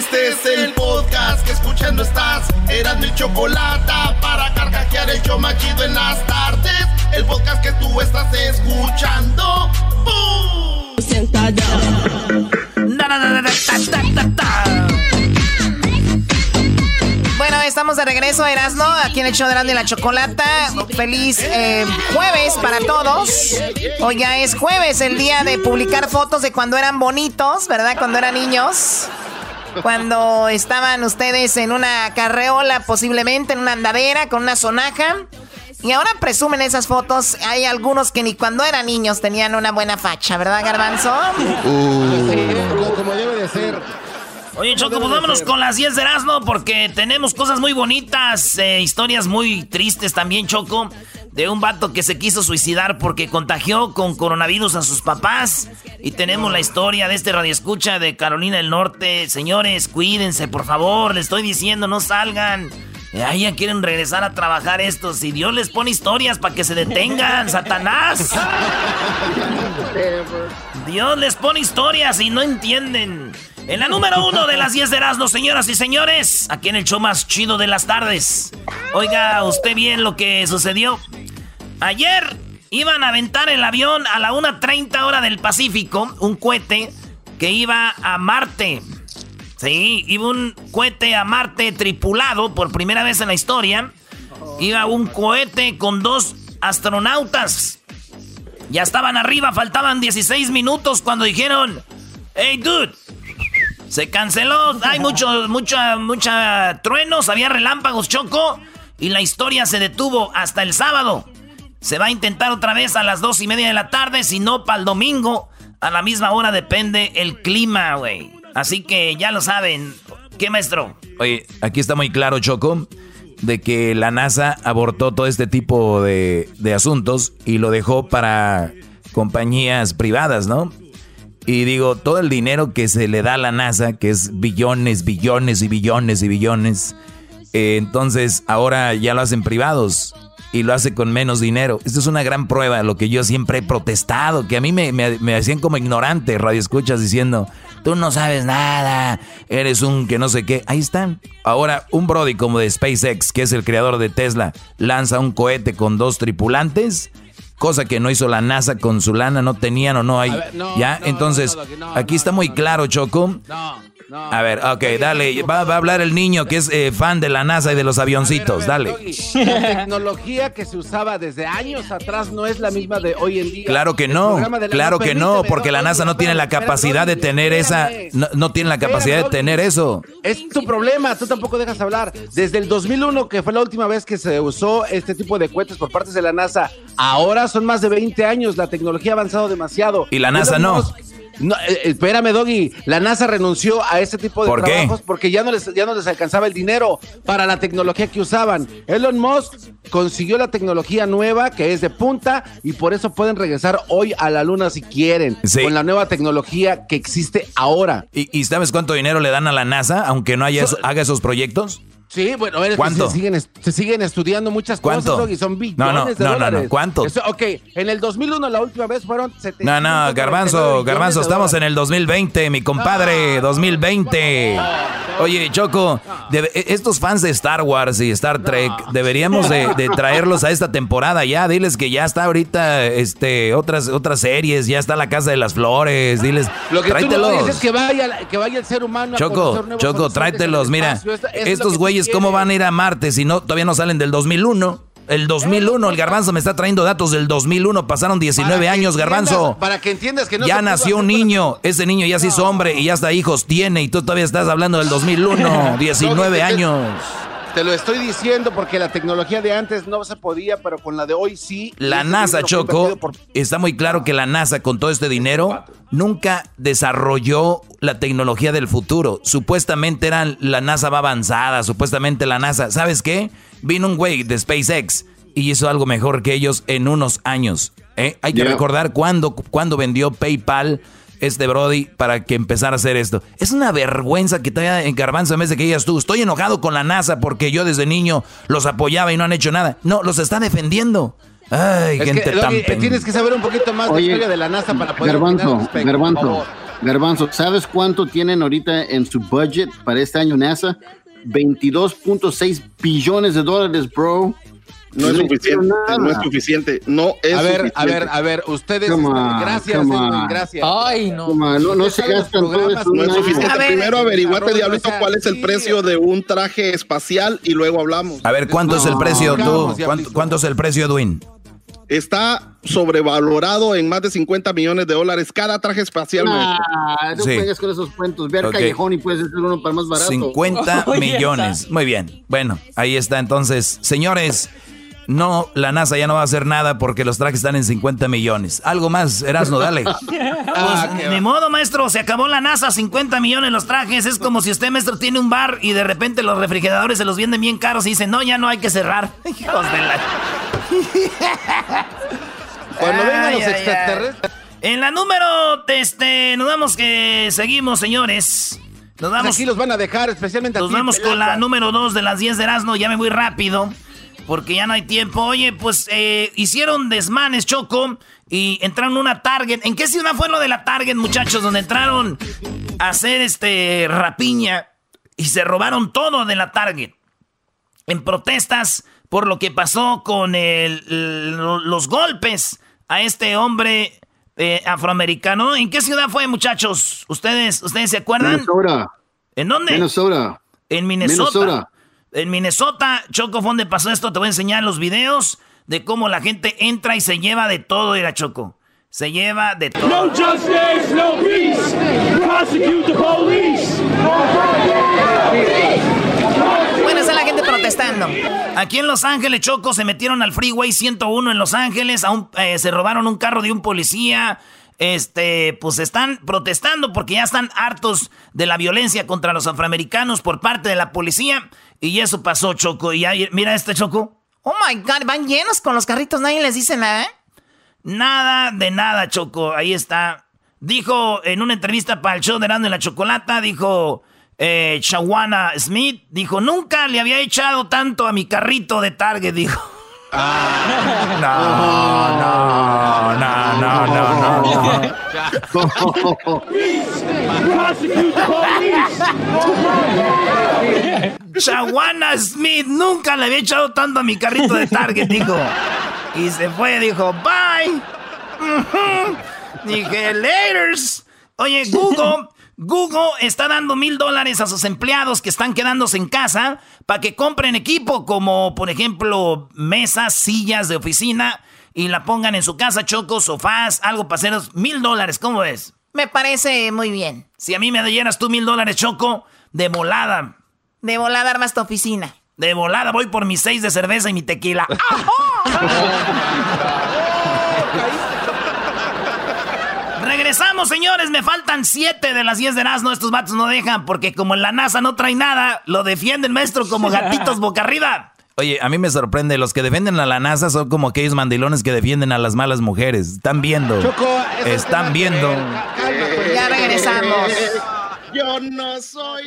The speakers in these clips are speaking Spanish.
Este es el podcast que escuchando estás. Eran mi chocolate para carcajear el yo machido en las tardes. El podcast que tú estás escuchando. ¡Bum! Bueno, estamos de regreso, Erasmo, aquí en el show de y la Chocolata. Feliz eh, jueves para todos. Hoy ya es jueves, el día de publicar fotos de cuando eran bonitos, ¿verdad? Cuando eran niños. Cuando estaban ustedes en una carreola, posiblemente en una andadera, con una sonaja. Y ahora presumen esas fotos. Hay algunos que ni cuando eran niños tenían una buena facha, ¿verdad, Garbanzo? Uh. Como debe de ser. Oye, Choco, pues vámonos con las 10 de Erasmo porque tenemos cosas muy bonitas, eh, historias muy tristes también, Choco, de un vato que se quiso suicidar porque contagió con coronavirus a sus papás. Y tenemos la historia de este radioescucha de Carolina del Norte. Señores, cuídense, por favor, les estoy diciendo, no salgan. Ahí ya quieren regresar a trabajar estos. Y Dios les pone historias para que se detengan, Satanás. Dios les pone historias y no entienden. En la número uno de las 10 de Erasmo, señoras y señores, aquí en el show más chido de las tardes. Oiga, usted bien lo que sucedió. Ayer iban a aventar el avión a la 1.30 hora del Pacífico, un cohete que iba a Marte. Sí, iba un cohete a Marte tripulado por primera vez en la historia. Iba un cohete con dos astronautas. Ya estaban arriba, faltaban 16 minutos cuando dijeron, hey dude, se canceló. Hay muchos, mucha, mucha truenos, había relámpagos, choco. Y la historia se detuvo hasta el sábado. Se va a intentar otra vez a las dos y media de la tarde, si no, para el domingo. A la misma hora depende el clima, güey. Así que ya lo saben. ¿Qué maestro? Oye, aquí está muy claro, Choco, de que la NASA abortó todo este tipo de, de asuntos y lo dejó para compañías privadas, ¿no? Y digo, todo el dinero que se le da a la NASA, que es billones, billones y billones y billones, eh, entonces ahora ya lo hacen privados y lo hace con menos dinero. Esto es una gran prueba lo que yo siempre he protestado, que a mí me, me, hacían como ignorante, radio escuchas diciendo, tú no sabes nada, eres un que no sé qué. Ahí están. Ahora, un Brody como de SpaceX, que es el creador de Tesla, lanza un cohete con dos tripulantes cosa que no hizo la NASA con su lana, no tenían o no hay. ya, entonces, aquí está muy claro, Choco. A ver, ok, dale, va, a hablar el niño que es eh, fan de la NASA y de los avioncitos, dale. la tecnología que se usaba desde años atrás no es la misma de hoy en día. Claro que no, claro que no, porque la NASA no tiene la capacidad de tener esa, no, tiene la capacidad de tener eso. Es tu problema, tú tampoco dejas hablar. Desde el 2001, que fue la última vez que se usó este tipo de cohetes por parte de la NASA, ahora son más de 20 años, la tecnología ha avanzado demasiado. Y la NASA no. No, eh, espérame, Doggy. La NASA renunció a este tipo de trabajos porque ya no, les, ya no les alcanzaba el dinero para la tecnología que usaban. Elon Musk consiguió la tecnología nueva que es de punta y por eso pueden regresar hoy a la luna si quieren. Con la nueva tecnología que existe ahora. ¿Y, y sabes cuánto dinero le dan a la NASA aunque no haya haga esos proyectos? Sí, bueno. Se, siguen, se siguen estudiando muchas cosas y son billones no, no, de no, dólares. No, no, ¿cuánto? ok, en el 2001 la última vez fueron 700 No, no, Garbanzo, Garbanzo, estamos en el 2020, mi compadre, 2020. Oye, Choco, e, estos fans de Star Wars y Star Trek, deberíamos de, traerlos a esta temporada ya. Diles que ya está ahorita este, otras, otras series, ya está La Casa de las Flores, diles, Lo que tráetelos. tú no dices que vaya, que vaya el ser humano Choco, a Choco, tráetelos, mira, estos güeyes ¿cómo van a ir a Marte si no todavía no salen del 2001? El 2001, el garbanzo me está trayendo datos del 2001, pasaron 19 años, garbanzo. Para que entiendas que no Ya nació un niño, ese niño ya se hizo hombre y ya hasta hijos tiene y tú todavía estás hablando del 2001, 19 años. Te lo estoy diciendo porque la tecnología de antes no se podía, pero con la de hoy sí. La NASA, Choco, está muy claro que la NASA con todo este dinero nunca desarrolló la tecnología del futuro. Supuestamente eran la NASA va avanzada, supuestamente la NASA. ¿Sabes qué? Vino un güey de SpaceX y hizo algo mejor que ellos en unos años. ¿eh? Hay que recordar cuándo, cuándo vendió PayPal este Brody para que empezara a hacer esto. Es una vergüenza que todavía en Garbanzo en vez de que digas tú, estoy enojado con la NASA porque yo desde niño los apoyaba y no han hecho nada. No, los está defendiendo. Ay, gente tan Tienes que saber un poquito más de la historia de la NASA para poder Garbanzo, Garbanzo. Garbanzo, ¿sabes cuánto tienen ahorita en su budget para este año NASA? 22.6 billones de dólares, bro. No, es suficiente, no es suficiente, no es A ver, suficiente. a ver, a ver, ustedes, gracias, Edwin, gracias. Ay, no. Toma, no, no se gastan todo eso. No es suficiente. Ver. Primero averiguate, Diablito, comercial, cuál es el sí. precio de un traje espacial y luego hablamos. A ver, ¿cuánto es el precio tú? ¿Cuánto, cuánto es el precio, Edwin? Está sobrevalorado en más de 50 millones de dólares cada traje espacial. Ah, no Sí. juegues con esos cuentos. Ve al callejón y puedes hacer uno para más barato. 50 Oye, millones. Muy bien. Bueno, ahí está entonces. Señores, no, la NASA ya no va a hacer nada porque los trajes están en 50 millones. Algo más, Erasno, dale. Ah, Pues, va. modo, maestro, se acabó la NASA, 50 millones los trajes. Es como si usted, maestro, tiene un bar y de repente los refrigeradores se los venden bien caros y dicen, no, ya no hay que cerrar. Hijos de la... Cuando vengan Ay, los ay, ay. extraterrestres. En la número, este, nos vamos que seguimos, señores. Nos vamos, Aquí los van a dejar, especialmente nos aquí, vamos con la número 2 de las 10 de Erasmo. Ya me voy rápido, porque ya no hay tiempo. Oye, pues eh, hicieron desmanes, Choco, y entraron a una Target. ¿En qué ciudad fue lo de la Target, muchachos? Donde entraron a hacer este rapiña y se robaron todo de la Target. En protestas por lo que pasó con el- el- los golpes a este hombre eh, afroamericano. ¿En qué ciudad fue, muchachos? ¿Ustedes, ¿Ustedes se acuerdan? Minnesota. ¿En dónde? Minnesota. En Minnesota. Minnesota. En Minnesota, Choco, fue donde pasó esto. Te voy a enseñar los videos de cómo la gente entra y se lleva de todo, era Choco. Se lleva de todo. No justice, no peace. Prosecute the police. Bueno, está la gente protestando. Aquí en Los Ángeles, Choco, se metieron al Freeway 101 en Los Ángeles, a un- eh, se robaron un carro de un policía. Este, pues están protestando porque ya están hartos de la violencia contra los afroamericanos por parte de la policía. Y eso pasó, Choco. Y ahí, mira este Choco. Oh my God, van llenos con los carritos, nadie les dice nada. ¿eh? Nada de nada, Choco. Ahí está. Dijo en una entrevista para el show de Erasmo y la Chocolata, dijo eh, Shawana Smith, dijo, nunca le había echado tanto a mi carrito de Target, dijo. No, no, no, no, no, no. Shawana Smith nunca le había echado tanto a mi carrito de Target, dijo. Y se fue, dijo, bye. Dije, laters. Oye, Google, Google está dando mil dólares a sus empleados que están quedándose en casa para que compren equipo como, por ejemplo, mesas, sillas de oficina y la pongan en su casa, chocos, sofás, algo para haceros mil dólares. ¿Cómo ves? Me parece muy bien. Si a mí me llenas tú mil dólares, choco, de volada. De volada armas tu oficina. De volada voy por mis seis de cerveza y mi tequila. Regresamos, señores. Me faltan siete de las diez de Erasmo. Estos vatos no dejan porque como en la NASA no trae nada, lo defienden, maestro, como gatitos boca arriba. Oye, a mí me sorprende, los que defienden a la NASA son como aquellos mandilones que defienden a las malas mujeres. Están viendo. Choco, Están viendo. ver. Ya regresamos. Yo no soy.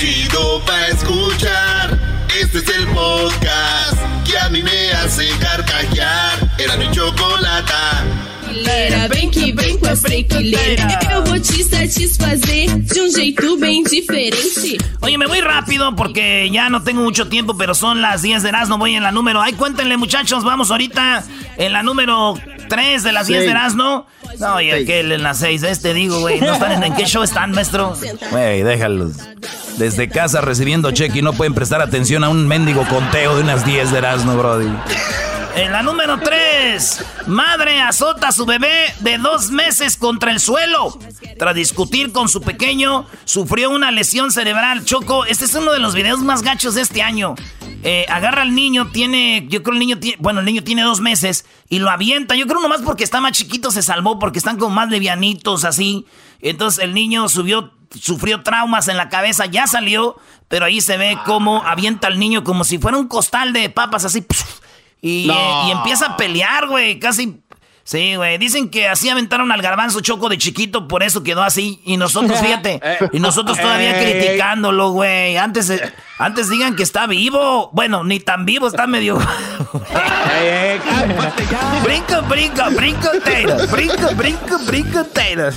Chido pa' escuchar. Este es el podcast que a mí me hace carcajear. Era mi chocolata. Brasileira, vem que vem com a brequileira. Eu vou te satisfazer de um jeito bem diferente. Oye, me voy rápido porque ya no tengo mucho tiempo, pero son las 10 de Erasmo. Voy en la número. Ay, cuéntenle, muchachos. Vamos ahorita en la número 3 de las 10 de Seis. Erasmo. No, y aquel en las 6. Este digo, güey. ¿No están en, en qué show están, maestro? Güey, déjalos. Desde casa recibiendo cheque y no pueden prestar atención a un mendigo conteo de unas 10 de Erasmo, Brody. En la número 3, madre azota a su bebé de dos meses contra el suelo. Tras discutir con su pequeño, sufrió una lesión cerebral. Choco, este es uno de los videos más gachos de este año. Eh, agarra al niño, tiene, yo creo el niño tiene, bueno, el niño tiene dos meses y lo avienta. Yo creo nomás porque está más chiquito se salvó, porque están como más levianitos así. Entonces el niño subió, sufrió traumas en la cabeza, ya salió, pero ahí se ve cómo avienta al niño como si fuera un costal de papas así. Y, No. eh, y empieza a pelear, güey, casi... Sí, güey, dicen que así aventaron al garbanzo choco de chiquito, por eso quedó así. Y nosotros, fíjate, y nosotros todavía criticándolo, güey. Antes, eh, antes digan que está vivo. Bueno, ni tan vivo, está medio brinco, brinco, brincoteiro. Brinco, brinco, brincoteiro.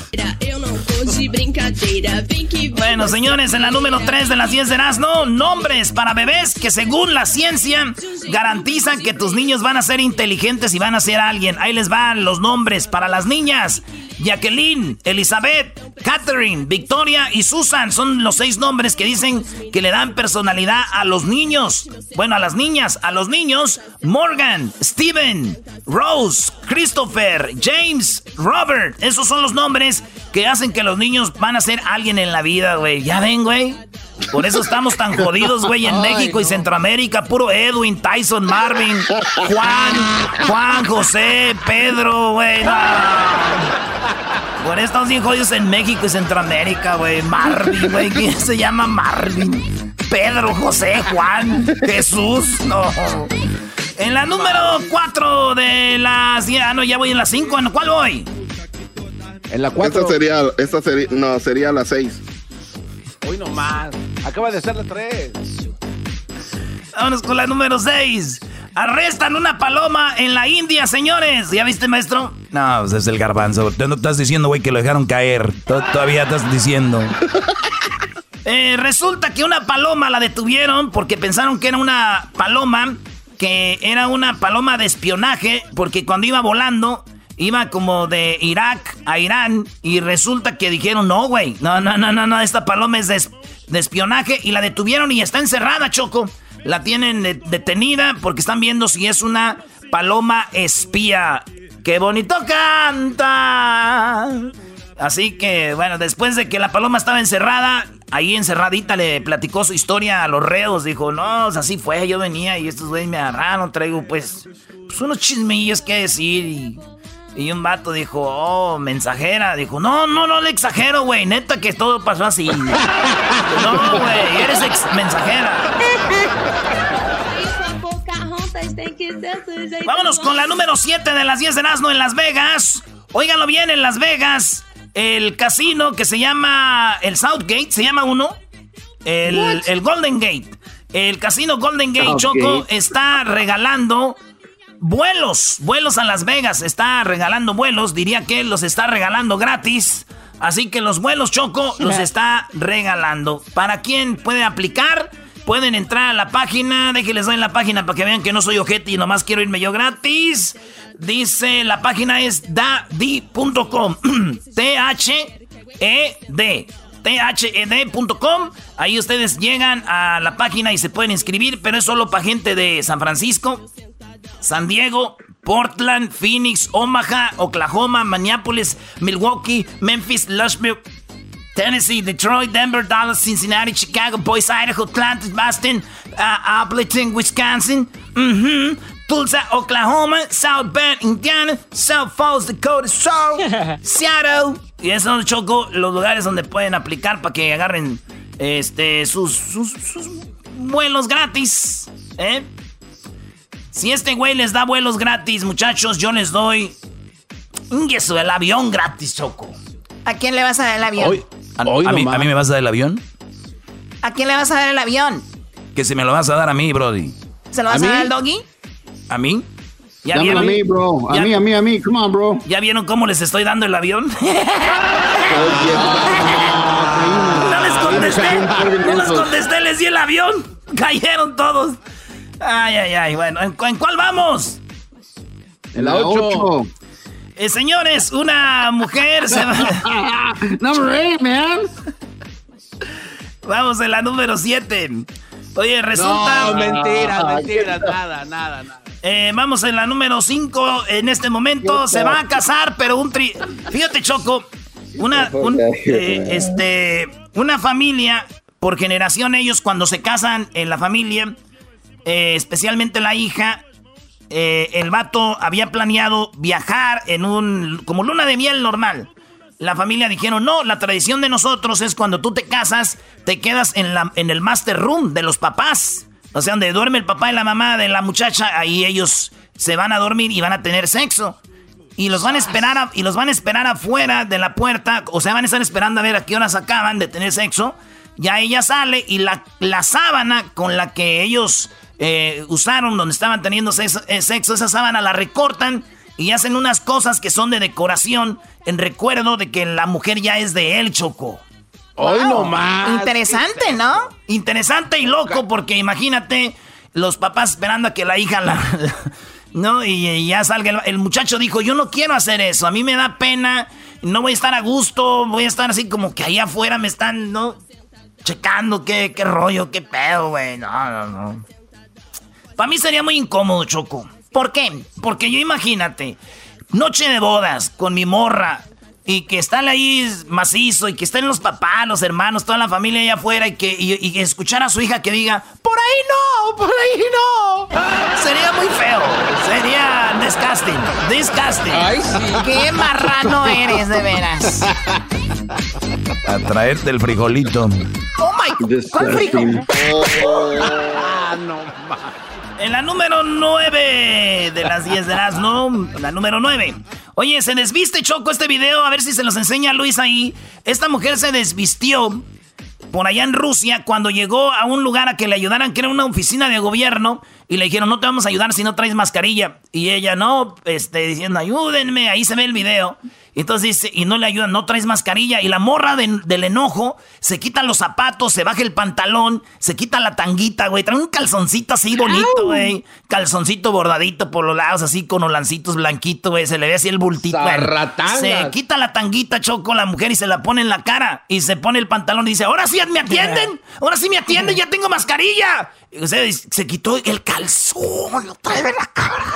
Bueno, señores, en la número 3 de las 10 de no nombres para bebés que según la ciencia garantizan que tus niños van a ser inteligentes y van a ser alguien. Ahí les van los nombres para las niñas. Jacqueline, Elizabeth, Catherine, Victoria y Susan son los seis nombres que dicen que le dan personalidad a los niños. Bueno, a las niñas, a los niños, Morgan, Steven, Rose, Christopher, James, Robert. Esos son los nombres que hacen que los niños van a ser alguien en la vida, güey. ¿Ya ven, güey? Por eso estamos tan jodidos, güey, en México y Centroamérica. Puro Edwin, Tyson, Marvin, Juan, Juan, José, Pedro, güey. Por eso estamos bien jodidos en México y Centroamérica, güey. Marvin, güey. ¿Quién se llama Marvin? Pedro, José, Juan, Jesús. No. En la número 4 de las... Ah, no, ya voy en la 5. ¿En cuál voy? En la 4. Esta sería, esta sería, no, sería la 6. Hoy nomás. Acaba de ser la 3. Vámonos con la número 6. Arrestan una paloma en la India, señores. ¿Ya viste, maestro? No, pues es el garbanzo. Tú no estás diciendo, güey, que lo dejaron caer. Todavía estás diciendo. Eh, resulta que una paloma la detuvieron porque pensaron que era una paloma, que era una paloma de espionaje, porque cuando iba volando, iba como de Irak a Irán, y resulta que dijeron, no, güey, no, no, no, no, no, esta paloma es de, de espionaje, y la detuvieron y está encerrada, Choco. La tienen detenida porque están viendo si es una paloma espía. ¡Qué bonito canta! Así que, bueno, después de que la paloma estaba encerrada, ahí encerradita le platicó su historia a los reos. Dijo, no, así fue, yo venía y estos güeyes me agarraron, traigo pues, pues unos chismillos que decir y y un vato dijo, oh, mensajera. Dijo, no, no, no le exagero, güey. Neta que todo pasó así. no, güey, eres ex mensajera. Vámonos con la número 7 de las 10 de Nazno en Las Vegas. Óiganlo bien, en Las Vegas, el casino que se llama el Southgate, se llama uno. El, el Golden Gate. El casino Golden Gate, Choco, está regalando vuelos, vuelos a Las Vegas. Está regalando vuelos, diría que los está regalando gratis. Así que los vuelos Choco los está regalando. ¿Para quién puede aplicar? Pueden entrar a la página, déjenles doy la página para que vean que no soy ojete y nomás quiero irme yo gratis. Dice, la página es dadi.com. T-H-E-D. THED.com. Ahí ustedes llegan a la página y se pueden inscribir, pero es solo para gente de San Francisco, San Diego, Portland, Phoenix, Omaha, Oklahoma, Minneapolis, Milwaukee, Memphis, Lushville, Tennessee, Detroit, Denver, Dallas, Cincinnati, Chicago, Boise, Idaho, Atlanta, Boston, uh, Appleton, Wisconsin, Tulsa, Oklahoma, South Bend, Indiana, South Falls, Dakota, South, Seattle. Y esos son choco los lugares donde pueden aplicar para que agarren este sus, sus, sus vuelos gratis. ¿eh? Si este güey les da vuelos gratis, muchachos, yo les doy. Eso, el avión gratis, Choco. ¿A quién le vas a dar el avión? a, mí, me vas a dar el avión? ¿A quién le vas a dar el avión? Que se me lo vas a dar a mí, Brody. ¿Se lo vas a, dar al doggy? ¿A mí? ¿Ya vieron? a mí, bro. A mí, a mí, a mí. Come on, bro. ¿Ya vieron cómo les estoy dando el avión? no les contesté. No les contesté, les di el avión. Cayeron todos. Ay, ay, ay. Bueno, ¿en, cuál vamos? En la 8. Eh, señores, una mujer se va. Number 8, man. Vamos en la número 7. Oye, resulta. No, mentiras, mentiras, nada, nada, nada. Eh, vamos en la número 5. En este momento se va a casar, pero un tri. Fíjate, Choco. Una, eh, este, una familia, por generación, ellos cuando se casan en la familia eh, especialmente la hija, eh, el vato había planeado viajar en un, como luna de miel normal. La familia dijeron, no, la tradición de nosotros es cuando tú te casas, te quedas en, la, en el master room de los papás. O sea, donde duerme el papá y la mamá de la muchacha, ahí ellos se van a dormir y van a tener sexo. Y los van a esperar, y los van a esperar afuera de la puerta, o sea, van a estar esperando a ver a qué horas acaban de tener sexo. Ya ella sale y la, la sábana con la que ellos eh, usaron, donde estaban teniendo eh, sexo, esa sábana la recortan y hacen unas cosas que son de decoración en recuerdo de que la mujer ya es de él, Choco. Hoy no más. Interesante, ¿no? Interesante y loco, porque imagínate los papás esperando a que la hija la. ¿No? Y, ya salga. El, el, muchacho dijo: Yo no quiero hacer eso. A mí me da pena. No voy a estar a gusto. Voy a estar así como que ahí afuera me están, ¿no? Checando qué, qué rollo, qué pedo, güey. No, no, no. Para mí sería muy incómodo, Choco. ¿Por qué? Porque yo imagínate, noche de bodas con mi morra y que están ahí macizo y que estén los papás, los hermanos, toda la familia allá afuera y que y, escuchar a su hija que diga, por ahí no, por ahí no. Sería muy feo, sería disgusting, disgusting. Ay, sí. Qué marrano eres, de veras. A traerte el frijolito. Oh my, ¿cuál frijol? no, en la número 9 de las 10 de las, ¿no? La número 9. Oye, se desviste Choco este video, a ver si se los enseña Luis ahí. Esta mujer se desvistió por allá en Rusia cuando llegó a un lugar a que le ayudaran, que era una oficina de gobierno, y le dijeron, no te vamos a ayudar si no traes mascarilla. Y ella, no, este, diciendo, ayúdenme, ahí se ve el video. Y entonces dice, y no le ayudan, no traes mascarilla. Y la morra del enojo se quita los zapatos, se baja el pantalón, se quita la tanguita, güey. Trae un calzoncito así bonito, güey. Calzoncito bordadito por los lados, así con olancitos blanquitos, güey. Se le ve así el bultito. Se quita la tanguita, choco, la mujer y se la pone en la cara. Y se pone el pantalón y dice, ahora sí me atienden, ahora sí me atienden, ya tengo mascarilla. Y se quitó el calzón, lo trae en la cara.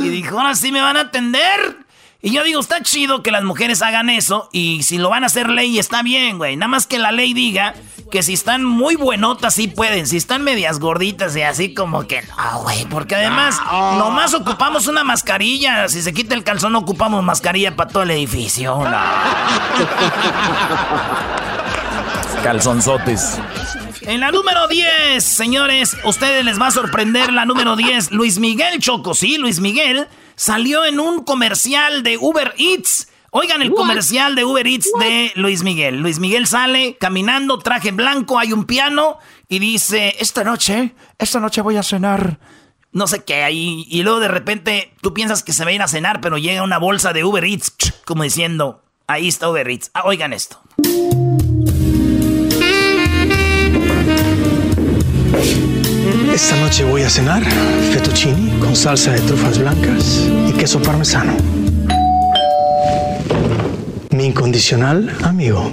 Y dijo, ahora sí me van a atender. Y yo digo, está chido que las mujeres hagan eso y si lo van a hacer ley está bien, güey. Nada más que la ley diga que si están muy buenotas sí pueden, si están medias gorditas y así como que no, güey. Porque además nomás ocupamos una mascarilla. Si se quita el calzón ocupamos mascarilla para todo el edificio. Calzonzotes. En la número 10, señores, ustedes les va a sorprender la número 10. Luis Miguel Choco, sí, Luis Miguel salió en un comercial de Uber Eats. Oigan el comercial de Uber Eats de Luis Miguel. Luis Miguel sale caminando, traje blanco, hay un piano y dice, esta noche, esta noche voy a cenar. No sé qué, ahí. Y luego de repente tú piensas que se va a ir a cenar, pero llega una bolsa de Uber Eats, como diciendo, ahí está Uber Eats. Ah, oigan esto. Esta noche voy a cenar fettuccini con salsa de trufas blancas y queso parmesano. Mi incondicional amigo.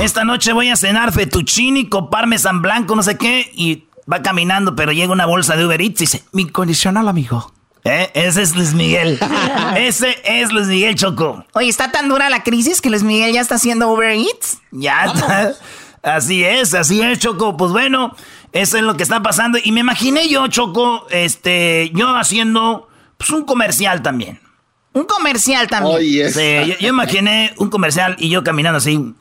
Esta noche voy a cenar fettuccini con parmesan blanco, no sé qué, y va caminando, pero llega una bolsa de Uber Eats y dice, mi incondicional amigo. ¿Eh? Ese es Luis Miguel. Ese es Luis Miguel Choco. Oye, está tan dura la crisis que Luis Miguel ya está haciendo Uber Eats. Ya está. Así es, así es, Choco. Pues bueno, eso es lo que está pasando. Y me imaginé yo, Choco, este, yo haciendo pues, un comercial también. Un comercial también. sí, yo, imaginé un comercial y yo caminando así.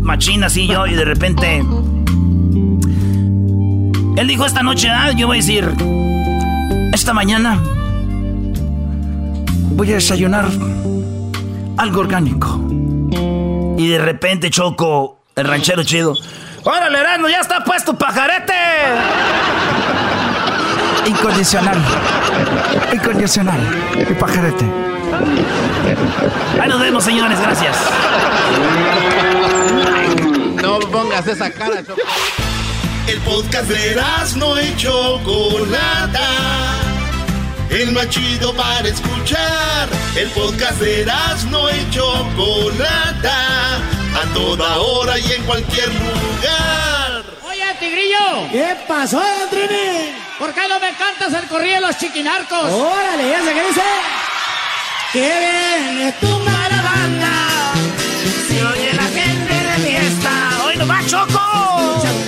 Machina así yo y de repente... Él dijo esta noche, ah, yo voy a decir, esta mañana voy a desayunar algo orgánico. Y de repente Choco, el ranchero chido. ¡Órale, Erasmo, ya está puesto pajarete! Incondicional. Incondicional. Mi pajarete. Ahí nos vemos, señores. Gracias. No pongas esa cara, Choco. El podcast de Erasmo y Chocolata el más chido para escuchar. El podcast de no y Chocolata, a toda hora y en cualquier lugar. Oye, Tigrillo. ¿Qué pasó, Trini? ¿Por qué no me cantas el corrido de los chiquinarcos? Órale, ya sé qué dice. ¡Qué bien es tu mala banda! Se oye la gente de fiesta. ¡Hoy no va, Choco!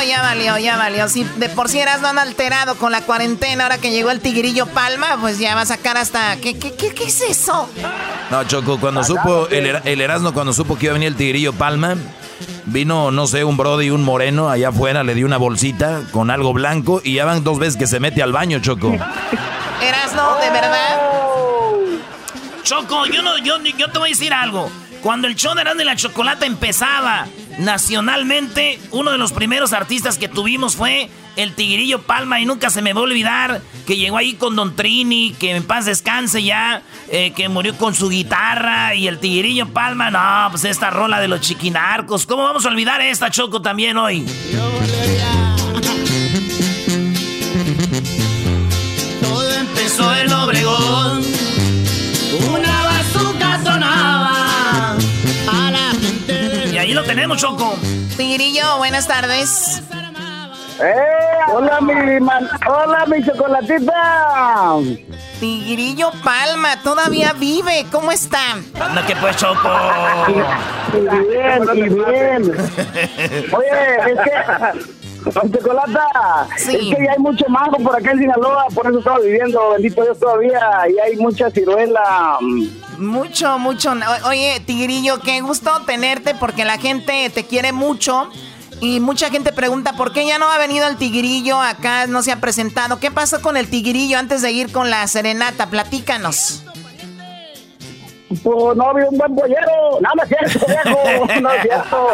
No, ya valió, ya valió. Si de por sí eras no han alterado con la cuarentena, ahora que llegó el tigrillo Palma, pues ya va a sacar hasta. ¿Qué, qué, qué, qué es eso? No, Choco, cuando supo, el, el Erasmo, cuando supo que iba a venir el tigrillo Palma, vino, no sé, un brody, un moreno allá afuera, le dio una bolsita con algo blanco y ya van dos veces que se mete al baño, Choco. Erasno, de verdad. Choco, yo no, yo, yo te voy a decir algo. Cuando el show de Erasmo y la Chocolata empezaba nacionalmente, uno de los primeros artistas que tuvimos fue el Tigrillo Palma y nunca se me va a olvidar que llegó ahí con Don Trini, que en paz descanse ya, eh, que murió con su guitarra y el Tigrillo Palma, no, pues esta rola de los chiquinarcos, ¿cómo vamos a olvidar esta Choco también hoy? Todo empezó en Obregón, tenemos, Choco. Tigrillo, buenas tardes. ¡Eh! ¡Hola, mi man! ¡Hola, mi chocolatita! Tigrillo Palma, todavía vive. ¿Cómo está? Anda que pues, Choco. Y bien, y bien. Oye, es que... Chocolata, Sí. es que ya hay mucho mango por acá en Sinaloa, por eso estaba viviendo, bendito Dios todavía, y hay mucha ciruela. Mucho, mucho. O- Oye, Tigrillo, qué gusto tenerte porque la gente te quiere mucho. Y mucha gente pregunta por qué ya no ha venido el Tigrillo acá, no se ha presentado. ¿Qué pasó con el Tigrillo antes de ir con la serenata? Platícanos. Pues no había un buen bollero, no, no es cierto, viejo, no es cierto.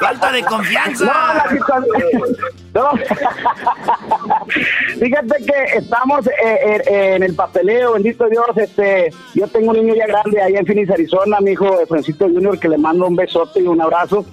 Falta de confianza. No, la situación- no. Fíjate que estamos eh, eh, en el papeleo, bendito Dios. Este, yo tengo un niño ya grande allá en Phoenix, Arizona, mi hijo Francisco Junior, que le mando un besote y un abrazo.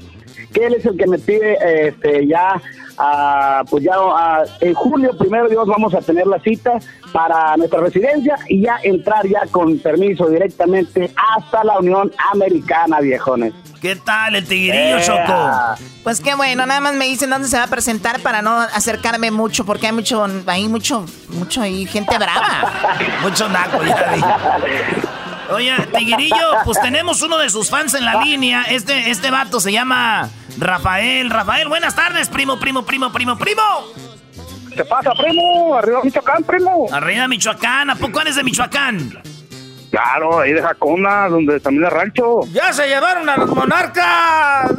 Que él es el que me pide este, ya, ah, pues ya ah, en julio, primero Dios, vamos a tener la cita para nuestra residencia y ya entrar ya con permiso directamente hasta la Unión Americana, viejones. ¿Qué tal el Tigrillo, Eh, Choco? Pues qué bueno, nada más me dicen dónde se va a presentar para no acercarme mucho, porque hay mucho, hay mucho, mucho ahí, gente brava. Mucho naco, ya vi. Oye, Tigrillo, pues tenemos uno de sus fans en la línea. Este, este vato se llama Rafael. Rafael, buenas tardes, primo, primo, primo, primo, primo. ¿Qué pasa, primo? Arriba Michoacán, primo. Arriba Michoacán, ¿a poco eres de Michoacán? Claro, ahí de Jacona, donde también es rancho. ¡Ya se llevaron a los monarcas!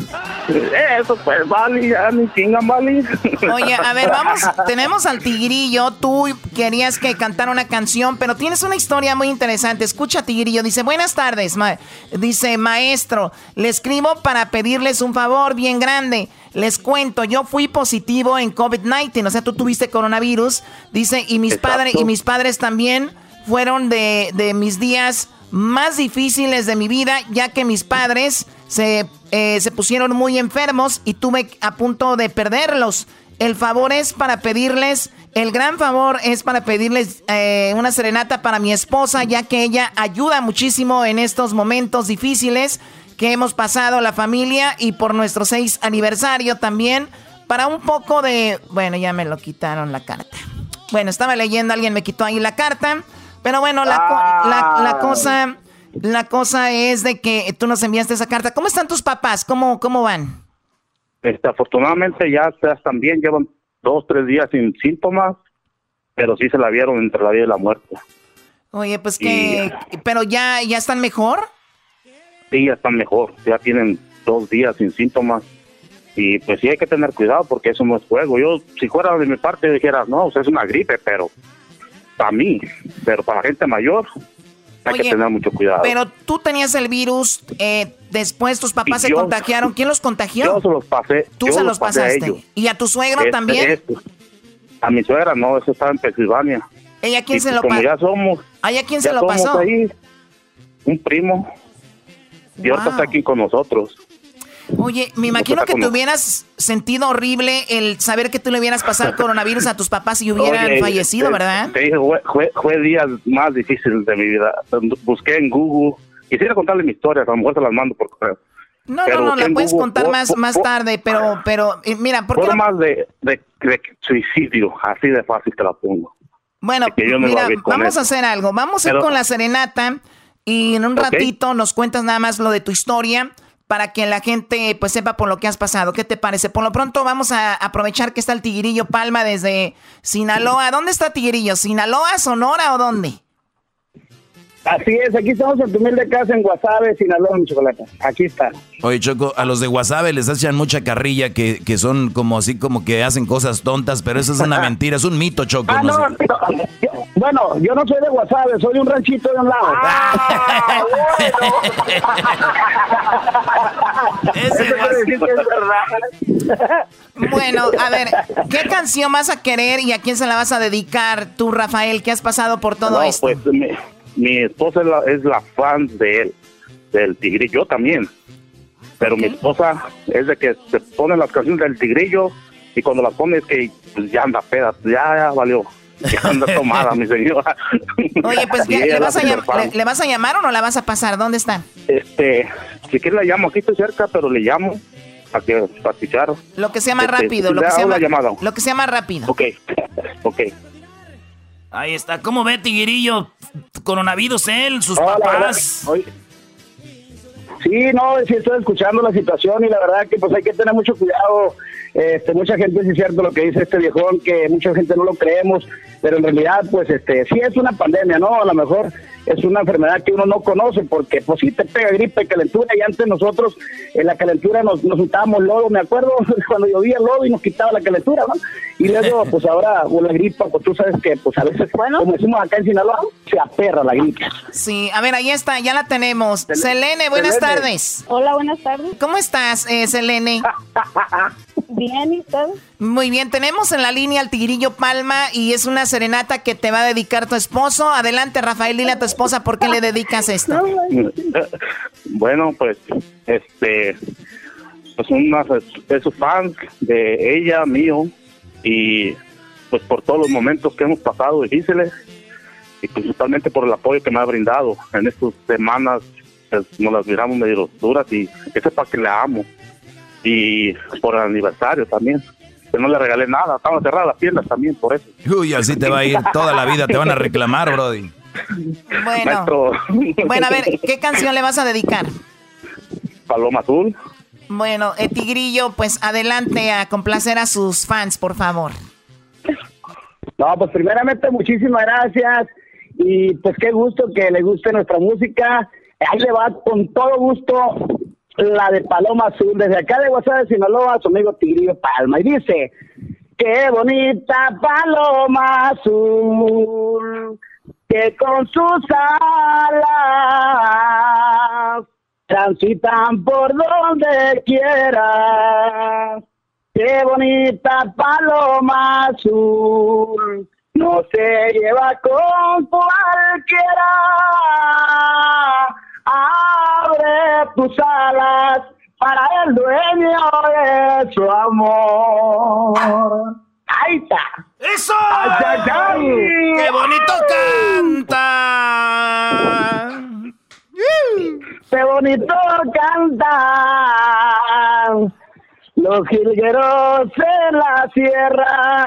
Eso pues, vale, ya ni chingan, vale. Oye, a ver, vamos, tenemos al Tigrillo, tú querías que cantara una canción, pero tienes una historia muy interesante. Escucha, Tigrillo, dice, buenas tardes, ma- dice, maestro, le escribo para pedirles un favor bien grande. Les cuento, yo fui positivo en COVID-19, o sea, tú tuviste coronavirus, dice, y mis Exacto. padres y mis padres también fueron de, de mis días más difíciles de mi vida, ya que mis padres se, eh, se pusieron muy enfermos y tuve a punto de perderlos. El favor es para pedirles, el gran favor es para pedirles eh, una serenata para mi esposa, ya que ella ayuda muchísimo en estos momentos difíciles que hemos pasado la familia y por nuestro seis aniversario también, para un poco de... Bueno, ya me lo quitaron la carta. Bueno, estaba leyendo, alguien me quitó ahí la carta. Pero bueno, la, co- la, la cosa, la cosa es de que tú nos enviaste esa carta. ¿Cómo están tus papás? ¿Cómo, cómo van? Este, afortunadamente ya, están bien, llevan dos, tres días sin síntomas, pero sí se la vieron entre la vida y la muerte. Oye, pues que, pero ya, ya están mejor. Sí, ya están mejor, ya tienen dos días sin síntomas. Y pues sí hay que tener cuidado porque eso no es juego. Yo, si fuera de mi parte, dijera, no, o sea, es una gripe, pero para mí, pero para la gente mayor, hay Oye, que tener mucho cuidado. Pero tú tenías el virus, eh, después tus papás Y se yo- contagiaron. ¿Quién los contagió? Yo se los pasé. Tú se los a pasaste. ¿Y a tu suegro Este, también? este. A mi suegra no, eso estaba en Pensilvania. ¿Ella quién Y se lo como pasó? ya somos. ¿Ella quién se lo pasó? ahí, un primo. Y ahorita Wow. está aquí con nosotros. Oye, me imagino que te hubieras sentido horrible el saber que tú le hubieras pasado coronavirus a tus papás y hubieran Oye, fallecido, te- ¿verdad? Te dije, fue, fue, días más difíciles de mi vida. Busqué en Google. Quisiera contarle mi historia, a lo mejor se las mando por correo. No, Pero no, no, la puedes Google, contar por- más, por- más tarde, pero, pero, eh, mira, ¿por qué no- Formas de, de, de suicidio, así de fácil te la pongo. Bueno, mira, a vamos eso. a hacer algo. Vamos a ir Pero- con la serenata y en un Ok. ratito nos cuentas nada más lo de tu historia para que la gente pues sepa por lo que has pasado. ¿Qué te parece? Por lo pronto vamos a aprovechar que está el Tigrillo Palma desde Sinaloa. ¿Dónde está Tigrillo? ¿Sinaloa, Sonora o dónde? Así es, aquí estamos en tu humilde casa en Guasave, Sinaloa, mi chocolate. Aquí está. Oye, Choco, a los de Guasave les hacen mucha carrilla que, que son como así como que hacen cosas tontas, pero eso es una mentira, es un mito, Choco. Ah, no, bueno, yo no soy de Guasave, soy un ranchito de un lado. Ah, bueno. a ver, ¿qué canción vas a querer y a quién se la vas a dedicar tú, Rafael? ¿Qué has pasado por todo esto? Pues mi, esposa es la, fan de él, del tigrillo, también. Pero mi esposa es de que se pone las canciones del tigrillo y cuando las pone es que pues, ya anda peda, ya, ya valió. Ya anda tomada, mi señora. Oye, pues, ¿le vas, a llamar o no la vas a pasar? ¿Dónde está? Este, si quieres la llamo, aquí estoy cerca, pero le llamo para que para. Lo que se llama este, rápido, lo que se llama, lo que se llama rápido. Ok, ok. Ahí está, ¿cómo ve Tiguirillo? Coronavirus él, sus papás. Sí, no, sí estoy escuchando la situación y la verdad que pues hay que tener mucho cuidado. Este, mucha gente sí es cierto lo que dice este viejón, que mucha gente no lo creemos, pero en realidad pues este sí es una pandemia, ¿no? A lo mejor es una enfermedad que uno no conoce porque pues sí te pega gripe, calentura y antes nosotros en la calentura nos, nos lodo, me acuerdo cuando llovía lodo y nos quitaba la calentura, ¿no? Y luego pues ahora con la gripa, pues tú sabes que pues a veces, bueno, como decimos acá en Sinaloa, se aperra la gripe. Sí, a ver, ahí está, ya la tenemos. Selene, buenas tardes. Hola, buenas tardes. ¿Cómo estás, eh, Selene? Bien, ¿y usted? Muy bien, tenemos en la línea al Tigrillo Palma y es una serenata que te va a dedicar tu esposo. Adelante, Rafael, dile a tu esposa por qué le dedicas esto. Bueno, pues, este, pues una de sus fans, de ella, mío, y pues por todos los momentos que hemos pasado difíciles y principalmente por el apoyo que me ha brindado en estas semanas, pues, nos las miramos medio duras y que sepa que la amo y por el aniversario también. Que no le regalé nada, estaban cerradas las tiendas también por eso. Uy, así te va a ir toda la vida, te van a reclamar, Brody. Bueno, bueno, a ver, ¿qué canción le vas a dedicar? Paloma Azul. Bueno, eh, Tigrillo, pues adelante a complacer a sus fans, por favor. No, pues primeramente muchísimas gracias y pues qué gusto que le guste nuestra música. Ahí le va con todo gusto la de Paloma Azul, desde acá de WhatsApp de Sinaloa, su amigo Tigrillo Palma. Y dice, qué bonita Paloma Azul, que con sus alas transitan por donde quiera. Qué bonita Paloma Azul, no se lleva con cualquiera abre tus alas para el dueño de su amor. Ahí está. ¡Eso! ¡Qué bonito canta! ¡Qué bonito canta! Los jilgueros en la sierra,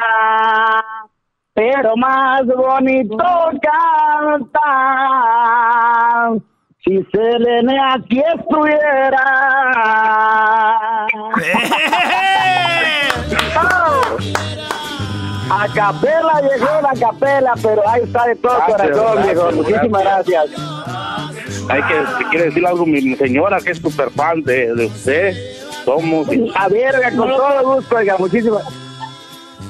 pero más bonito canta si Selene aquí estuviera. A capela llegó la capela, pero ahí está de todo corazón, viejo. Muchísimas gracias. Hay que, quiere decir algo mi señora, que es súper fan de, de, usted. Somos. A verga, con todo gusto, oiga, muchísimas.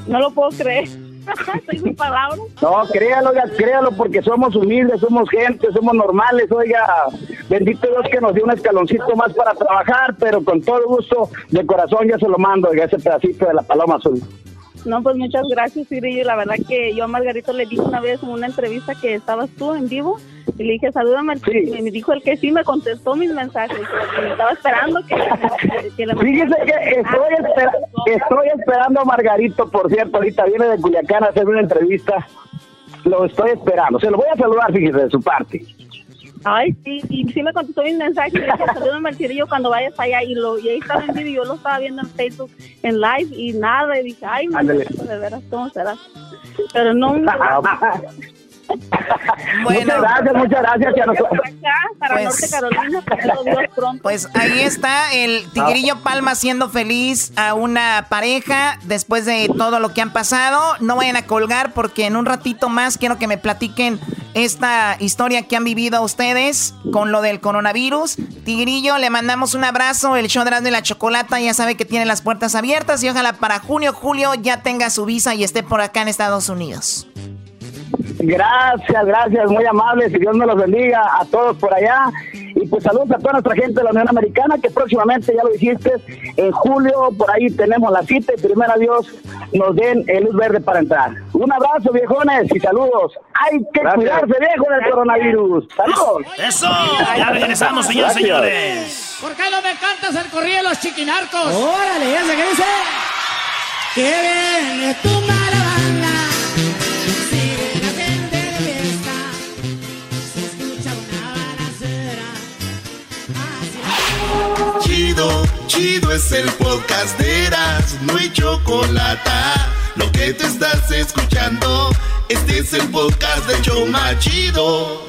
No lo puedo creer. No, créalo, créalo, porque somos humildes, somos gente, somos normales, oiga. Bendito Dios que nos dio un escaloncito más para trabajar, pero con todo gusto, de corazón ya se lo mando, oiga, ese pedacito de la paloma azul. No, pues muchas gracias, Siri. La verdad que yo a Margarito le dije una vez en una entrevista que estabas tú en vivo y le dije, salúdame. Y me dijo el que sí, me contestó mis mensajes. Y estaba esperando que, que le Fíjese que estoy, estoy esperando a Margarito, por cierto. Ahorita viene de Culiacán a hacer una entrevista. Lo estoy esperando. Se lo voy a saludar, fíjese, de su parte. Ay, sí, y sí me contestó mi mensaje, y dije, salúdame al cuando vayas allá, y, lo, y ahí estaba en vivo, yo lo estaba viendo en Facebook, en live, y nada, y dije, ay, de veras, ¿cómo será? Pero no... Muchas gracias, muchas gracias. para pues, Norte Carolina, pronto. Pues ahí está el Tigrillo Palma siendo feliz a una pareja después de todo lo que han pasado. No vayan a colgar porque en un ratito más quiero que me platiquen esta historia que han vivido ustedes con lo del coronavirus. Tigrillo, le mandamos un abrazo. El show de la Chocolata ya sabe que tiene las puertas abiertas y ojalá para junio, julio ya tenga su visa y esté por acá en Estados Unidos. Gracias, gracias, muy amables y Dios me los bendiga a todos por allá. Y pues saludos a toda nuestra gente de la Unión Americana que próximamente, ya lo dijiste, en julio por ahí tenemos la cita y primero Dios nos den el luz verde para entrar. Un abrazo viejones y saludos. Hay que cuidarse viejo del coronavirus. Saludos. Eso, ya regresamos señores señores. ¿Por qué no me cantas el corrido de los chiquinarcos? Órale, ya se que dice. ¡Qué bien es tu Chido, chido es el podcast de Eras, no hay chocolate. Lo que te estás escuchando, este es el podcast de Choma Chido.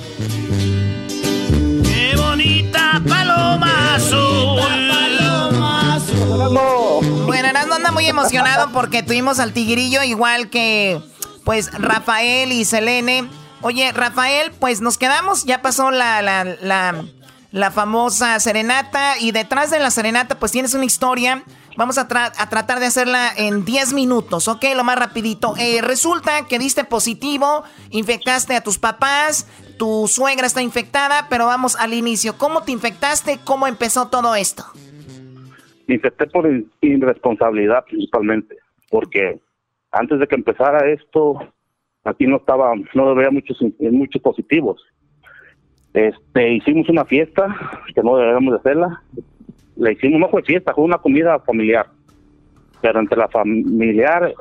Qué bonita paloma azul. Paloma azul. Bueno, Erasmo anda muy emocionado porque tuvimos al tigrillo igual que pues Rafael y Selene. Oye, Rafael, pues nos quedamos, ya pasó la, la, la la famosa serenata. Y detrás de la serenata, pues tienes una historia. Vamos a, tratar de hacerla en 10 minutos, ¿ok? Lo más rapidito. Eh, resulta que diste positivo, infectaste a tus papás, tu suegra está infectada, pero vamos al inicio. ¿Cómo te infectaste? ¿Cómo empezó todo esto? Me infecté por irresponsabilidad principalmente, porque antes de que empezara esto, aquí no estaba, no había muchos positivos. Este, hicimos una fiesta, que no debemos de hacerla. Le hicimos, no fue fiesta, fue una comida familiar. Pero entre la familiar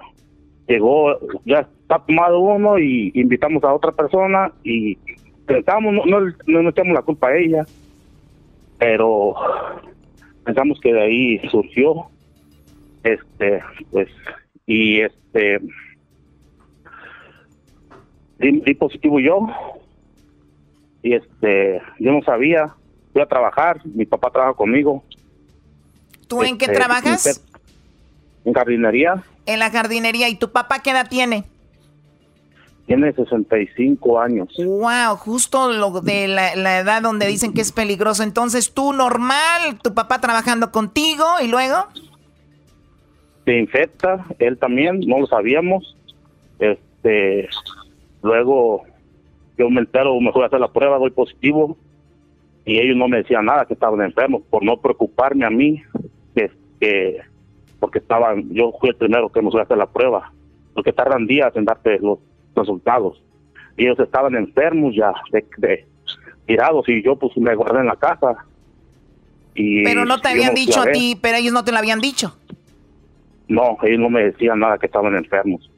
llegó, ya está tomado uno y invitamos a otra persona y pensamos, no, no, echamos la culpa a ella, pero pensamos que de ahí surgió, este, pues, y este, di positivo yo, y este yo no sabía fui a trabajar mi papá trabaja conmigo tú en qué este, trabajas en jardinería en la jardinería y tu papá qué edad tiene tiene 65 años. Wow, justo lo de la, la, edad donde dicen que es peligroso. Entonces, tú normal, tu papá trabajando contigo y luego. Se infecta, él también, no lo sabíamos. Este, luego yo me entero, me fui a hacer la prueba, doy positivo, y ellos no me decían nada, que estaban enfermos, por no preocuparme a mí, que, porque estaban, yo fui el primero que me fui a hacer la prueba, porque tardan días en darte los resultados. Y ellos estaban enfermos ya, de, tirados, y yo pues me guardé en la casa. Y pero no te habían dicho a ti, pero ellos no te lo habían dicho. No, ellos no me decían nada que estaban enfermos,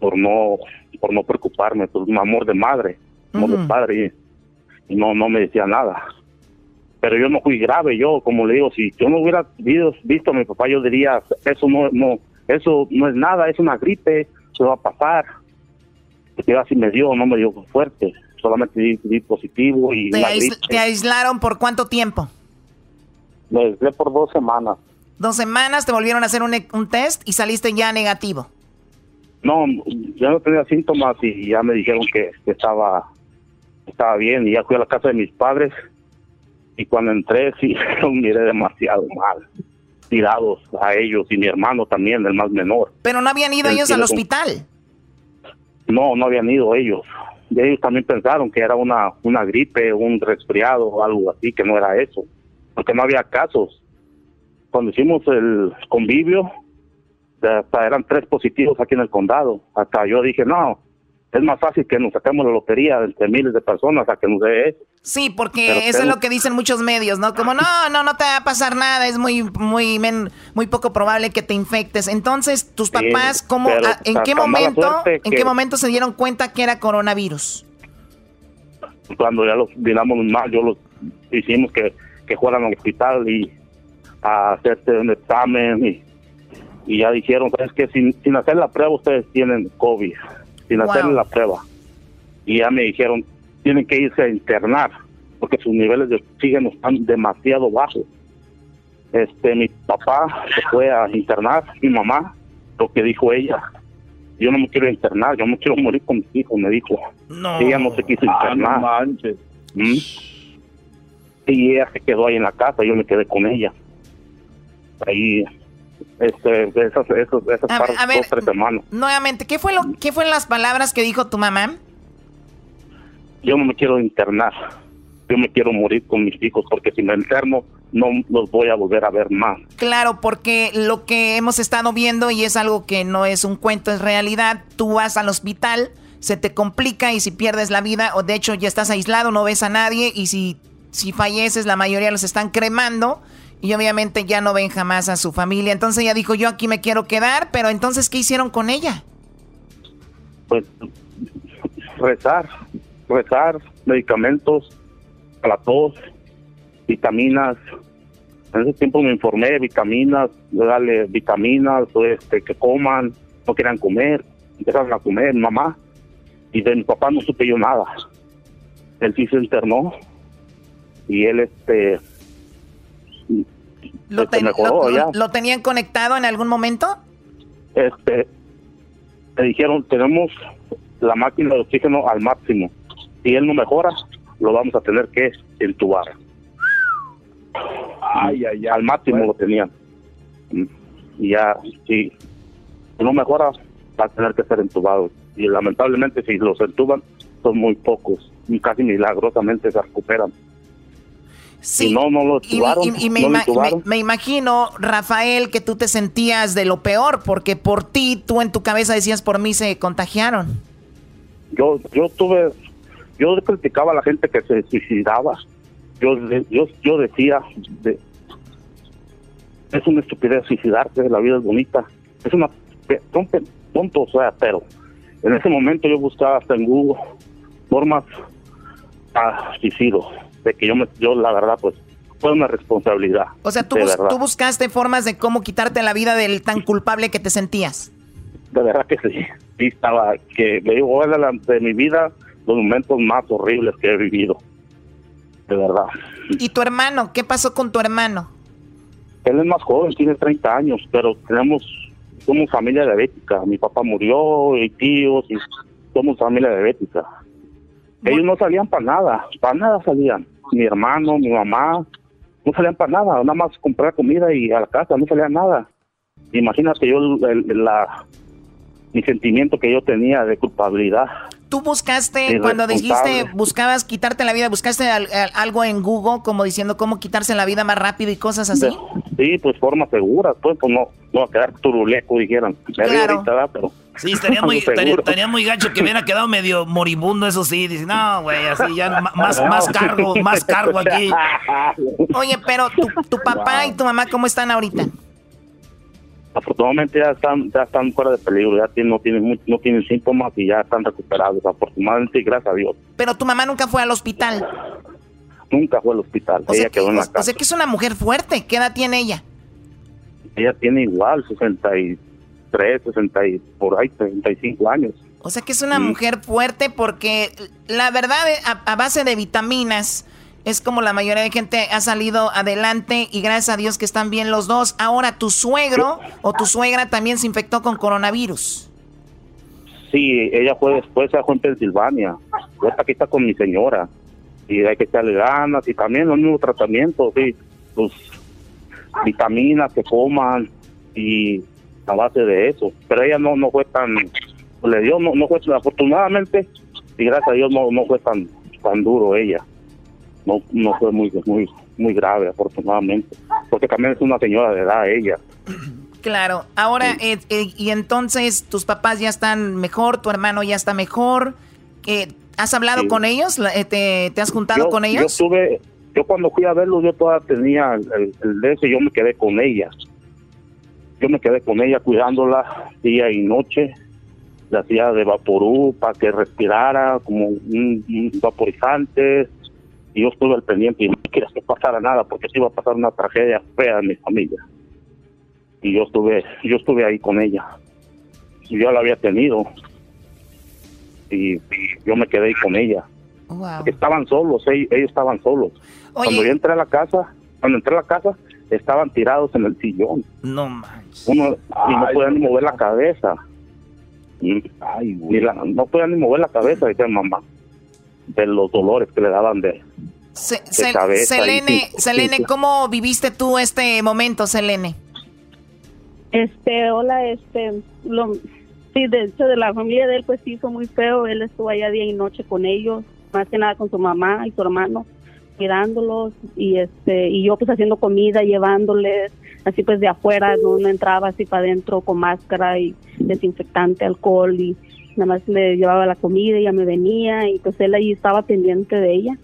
por no, por no preocuparme, por un amor de madre como padre y, no no me decía nada. Pero yo no fui grave yo como le digo si yo no hubiera visto, a mi papá yo diría eso no no eso no es nada es una gripe se va a pasar. Porque así me dio no me dio fuerte solamente di, positivo y ¿Te, aislaron por cuánto tiempo me aislé por dos semanas. Dos semanas te volvieron a hacer un, un test y saliste ya negativo. No, ya no tenía síntomas y ya me dijeron que estaba estaba bien y ya fui a la casa de mis padres y cuando entré sí los miré demasiado mal tirados a ellos y mi hermano también el más menor. Pero no habían ido ellos al hospital. No no habían ido ellos. Y ellos también pensaron que era una una gripe un resfriado o algo así que no era eso porque no había casos. Cuando hicimos el convivio hasta eran tres positivos aquí en el condado. Hasta yo dije no es más fácil que nos saquemos la lotería entre miles de personas a que nos dé eso. Sí, porque eso es lo que dicen muchos medios, ¿no? Como no, no, no te va a pasar nada, es muy, muy, muy poco probable que te infectes. Entonces, tus papás, ¿cómo, en qué momento, en qué momento se dieron cuenta que era coronavirus? Cuando ya los miramos mal, yo los hicimos que, que fueran al hospital y a hacerse un examen y, y ya dijeron, es que sin, sin hacer la prueba ustedes tienen COVID sin hacerle la prueba. y ya me dijeron, tienen que irse a internar porque sus niveles de oxígeno están demasiado bajos. Este, mi papá se fue a internar, mi mamá, lo que dijo ella, yo no me quiero internar, yo no quiero morir con mis hijos, me dijo. Ella no se quiso Ah, internar. ¿Mm? Y ella se quedó ahí en la casa, yo me quedé con ella. Ahí, este, esas, esas, esas A ver, par- a ver. dos, tres semanas. Nuevamente, ¿qué fue lo qué fueron las palabras que dijo tu mamá? Yo no me quiero internar, yo me quiero morir con mis hijos, porque si me interno, no los voy a volver a ver más. Claro, porque lo que hemos estado viendo y es algo que no es un cuento, es realidad, tú vas al hospital, se te complica y si pierdes la vida o de hecho ya estás aislado, no ves a nadie y si, si falleces la mayoría los están cremando y obviamente ya no ven jamás a su familia. Entonces ella dijo, yo aquí me quiero quedar, pero entonces, ¿qué hicieron con ella? pues rezar, rezar, medicamentos para tos, vitaminas. En ese tiempo me informé, vitaminas, darle vitaminas, este, que coman, no quieran comer, empezaron a comer, mamá. Y de mi papá no supe yo nada. Él sí se internó y él este ¿Lo, ten- mejoró lo- ya. lo tenían conectado en algún momento? este le dijeron tenemos la máquina de oxígeno al máximo. Si él no mejora lo vamos a tener que entubar ay, ay, al máximo lo tenían. Y ya si no mejora va a tener que ser entubado. Y lamentablemente si los entuban son muy pocos. Y casi milagrosamente se recuperan Sí. y no no lo Y, entubaron y- y me, no ima- me- me imagino, Rafael, que tú te sentías de lo peor, porque por ti, tú en tu cabeza decías, por mí se contagiaron. yo yo tuve yo criticaba a la gente que se suicidaba yo yo yo decía de- es una estupidez suicidarse la vida es bonita es una son tontos o sea pero en ese momento yo buscaba hasta en Google formas a suicidio de que yo me yo la verdad pues fue una responsabilidad O sea, tú, bus- verdad tú buscaste formas de cómo quitarte la vida del tan culpable que te sentías. de verdad que sí sí estaba que me digo era la- de mi vida los momentos más horribles que he vivido de verdad ¿Y tu hermano? ¿Qué pasó con tu hermano? Él es más joven, tiene 30 años, pero tenemos, somos familia diabética. Mi papá murió y tíos, y somos familia diabética. Ellos no salían para nada, para nada salían. Mi hermano, mi mamá, no salían para nada, nada más comprar comida y a la casa, no salían nada. Imagínate yo el- el- la, mi sentimiento que yo tenía de culpabilidad. Tú buscaste, cuando dijiste, buscabas quitarte la vida, buscaste al- al- algo en Google como diciendo cómo quitarse la vida más rápido y cosas así. Sí, pues formas seguras, pues, pues no, no va a quedar turuleco, río Claro. ahorita, ¿verdad? pero Sí, estaría muy, estaría, estaría muy gacho que hubiera quedado medio moribundo, eso sí. Dice, no, güey, así ya más, más cargo, más cargo aquí. Oye, pero tu, tu papá y tu mamá, ¿cómo están ahorita? Afortunadamente ya están ya están fuera de peligro ya tienen, no tienen no tienen síntomas y ya están recuperados afortunadamente y gracias a Dios Pero tu mamá nunca fue al hospital. nunca fue al hospital O sea, ella que, quedó en la o- o casa sea que es una mujer fuerte. ¿Qué edad tiene ella? ella tiene igual 63 60 y por ahí 65 años O sea que es una Mm. mujer fuerte porque la verdad a, a base de vitaminas es como la mayoría de gente ha salido adelante y gracias a Dios que están bien los dos. Ahora tu suegro o tu suegra también se infectó con coronavirus. sí ella fue después fue en Pensilvania. Ahorita aquí está con mi señora. Y hay que echarle ganas y también los mismos tratamientos sí. Pues vitaminas que coman y a base de eso. Pero ella no no fue tan le dio no, no fue afortunadamente y gracias a Dios no, no fue tan tan duro ella no no fue muy muy muy grave afortunadamente porque también es una señora de edad ella Claro, ahora, eh, eh, y entonces tus papás ya están mejor, tu hermano ya está mejor. Eh, ¿Has hablado Sí. con ellos? La- eh, ¿Te, te has juntado yo, con yo ellos? yo cuando fui a verlo yo todavía tenía el, el, de ese yo me quedé con ella yo me quedé con ella cuidándola día y noche le hacía de vaporú para que respirara como un, un vaporizante y yo estuve al pendiente y no quería que pasara nada porque se iba a pasar una tragedia fea en mi familia y yo estuve yo estuve ahí con ella y yo la había tenido y, yo me quedé ahí con ella. Estaban solos, ellos, estaban solos. Cuando yo entré a la casa, cuando entré a la casa, estaban tirados en el sillón. No manches. Uno, y no podían ni mover la cabeza. Ay, no podían ni mover la cabeza, dice mamá, de los dolores que le daban de, cabeza. Selene, Selene, ¿cómo viviste tú este momento, Selene? Este, hola, este, lo, sí, de hecho, de la familia de él, pues sí, fue muy feo. Él estuvo allá día y noche con ellos, más que nada con su mamá y su hermano, cuidándolos y este, y yo pues haciendo comida, llevándoles, así pues de afuera, no, entraba así para adentro con máscara y desinfectante, alcohol y nada más le llevaba la comida y ya me venía y pues él ahí estaba pendiente de ella.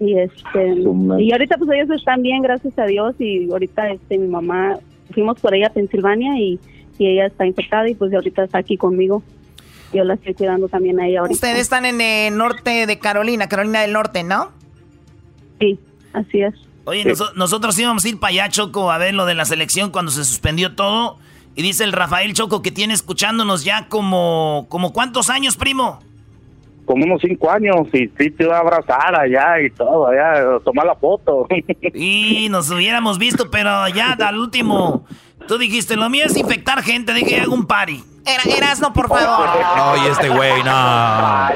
Y este y ahorita pues ellos están bien, gracias a Dios y ahorita este mi mamá fuimos por ella a Pensilvania y, y ella está infectada y pues ahorita está aquí conmigo. Yo la estoy cuidando también a ella ahorita. Ustedes están en el norte de Carolina, Carolina del Norte, ¿no? Sí, así es. Oye, nosotros íbamos a ir para allá, Choco, a ver lo de la selección cuando se suspendió todo. Y dice el Rafael Choco que tiene escuchándonos ya como, como ¿cuántos años, primo? Como unos cinco años y sí te iba a abrazar allá y todo, allá, tomar la foto. Y nos hubiéramos visto, pero ya al último, tú dijiste, lo mío es infectar gente, dije, hago un party. Era, no, por favor. No, y este güey, no.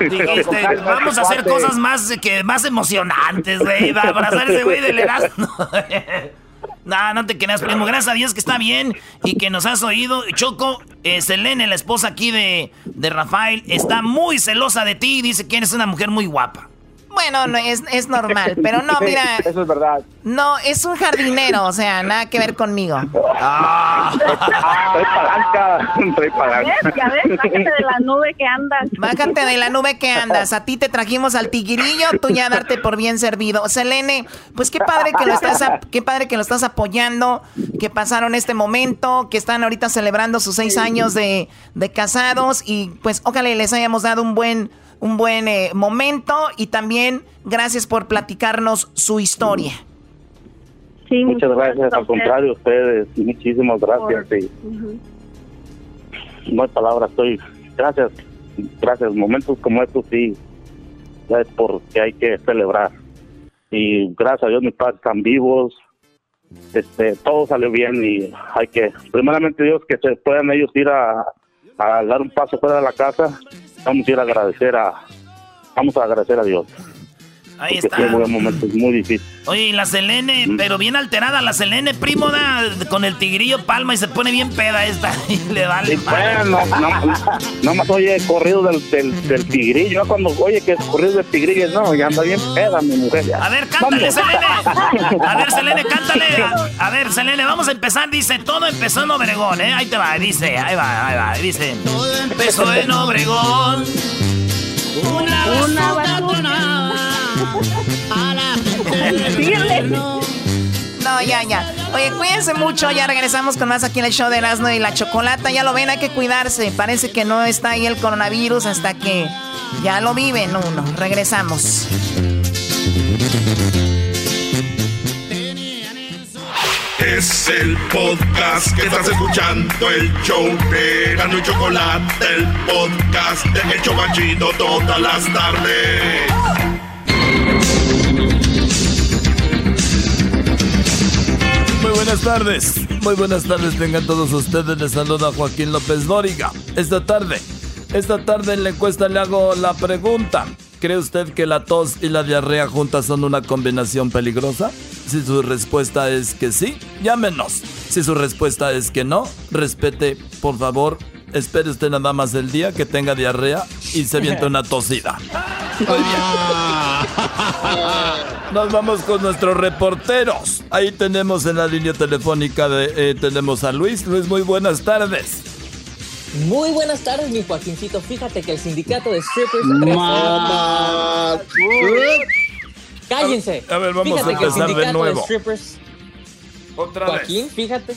Dijiste, vamos a hacer cosas más, que, más emocionantes, güey. Abrazar a ese güey del Erasmo. no, no te creas, primo. Gracias a Dios que está bien y que nos has oído. Choco, eh, Selene, la esposa aquí de, de Rafael, está muy celosa de ti y dice que eres una mujer muy guapa. Bueno, no, es, es normal, pero no, mira. Eso es verdad. No, es un jardinero, o sea, nada que ver conmigo. Ah, soy palanca, soy palanca. bájate de la nube que andas. Bájate de la nube que andas. A ti te trajimos al tiguirillo, tú ya darte por bien servido. Selene, pues qué padre que lo estás, qué padre que lo estás apoyando, que pasaron este momento, que están ahorita celebrando sus seis años de, de casados y pues ojalá les hayamos dado un buen un buen eh, momento y también gracias por platicarnos su historia. Sí, muchas gracias, al contrario, ustedes, muchísimas gracias. No hay palabras, estoy, gracias, gracias, momentos como estos sí, es porque hay que celebrar. Y gracias a Dios mis padres están vivos, este, todo salió bien y hay que, primeramente Dios, que se puedan ellos ir a, a dar un paso fuera de la casa vamos a ir a agradecer a, vamos a agradecer a Dios. Ahí está. muy difícil. Oye, la Selene, pero bien alterada, la Selene, primo, da con el tigrillo palma y se pone bien peda esta. Y le vale. Sí, bueno, no, más oye corrido del, del, del, tigrillo. Cuando oye que es corrido del tigrillo, no, ya anda bien peda mi mujer. A ver, cántale, Selene. A ver, Selene, cántale. A, a, ver, Selene, vamos a empezar. Dice, todo empezó en Obregón, ¿eh? Ahí te va, dice, ahí va, ahí va. Dice, todo empezó en Obregón. Una, una vacuna. A la gente No, ya, ya. Oye, cuídense mucho. Ya regresamos con más aquí en el show de Erasmo y la Chocolata. Ya lo ven, hay que cuidarse. Parece que no está ahí el coronavirus hasta que ya lo viven uno. Regresamos. Es el podcast que estás escuchando, el show de Gano y Chocolate, el podcast de El Chobachito todas las tardes. Muy buenas tardes, muy buenas tardes tengan todos ustedes. Les saluda Joaquín López Dóriga. Esta tarde, esta tarde en la encuesta le hago la pregunta. ¿Cree usted que la tos y la diarrea juntas son una combinación peligrosa? Si su respuesta es que sí, llámenos. Si su respuesta es que no, respete, por favor, espere usted nada más el día que tenga diarrea y se viente una tosida. Nos vamos con nuestros reporteros. Ahí tenemos en la línea telefónica de, eh, tenemos a Luis. Luis, muy buenas tardes. Muy buenas tardes, mi Joaquincito. Fíjate que el sindicato de strippers. Cállense. A ver, vamos fíjate a empezar que el de nuevo. De strippers, Otra Joaquín, vez. fíjate.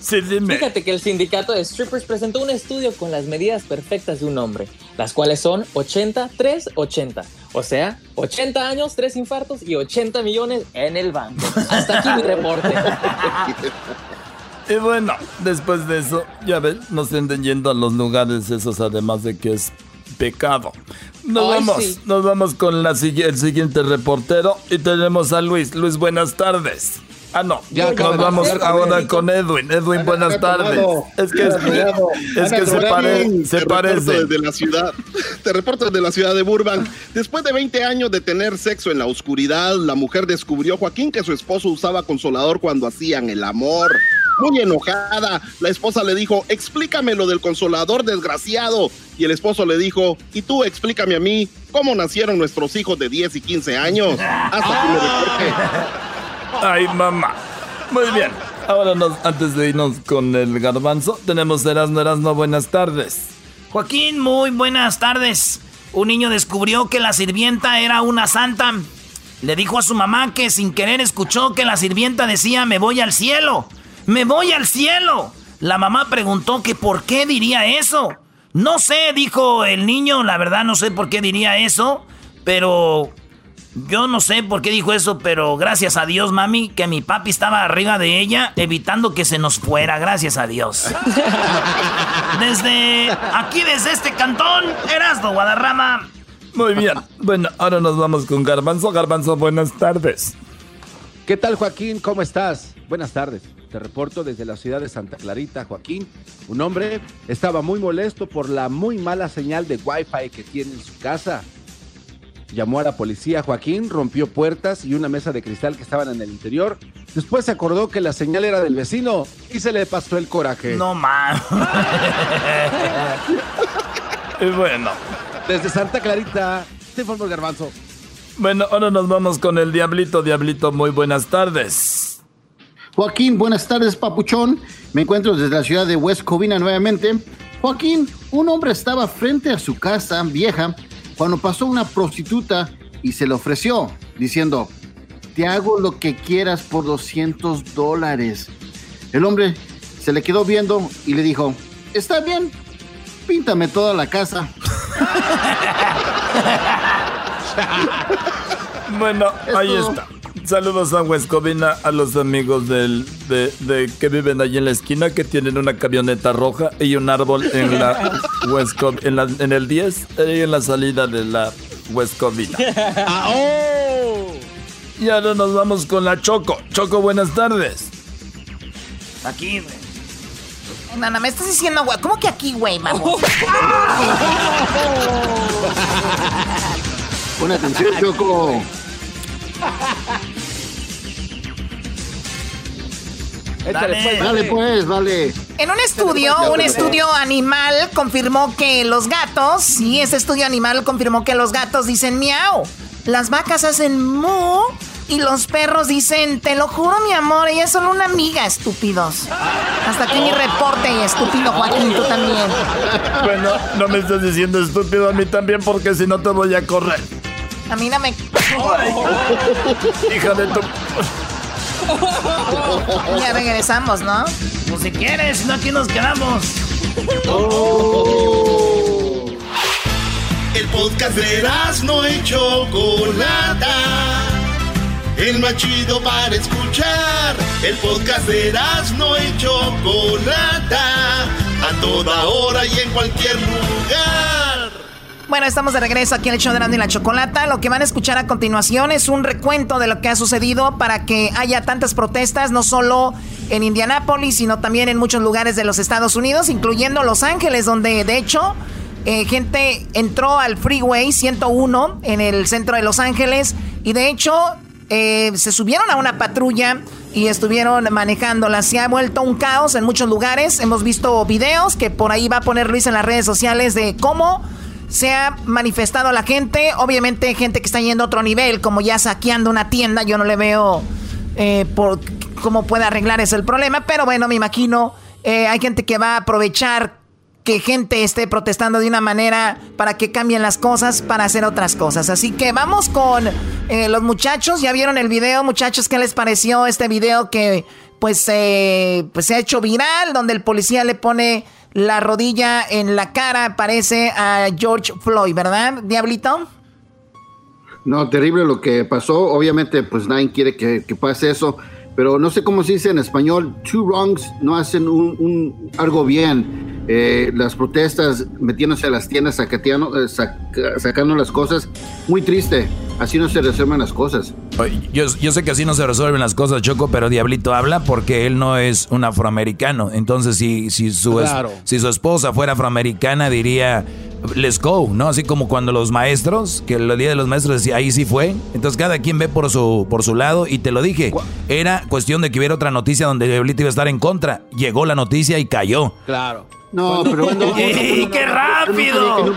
Sí, dime. Fíjate que el sindicato de strippers presentó un estudio con las medidas perfectas de un hombre, las cuales son 80, 3, 80. O sea, 80 años, 3 infartos y 80 millones en el banco. Hasta aquí mi reporte. Y bueno, después de eso, ya ven, nos estén yendo a los lugares esos, además de que es pecado. Nos vamos, nos vamos con la, el siguiente reportero y tenemos a Luis. Luis, buenas tardes. Ah, no. Ya Nos vamos ahora con Edwin. Edwin, buenas tardes. Es que, es, que se, pare, se parece. Desde la ciudad, te reporto desde la ciudad de Burbank. Después de 20 años de tener sexo en la oscuridad, la mujer descubrió, Joaquín, que su esposo usaba consolador cuando hacían el amor. Muy enojada, la esposa le dijo, explícame lo del consolador desgraciado. Y el esposo le dijo, y tú explícame a mí, ¿cómo nacieron nuestros hijos de 10 y 15 años? Hasta que me. Ay, mamá. Muy bien. Ahora, nos, antes de irnos con el garbanzo, tenemos Erasmo Erasmo. Buenas tardes. Joaquín, muy buenas tardes. Un niño descubrió que la sirvienta era una santa. Le dijo a su mamá que sin querer escuchó que la sirvienta decía, me voy al cielo. Me voy al cielo. La mamá preguntó que por qué diría eso. No sé, dijo el niño, la verdad no sé por qué diría eso, pero yo no sé por qué dijo eso, pero gracias a Dios, mami, que mi papi estaba arriba de ella, evitando que se nos fuera. Gracias a Dios. desde aquí, desde este cantón, Erasmo Guadarrama. Muy bien. Bueno, ahora nos vamos con Garbanzo. Garbanzo, buenas tardes. ¿Qué tal, Joaquín? ¿Cómo estás? Buenas tardes. Te reporto desde la ciudad de Santa Clarita, Joaquín. Un hombre estaba muy molesto por la muy mala señal de Wi-Fi que tiene en su casa llamó a la policía. Joaquín rompió puertas y una mesa de cristal que estaban en el interior. Después se acordó que la señal era del vecino y se le pasó el coraje. No más. y bueno. Desde Santa Clarita, te informo el garbanzo. Bueno, ahora nos vamos con el Diablito. Diablito, muy buenas tardes. Joaquín, buenas tardes, papuchón. Me encuentro desde la ciudad de West Covina nuevamente. Joaquín, un hombre estaba frente a su casa vieja cuando pasó una prostituta y se le ofreció, diciendo, te hago lo que quieras por 200 dólares. El hombre se le quedó viendo y le dijo, está bien, píntame toda la casa. bueno, ahí está. Saludos a Huescovina, a los amigos del, de, que viven allí en la esquina, que tienen una camioneta roja y un árbol en la en, la, en el 10 y en la salida de la Huescovina. Ah, oh. Y ahora nos vamos con la Choco. Choco, buenas tardes. Aquí, güey. Nana, me estás diciendo, güey. ¿Cómo que aquí, güey, vamos? Pon atención, Choco. Dale. Pues, dale pues, vale. En un estudio, un estudio animal confirmó que los gatos, sí, ese estudio animal confirmó que los gatos dicen miau, las vacas hacen mu y los perros dicen, te lo juro mi amor, ella es solo una amiga, estúpidos. Hasta aquí mi reporte, estúpido Joaquín, tú también. Bueno, no me estás diciendo estúpido a mí también porque si no te voy a correr. A mí no me... Hija de tu... Ya regresamos, ¿no? Pues si quieres, no aquí nos quedamos. El podcast de no y Chocolata. El más chido para escuchar. El podcast de no y Chocolata. A toda hora y en cualquier lugar. Bueno, estamos de regreso aquí en el show de y la Chocolata. Lo que van a escuchar a continuación es un recuento de lo que ha sucedido para que haya tantas protestas, no solo en Indianápolis, sino también en muchos lugares de los Estados Unidos, incluyendo Los Ángeles, donde de hecho eh, gente entró al Freeway 101 en el centro de Los Ángeles y de hecho eh, se subieron a una patrulla y estuvieron manejándola. Se ha vuelto un caos en muchos lugares. Hemos visto videos que por ahí va a poner Luis en las redes sociales de cómo se ha manifestado la gente. Obviamente, gente que está yendo a otro nivel, como ya saqueando una tienda. Yo no le veo eh, por cómo puede arreglar ese el problema. Pero bueno, me imagino, eh, hay gente que va a aprovechar que gente esté protestando de una manera para que cambien las cosas para hacer otras cosas. Así que vamos con eh, los muchachos. Ya vieron el video, muchachos, ¿qué les pareció este video que pues, pues se ha hecho viral, donde el policía le pone la rodilla en la cara, parece a George Floyd, ¿verdad, Diablito? No, terrible lo que pasó. Obviamente, pues nadie quiere que, pase eso. pero no sé cómo se dice en español, two wrongs no hacen un, algo bien. Eh, las protestas metiéndose a las tiendas, sacateando, eh, sacando las cosas, muy triste. Así no se resuelven las cosas. Yo, yo, sé que así no se resuelven las cosas, Choco, pero Diablito habla porque él no es un afroamericano. Entonces, si, si, su, si su esposa fuera afroamericana, diría, let's go, ¿no? Así como cuando los maestros, que el día de los maestros decía, ahí sí fue. Entonces, cada quien ve por su, por su lado y te lo dije. Era cuestión de que hubiera otra noticia donde Diablito iba a estar en contra. Llegó la noticia y cayó. Claro. No, pero cuando. ¡Qué rápido!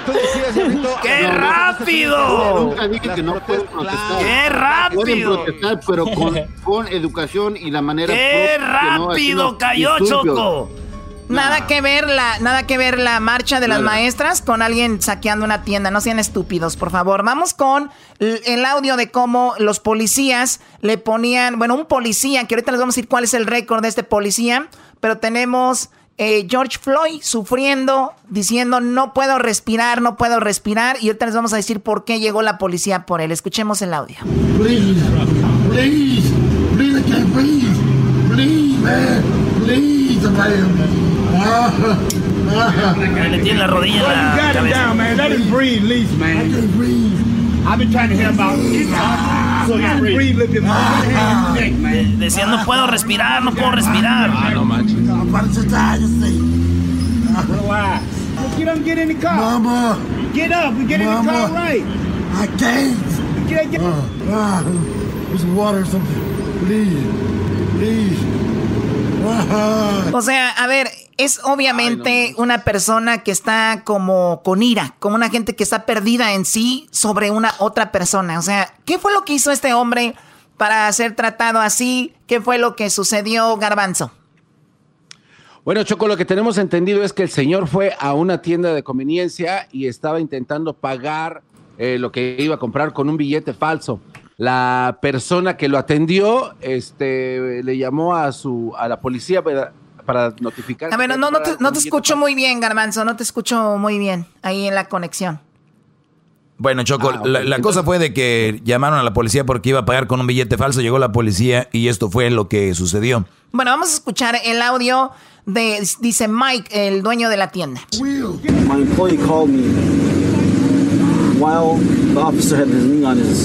¡Qué rápido! Nunca dije que no puedes protestar. ¡Qué rápido! Pueden protestar, pero con, educación y la manera. ¡Qué rápido cayó, Choco! Nada que ver la, nada que ver la marcha de las maestras con alguien saqueando una tienda. No sean estúpidos, por favor. Vamos con el audio de cómo los policías le ponían, bueno, un policía, que ahorita les vamos a decir cuál es el récord de este policía, pero tenemos eh, George Floyd sufriendo, diciendo no puedo respirar, no puedo respirar. Y ahorita les vamos a decir por qué llegó la policía por él. Escuchemos el audio. Please, please, please, man, please, Le tiene la rodilla en la cabeza. Down, man. Let him breathe, please, man. Breathe. I've been trying to help out. So you breathe, lift up. Decía, no puedo respirar, no puedo respirar. Ah, no manches. Get up, get in the car. Mama. Get up and get Mama. in the car right. I can't. Get, get. Uh, uh, there's water or something. Please. Please. O sea, a ver, es obviamente una persona que está como con ira, como una gente que está perdida en sí sobre una otra persona. O sea, ¿qué fue lo que hizo este hombre para ser tratado así? ¿Qué fue lo que sucedió, Garbanzo? Bueno, Choco, lo que tenemos entendido es que el señor fue a una tienda de conveniencia y estaba intentando pagar eh, lo que iba a comprar con un billete falso. La persona que lo atendió este, le llamó a, su, a la policía para, notificar. A ver, no, no, te, no te escucho muy bien, Garbanzo, no te escucho muy bien ahí en la conexión. Bueno, Choco, ah, la, cosa fue de que llamaron a la policía porque iba a pagar con un billete falso, llegó la policía y esto fue lo que sucedió. Bueno, vamos a escuchar el audio de, dice Mike, el dueño de la tienda. My employee called me while the officer had his knee on his,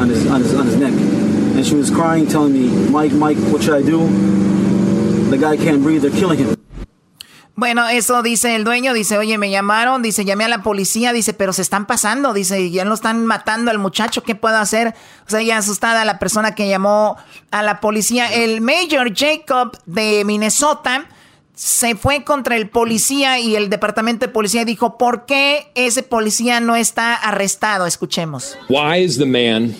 on his, on his, on his neck. And she was crying, telling me, Mike, Mike, what should I do? The guy can't breathe, they're killing him. Bueno, eso dice el dueño, dice, oye, me llamaron, dice, llamé a la policía, dice, pero se están pasando, dice, ya lo están matando al muchacho, ¿qué puedo hacer? O sea, ya asustada la persona que llamó a la policía. El Major Jacob de Minnesota se fue contra el policía y el departamento de policía dijo, ¿por qué ese policía no está arrestado? Escuchemos. Why is the man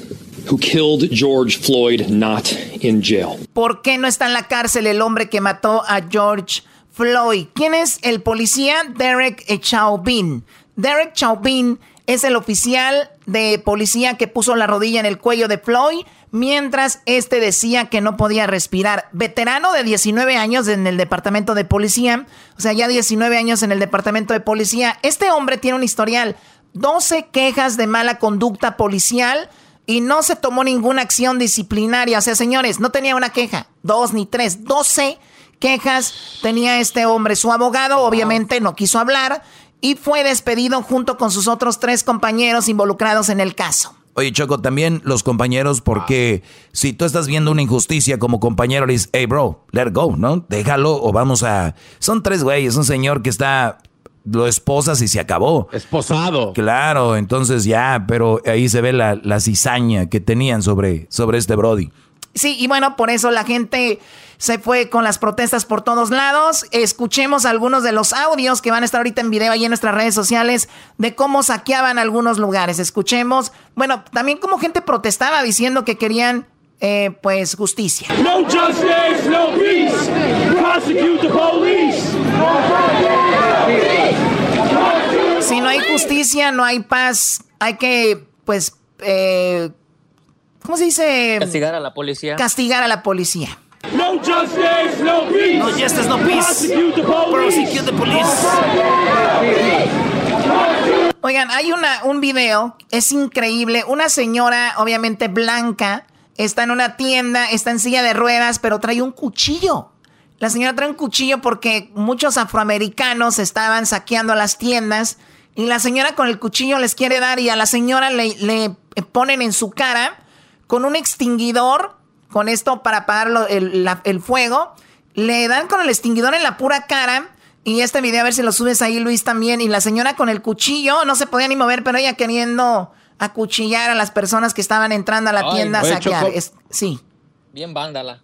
who killed George Floyd not in jail? ¿Por qué no está en la cárcel el hombre que mató a George Floyd? ¿Quién es el policía? Derek Chauvin. Derek Chauvin es el oficial de policía que puso la rodilla en el cuello de Floyd mientras este decía que no podía respirar. Veterano de 19 años en el departamento de policía, o sea, ya 19 años en el departamento de policía. Este hombre tiene un historial, 12 quejas de mala conducta policial y no se tomó ninguna acción disciplinaria. O sea, señores, no tenía una queja, dos ni tres, 12 quejas tenía este hombre. Su abogado obviamente no quiso hablar y fue despedido junto con sus otros tres compañeros involucrados en el caso. Oye, Choco, también los compañeros, porque si tú estás viendo una injusticia como compañero, le dices, hey, bro, let go, ¿no? Déjalo o vamos a... Son tres güeyes, un señor que está... Lo esposas y se acabó. Esposado. Claro, entonces ya, pero ahí se ve la, la cizaña que tenían sobre, sobre este Brody. Sí, y bueno, por eso la gente se fue con las protestas por todos lados. Escuchemos algunos de los audios que van a estar ahorita en video ahí en nuestras redes sociales de cómo saqueaban algunos lugares. Escuchemos, bueno, también como gente protestaba diciendo que querían eh, pues justicia. No justice, no peace. Prosecute the police. Si no hay justicia, no hay paz. Hay que, pues, eh, ¿cómo se dice? Castigar a la policía. Castigar a la policía. No justice, no peace. No justice, no peace. Prosecute the police. Oigan, hay una, un video, es increíble. Una señora, obviamente blanca, está en una tienda, está en silla de ruedas, pero trae un cuchillo. La señora trae un cuchillo porque muchos afroamericanos estaban saqueando las tiendas y la señora con el cuchillo les quiere dar y a la señora le, le ponen en su cara con un extinguidor, con esto para apagar el, el fuego, le dan con el extinguidor en la pura cara. Y este video, a ver si lo subes ahí, Luis, también. Y la señora con el cuchillo, no se podía ni mover, pero ella queriendo acuchillar a las personas que estaban entrando a la tienda a saquear. sí. Bien vándala.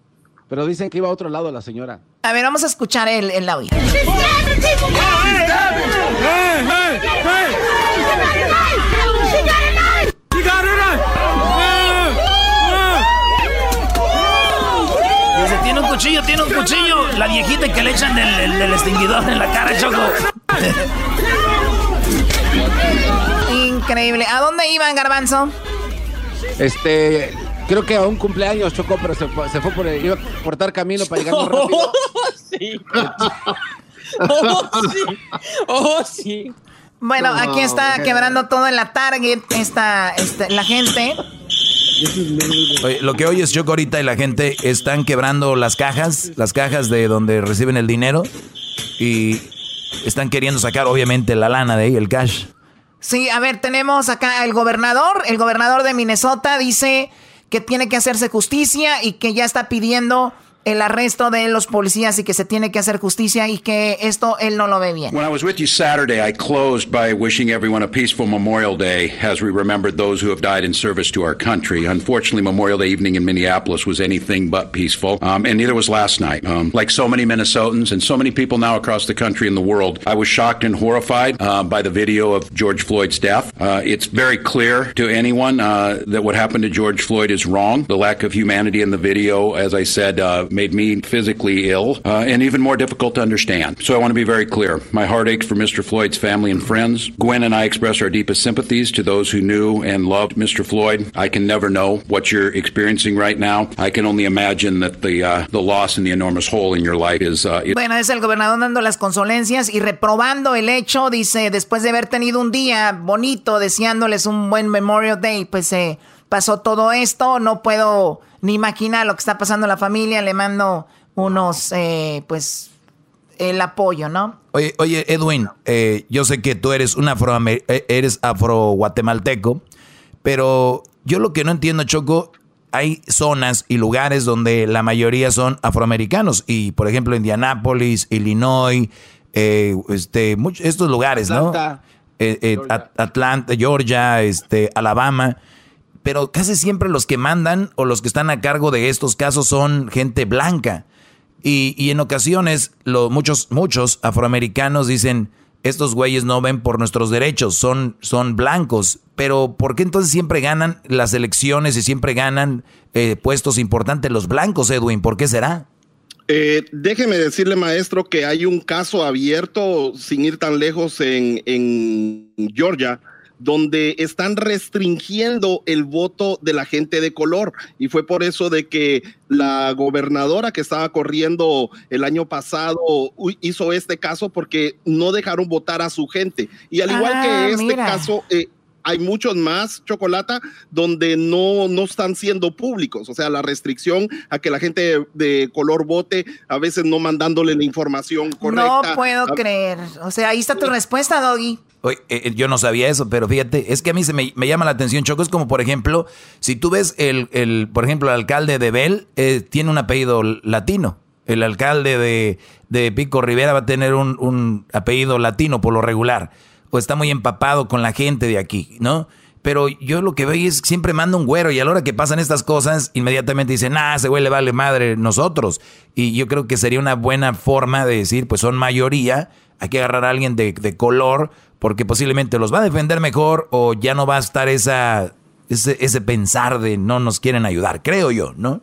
Pero dicen que iba a otro lado la señora. A ver, vamos a escuchar el, el audio. Dice, tiene un cuchillo, tiene un cuchillo. La viejita que le echan el, el, extinguidor en la cara, Choco. Increíble. ¿A dónde iban, Garbanzo? Este, creo que a un cumpleaños chocó, pero se, se fue por iba a cortar camino para llegar más rápido. sí. oh, sí. Oh, sí. Bueno, aquí está quebrando todo en la Target, está, este, la gente. Lo que oyes Choco ahorita y la gente están quebrando las cajas, las cajas de donde reciben el dinero y están queriendo sacar obviamente la lana de ahí, el cash. Sí, a ver, tenemos acá al gobernador, el gobernador de Minnesota dice que tiene que hacerse justicia y que ya está pidiendo el arresto de los policías y que se tiene que hacer justicia y que esto él no lo ve bien. When I was with you Saturday, I closed by wishing everyone a peaceful Memorial Day as we remembered those who have died in service to our country. Unfortunately, Memorial Day evening in Minneapolis was anything but peaceful, um, and neither was last night. Um, like so many Minnesotans and so many people now across the country and the world, I was shocked and horrified uh, by the video of George Floyd's death. Uh, it's very clear to anyone uh, that what happened to George Floyd is wrong. The lack of humanity in the video, as I said, uh, made me physically ill uh, and even more difficult to understand. So I want to be very clear. My heart aches for Mr. Floyd's family and friends. Gwen and I express our deepest sympathies to those who knew and loved Mr. Floyd. I can never know what you're experiencing right now. I can only imagine that the uh, the loss and the enormous hole in your life is. Uh, bueno, es el gobernador dando las consolencias y reprobando el hecho. Dice después de haber tenido un día bonito, deseándoles un buen Memorial Day, pues eh, pasó todo esto. No puedo ni imaginar lo que está pasando a la familia, le mando unos, eh, pues, el apoyo, ¿no? Oye, oye Edwin, eh, yo sé que tú eres un afro, eh, eres afro guatemalteco, pero yo lo que no entiendo, Choco, hay zonas y lugares donde la mayoría son afroamericanos y, por ejemplo, Indianápolis, Illinois, este, estos lugares, ¿no? Atlanta, Georgia, este, Alabama pero casi siempre los que mandan o los que están a cargo de estos casos son gente blanca. Y, en ocasiones muchos, muchos afroamericanos dicen, estos güeyes no ven por nuestros derechos, son, son blancos. Pero ¿por qué entonces siempre ganan las elecciones y siempre ganan eh, puestos importantes los blancos, Edwin? ¿Por qué será? Eh, déjeme decirle, maestro, que hay un caso abierto, sin ir tan lejos, en, en Georgia, donde están restringiendo el voto de la gente de color. Y fue por eso de que la gobernadora que estaba corriendo el año pasado hizo este caso porque no dejaron votar a su gente. Y al igual que ah, este caso... Eh, hay muchos más, Chocolata, donde no, no están siendo públicos. O sea, la restricción a que la gente de, color vote, a veces no mandándole la información correcta. No puedo creer. O sea, ahí está tu respuesta, Doggy. Oye, eh, eh, yo no sabía eso, pero fíjate, es que a mí se me, llama la atención, Choco, es como, por ejemplo, si tú ves el, el por ejemplo, el alcalde de Bell eh, tiene un apellido latino. El alcalde de, de Pico Rivera va a tener un, un apellido latino por lo regular o está muy empapado con la gente de aquí, ¿no? Pero yo lo que veo es que siempre manda un güero y a la hora que pasan estas cosas, inmediatamente dicen, ah, ese güey le vale madre nosotros. Y yo creo que sería una buena forma de decir, pues son mayoría, hay que agarrar a alguien de, color, porque posiblemente los va a defender mejor o ya no va a estar esa, ese pensar de no nos quieren ayudar, creo yo, ¿no?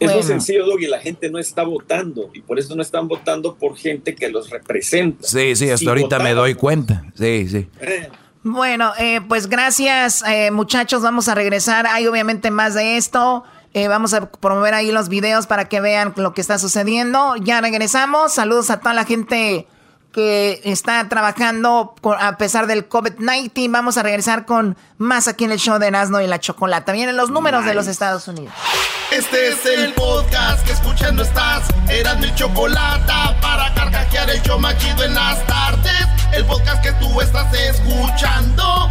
Es muy sencillo, Doug, y la gente no está votando, y por eso no están votando por gente que los representa. Sí, sí, hasta ahorita me doy cuenta. Sí, sí. Eh. Bueno, eh, pues gracias, eh, muchachos. Vamos a regresar. Hay obviamente más de esto. vamos a promover ahí los videos para que vean lo que está sucediendo. Ya regresamos. Saludos a toda la gente que está trabajando a pesar del COVID-19. Vamos a regresar con más aquí en el show de Erasmo y la Chocolata. Vienen los números de los Estados Unidos. Este es el podcast que escuchando estás. Erasmo y Chocolata para carcajear el show machido en las tardes. El podcast que tú estás escuchando.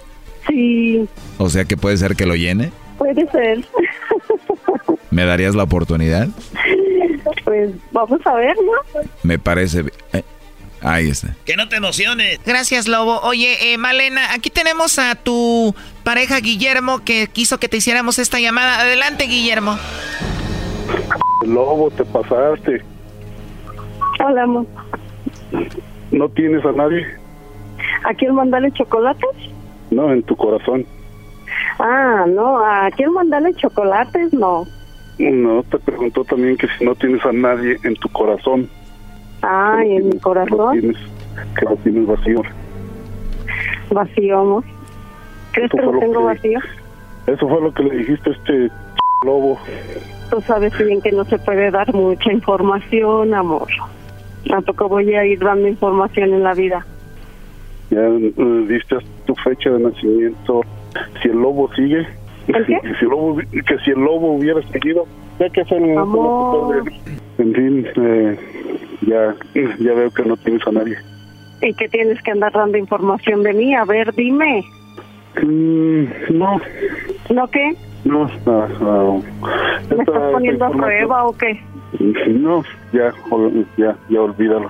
Sí. O sea que puede ser que lo llene. Puede ser. ¿Me darías la oportunidad? Pues vamos a ver, ¿no? Me parece... Eh, ahí está. Que no te emociones. Gracias, Lobo. Oye, eh, Malena, aquí tenemos a tu pareja Guillermo que quiso que te hiciéramos esta llamada. Adelante, Guillermo. Lobo, te pasaste. Hola, amor. ¿No tienes a nadie? ¿A quién mandarle chocolates? No, en tu corazón. Ah, no, ¿a quién mandarle chocolates? No. No, te preguntó también que si no tienes a nadie en tu corazón. Ah, ¿y en mi corazón? Tienes, que lo tienes vacío. Vacío, amor. ¿Crees que lo lo tengo que- vacío? Eso fue lo que le dijiste a este lobo. Tú sabes bien que no se puede dar mucha información, amor. Tampoco voy a ir dando información en la vida. Ya eh, diste fecha de nacimiento. Si el lobo sigue, ¿El qué? que si el lobo, que si el lobo hubiera seguido, ya que es el Amor. En fin, eh, ya, ya veo que no tienes a nadie. ¿Y que tienes que andar dando información de mí? A ver, dime. Mm, no, ¿No qué? no, no, no. ¿Me Esta- estás esta poniendo a prueba o qué? No, ya, ya, ya olvídalo.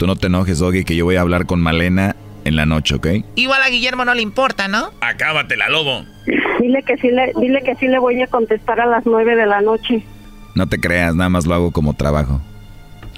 Tú no te enojes, Doggy, que yo voy a hablar con Malena en la noche, ¿ok? Igual a Guillermo no le importa, ¿no? Acábatela, lobo. Dile que sí le, dile que sí le voy a contestar a las nueve de la noche. No te creas, nada más lo hago como trabajo.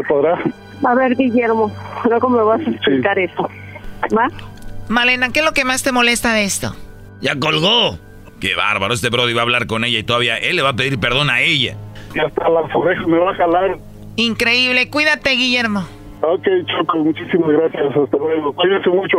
se podrá A ver, Guillermo, luego me vas a explicar eso. ¿Va? Malena, ¿qué es lo que más te molesta de esto? Ya colgó. Qué bárbaro, este Brody va a hablar con ella y todavía él le va a pedir perdón a ella. y hasta las orejas me va a jalar Increíble, cuídate, Guillermo. Ok, Choco, muchísimas gracias. Hasta luego. Cuídense mucho.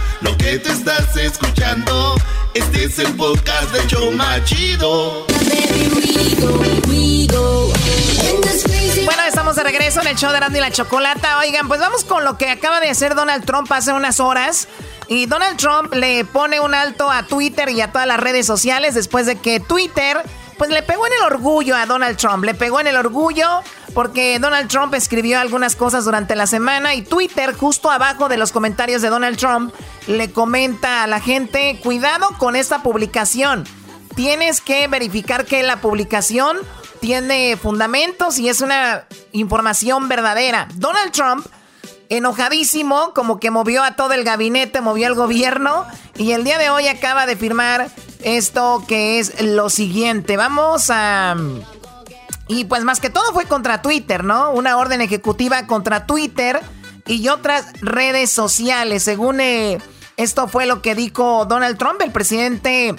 Lo que te estás escuchando, este es el podcast de Choma Chido. Bueno, estamos de regreso en el show de Randy la Chocolata. Oigan, pues vamos con lo que acaba de hacer Donald Trump hace unas horas. Y Donald Trump le pone un alto a Twitter y a todas las redes sociales después de que Twitter, pues le pegó en el orgullo a Donald Trump. Le pegó en el orgullo porque Donald Trump escribió algunas cosas durante la semana y Twitter, justo abajo de los comentarios de Donald Trump, le comenta a la gente, cuidado con esta publicación. Tienes que verificar que la publicación tiene fundamentos y es una información verdadera. Donald Trump, enojadísimo, como que movió a todo el gabinete, movió al gobierno y el día de hoy acaba de firmar esto que es lo siguiente. Vamos a... Y pues más que todo fue contra Twitter, ¿no? Una orden ejecutiva contra Twitter y otras redes sociales. Según eh, esto fue lo que dijo Donald Trump, el presidente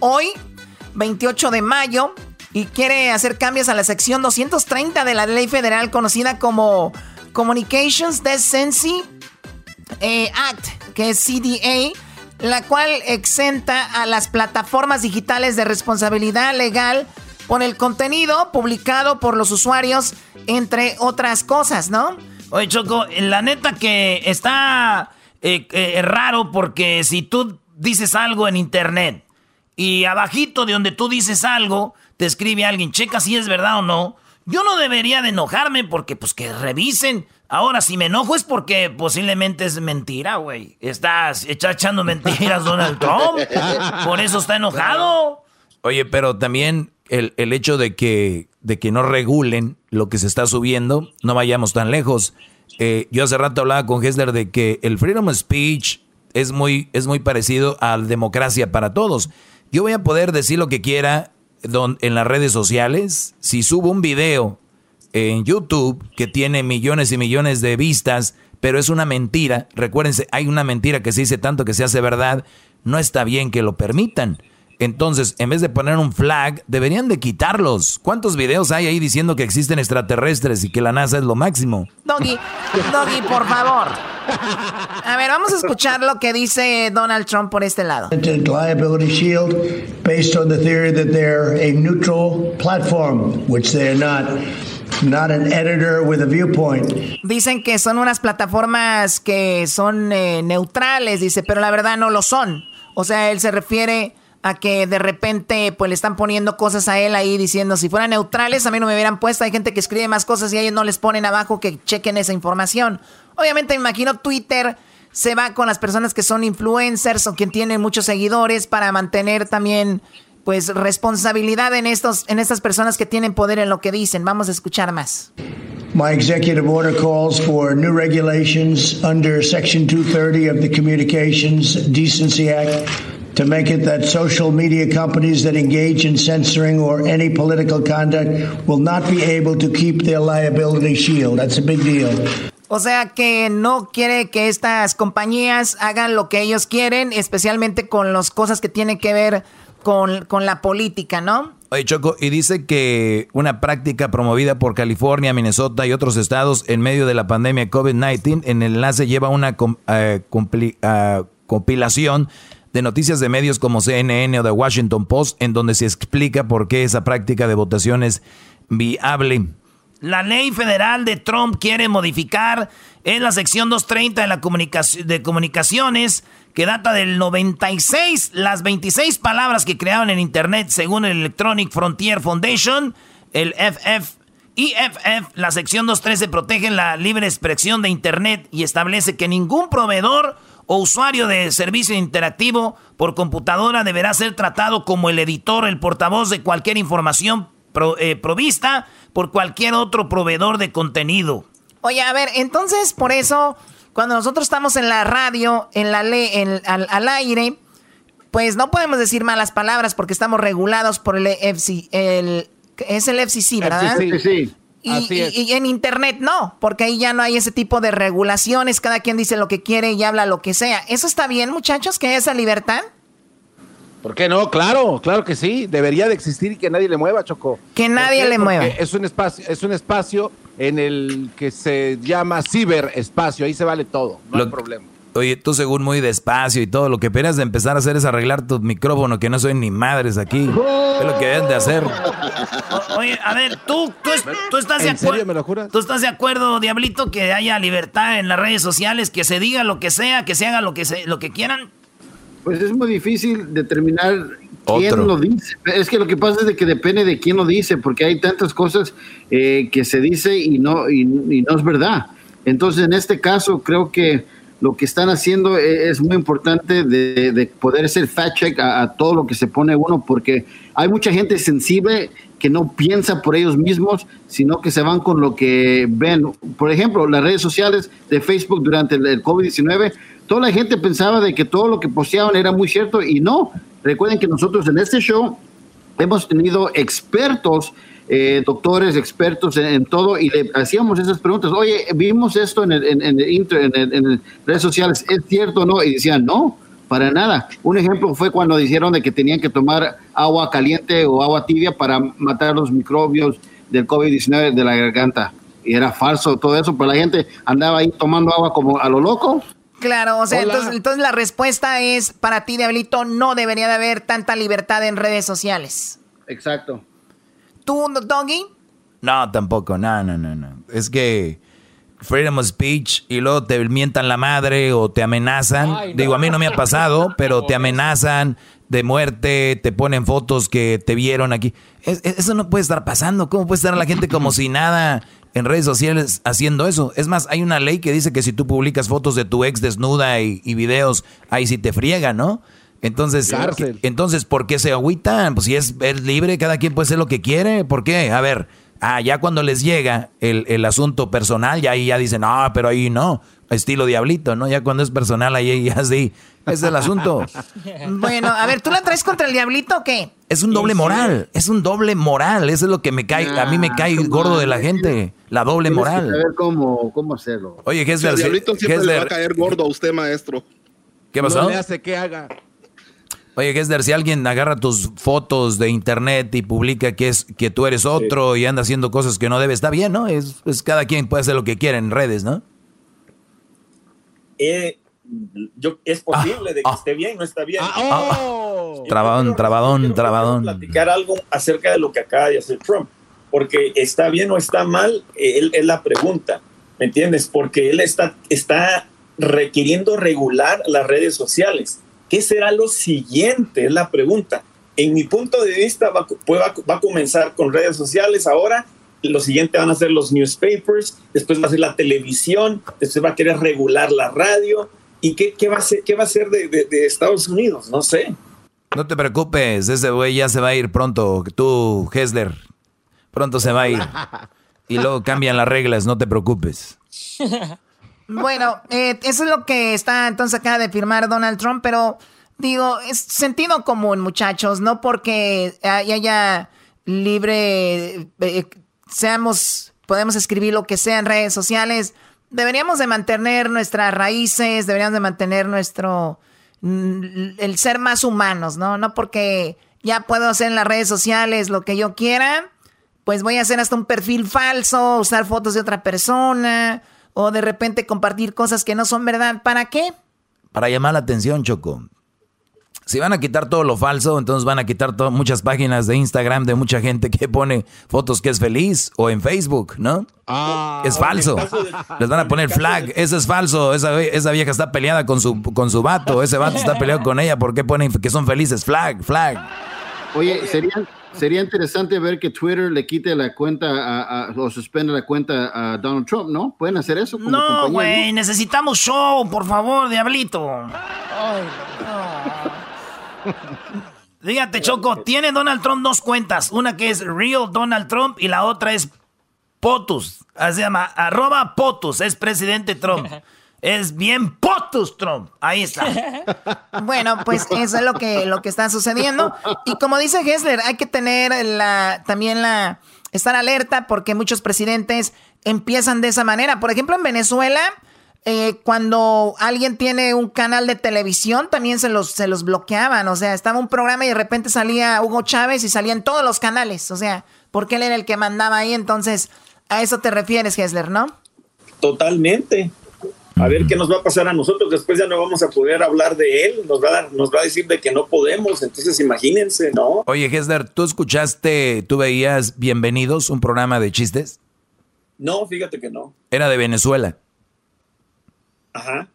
hoy, 28 de mayo, y quiere hacer cambios a la sección 230 de la ley federal conocida como Communications Decency eh, Act, que es CDA, la cual exenta a las plataformas digitales de responsabilidad legal por el contenido publicado por los usuarios, entre otras cosas, ¿no? Oye, Choco, la neta que está eh, eh, raro porque si tú dices algo en internet y abajito de donde tú dices algo, te escribe alguien, checa si es verdad o no, yo no debería de enojarme porque pues que revisen. Ahora, si me enojo es porque posiblemente es mentira, güey. Estás echando mentiras Donald Trump. Por eso está enojado. Oye, pero también el, el, hecho de que, de que no regulen lo que se está subiendo, no vayamos tan lejos. Eh, yo hace rato hablaba con Hessler de que el freedom of speech es muy, es muy parecido a la democracia para todos. Yo voy a poder decir lo que quiera en las redes sociales. Si subo un video en YouTube que tiene millones y millones de vistas, pero es una mentira, recuérdense, hay una mentira que se dice tanto que se hace verdad, no está bien que lo permitan. Entonces, en vez de poner un flag, deberían de quitarlos. ¿Cuántos videos hay ahí diciendo que existen extraterrestres y que la NASA es lo máximo? Doggy, Doggy, por favor. A ver, vamos a escuchar lo que dice Donald Trump por este lado. Liability shield based on the theory that they're a neutral platform, which they're not. Not an editor with a viewpoint. Dicen que son unas plataformas que son eh, neutrales, dice, pero la verdad no lo son. O sea, él se refiere a que de repente pues le están poniendo cosas a él ahí diciendo si fueran neutrales a mí no me hubieran puesto, hay gente que escribe más cosas y ellos no les ponen abajo que chequen esa información. Obviamente me imagino Twitter se va con las personas que son influencers o quien tienen muchos seguidores para mantener también pues responsabilidad en estos en estas personas que tienen poder en lo que dicen. Vamos a escuchar más. My executive order calls for new regulations under Section 230 of the Communications Decency Act to make it that social media companies that engage in censoring or any political conduct will not be able to keep their liability shield. That's a big deal. O sea que no quiere que estas compañías hagan lo que ellos quieren, especialmente con las cosas que tienen que ver con, con la política, ¿no? Oye, Choco, y dice que una práctica promovida por California, Minnesota y otros estados en medio de la pandemia COVID-19, en el enlace lleva una uh, uh, compilación de noticias de medios como CNN o The Washington Post, en donde se explica por qué esa práctica de votación es viable. La ley federal de Trump quiere modificar en la sección 230 de, la de comunicaciones que data del 96, las 26 palabras que crearon en Internet según el Electronic Frontier Foundation, el FF. La sección 213 protege la libre expresión de Internet y establece que ningún proveedor o usuario de servicio interactivo por computadora deberá ser tratado como el editor, el portavoz de cualquier información eh, provista por cualquier otro proveedor de contenido. Oye, a ver, entonces por eso, cuando nosotros estamos en la radio, en la ley, al, aire, pues no podemos decir malas palabras porque estamos regulados por el FCC, el, es el FCC, ¿verdad? Sí, y, en internet no, porque ahí ya no hay ese tipo de regulaciones, cada quien dice lo que quiere y habla lo que sea. ¿Eso está bien, muchachos, que haya esa libertad? ¿Por qué no? Claro, claro que sí. Debería de existir y que nadie le mueva, Choco. Que nadie le mueva. Es un espacio, es un espacio en el que se llama ciberespacio. Ahí se vale todo, no hay problema. Oye, tú según muy despacio y todo, lo que esperas de empezar a hacer es arreglar tu micrófono, que no soy ni madres aquí. Es lo que deben de hacer. oye, a ver, tú, tú, estás de acuerdo. ¿Tú estás de acuerdo, Diablito, que haya libertad en las redes sociales, que se diga lo que sea, que se haga lo que, se, lo que quieran? Pues es muy difícil determinar quién lo dice. Es que lo que pasa es de que depende de quién lo dice, porque hay tantas cosas eh, que se dice y no, y no es verdad. Entonces, en este caso, creo que lo que están haciendo e, es, muy importante de, poder hacer fact check a, todo lo que se pone uno, porque hay mucha gente sensible que no piensa por ellos mismos, sino que se van con lo que ven. Por ejemplo, las redes sociales de Facebook durante el, COVID-19, toda la gente pensaba de que todo lo que posteaban era muy cierto y no. Recuerden que nosotros en este show hemos tenido expertos eh, doctores, expertos en, todo, y le hacíamos esas preguntas. Oye, vimos esto en, el, en, en, en, redes sociales, ¿es cierto o no? Y decían, no, para nada. Un ejemplo fue cuando dijeron de que tenían que tomar agua caliente o agua tibia para matar los microbios del COVID-19 de la garganta. Y era falso todo eso, pero la gente andaba ahí tomando agua como a lo loco. Claro, o sea, entonces, entonces, la respuesta es, para ti, Diablito, no debería de haber tanta libertad en redes sociales. Exacto. ¿Tú, Doggy? No, tampoco, no, no, no, no. Es que freedom of speech y luego te mientan la madre o te amenazan. Digo, a mí no me ha pasado, pero te amenazan de muerte, te ponen fotos que te vieron aquí. eso no puede estar pasando. ¿Cómo puede estar la gente como si nada en redes sociales haciendo eso? Es más, hay una ley que dice que si tú publicas fotos de tu ex desnuda y, y videos, ahí sí te friega, ¿no? Entonces, entonces, ¿por qué se agüitan? Pues si es, libre, cada quien puede hacer lo que quiere. ¿Por qué? A ver, ah, ya cuando les llega el, asunto personal, ya ahí ya dicen, no, pero ahí no, estilo diablito, ¿no? Ya cuando es personal, ahí ya sí, es el asunto. bueno, a ver, ¿tú la traes contra el diablito o qué? Es un doble moral, es un doble moral, eso es lo que me cae, a mí me cae gordo de la gente, la doble moral. A ver cómo, cómo hacerlo. Oye, ¿qué es el diablito siempre le va a caer gordo a usted, maestro. ¿Qué pasó? No le hace que haga. Oye, Gessler, si alguien agarra tus fotos de internet y publica que es que tú eres otro y anda haciendo cosas que no debe, está bien, ¿no? Es, cada quien puede hacer lo que quiera en redes, ¿no? Eh, yo, es posible de que ah. esté bien, no está bien. Ah, oh. Trabadón, trabadón, trabadón. Platicar algo acerca de lo que acaba de hacer Trump, porque está bien o está mal, él es la pregunta, ¿me entiendes? Porque él está, está requiriendo regular las redes sociales ¿Qué será lo siguiente? Es la pregunta. En mi punto de vista, va, va, a comenzar con redes sociales ahora. Lo siguiente van a ser los newspapers, después va a ser la televisión, después va a querer regular la radio. ¿Y qué, qué va a ser, qué va a ser de, de, Estados Unidos? No sé. No te preocupes, ese güey ya se va a ir pronto. Tú, Hessler, pronto se va a ir. Y luego cambian las reglas, no te preocupes. Bueno, eh, eso es lo que está entonces acá de firmar Donald Trump, pero digo, es sentido común, muchachos, no porque haya libre, eh, seamos, podemos escribir lo que sea en redes sociales, deberíamos de mantener nuestras raíces, deberíamos de mantener nuestro, mm, el ser más humanos, ¿no? No porque ya puedo hacer en las redes sociales lo que yo quiera, pues voy a hacer hasta un perfil falso, usar fotos de otra persona o de repente compartir cosas que no son verdad. ¿Para qué? Para llamar la atención, Choco. Si van a quitar todo lo falso, entonces van a quitar muchas páginas de Instagram de mucha gente que pone fotos que es feliz o en Facebook, ¿no? Ah, es falso. Les van a poner flag, eso es falso. Esa, esa, vieja está peleada con su, con su vato, ese vato está peleado con ella. ¿Por qué ponen que son felices? Flag, flag. Oye, serían, Sería interesante ver que Twitter le quite la cuenta o suspenda la cuenta a Donald Trump, ¿no? ¿Pueden hacer eso? no, güey, necesitamos show, por favor, diablito. Dígate, Choco, tiene Donald Trump dos cuentas. Una que es Real Donald Trump y la otra es POTUS. Se llama arroba POTUS, es presidente Trump. Es bien potus, Trump. Ahí está. bueno, pues eso es lo que, lo que está sucediendo. Y como dice Gessler, hay que tener la, también la, estar alerta porque muchos presidentes empiezan de esa manera. Por ejemplo, en Venezuela, eh, cuando alguien tiene un canal de televisión, también se los, se los bloqueaban. O sea, estaba un programa y de repente salía Hugo Chávez y salían todos los canales. O sea, porque él era el que mandaba ahí. Entonces, a eso te refieres, Gessler, ¿no? Totalmente. A ver qué nos va a pasar a nosotros. Después ya no vamos a poder hablar de él. Nos va a, dar, nos va a decir de que no podemos. Entonces, imagínense, ¿no? Oye, Hesler, ¿tú escuchaste, tú veías Bienvenidos, un programa de chistes? No, fíjate que no. Era de Venezuela. Ajá.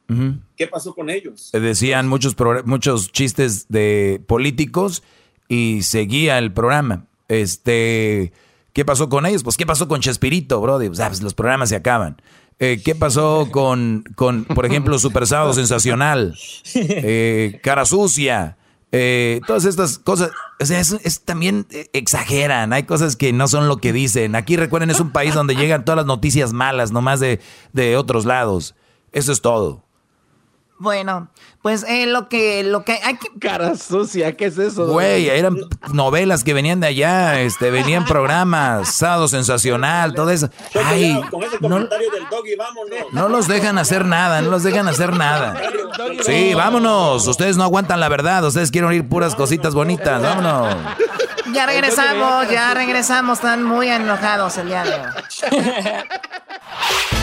¿Qué pasó con ellos? Decían muchos, muchos chistes de políticos y seguía el programa. Este, ¿qué pasó con ellos? Pues, ¿qué pasó con Chespirito, bro? pues, los programas se acaban. Eh, ¿Qué pasó con, con, por ejemplo, Super Sábado Sensacional? Eh, cara Sucia. Eh, todas estas cosas, o sea, es, también exageran, hay cosas que no son lo que dicen. Aquí recuerden, es un país donde llegan todas las noticias malas, nomás de, de otros lados. Eso es todo. Bueno, pues eh, lo que lo que hay que cara sucia, ¿qué es eso? Güey, eran novelas que venían de allá, este, venían programas, Sábado Sensacional, todo eso. Ay, no, los dejan hacer nada, no los dejan hacer nada. Sí, vámonos. Ustedes no aguantan la verdad, ustedes quieren oír puras cositas bonitas, vámonos. Ya regresamos, ya regresamos, están muy enojados el día de hoy.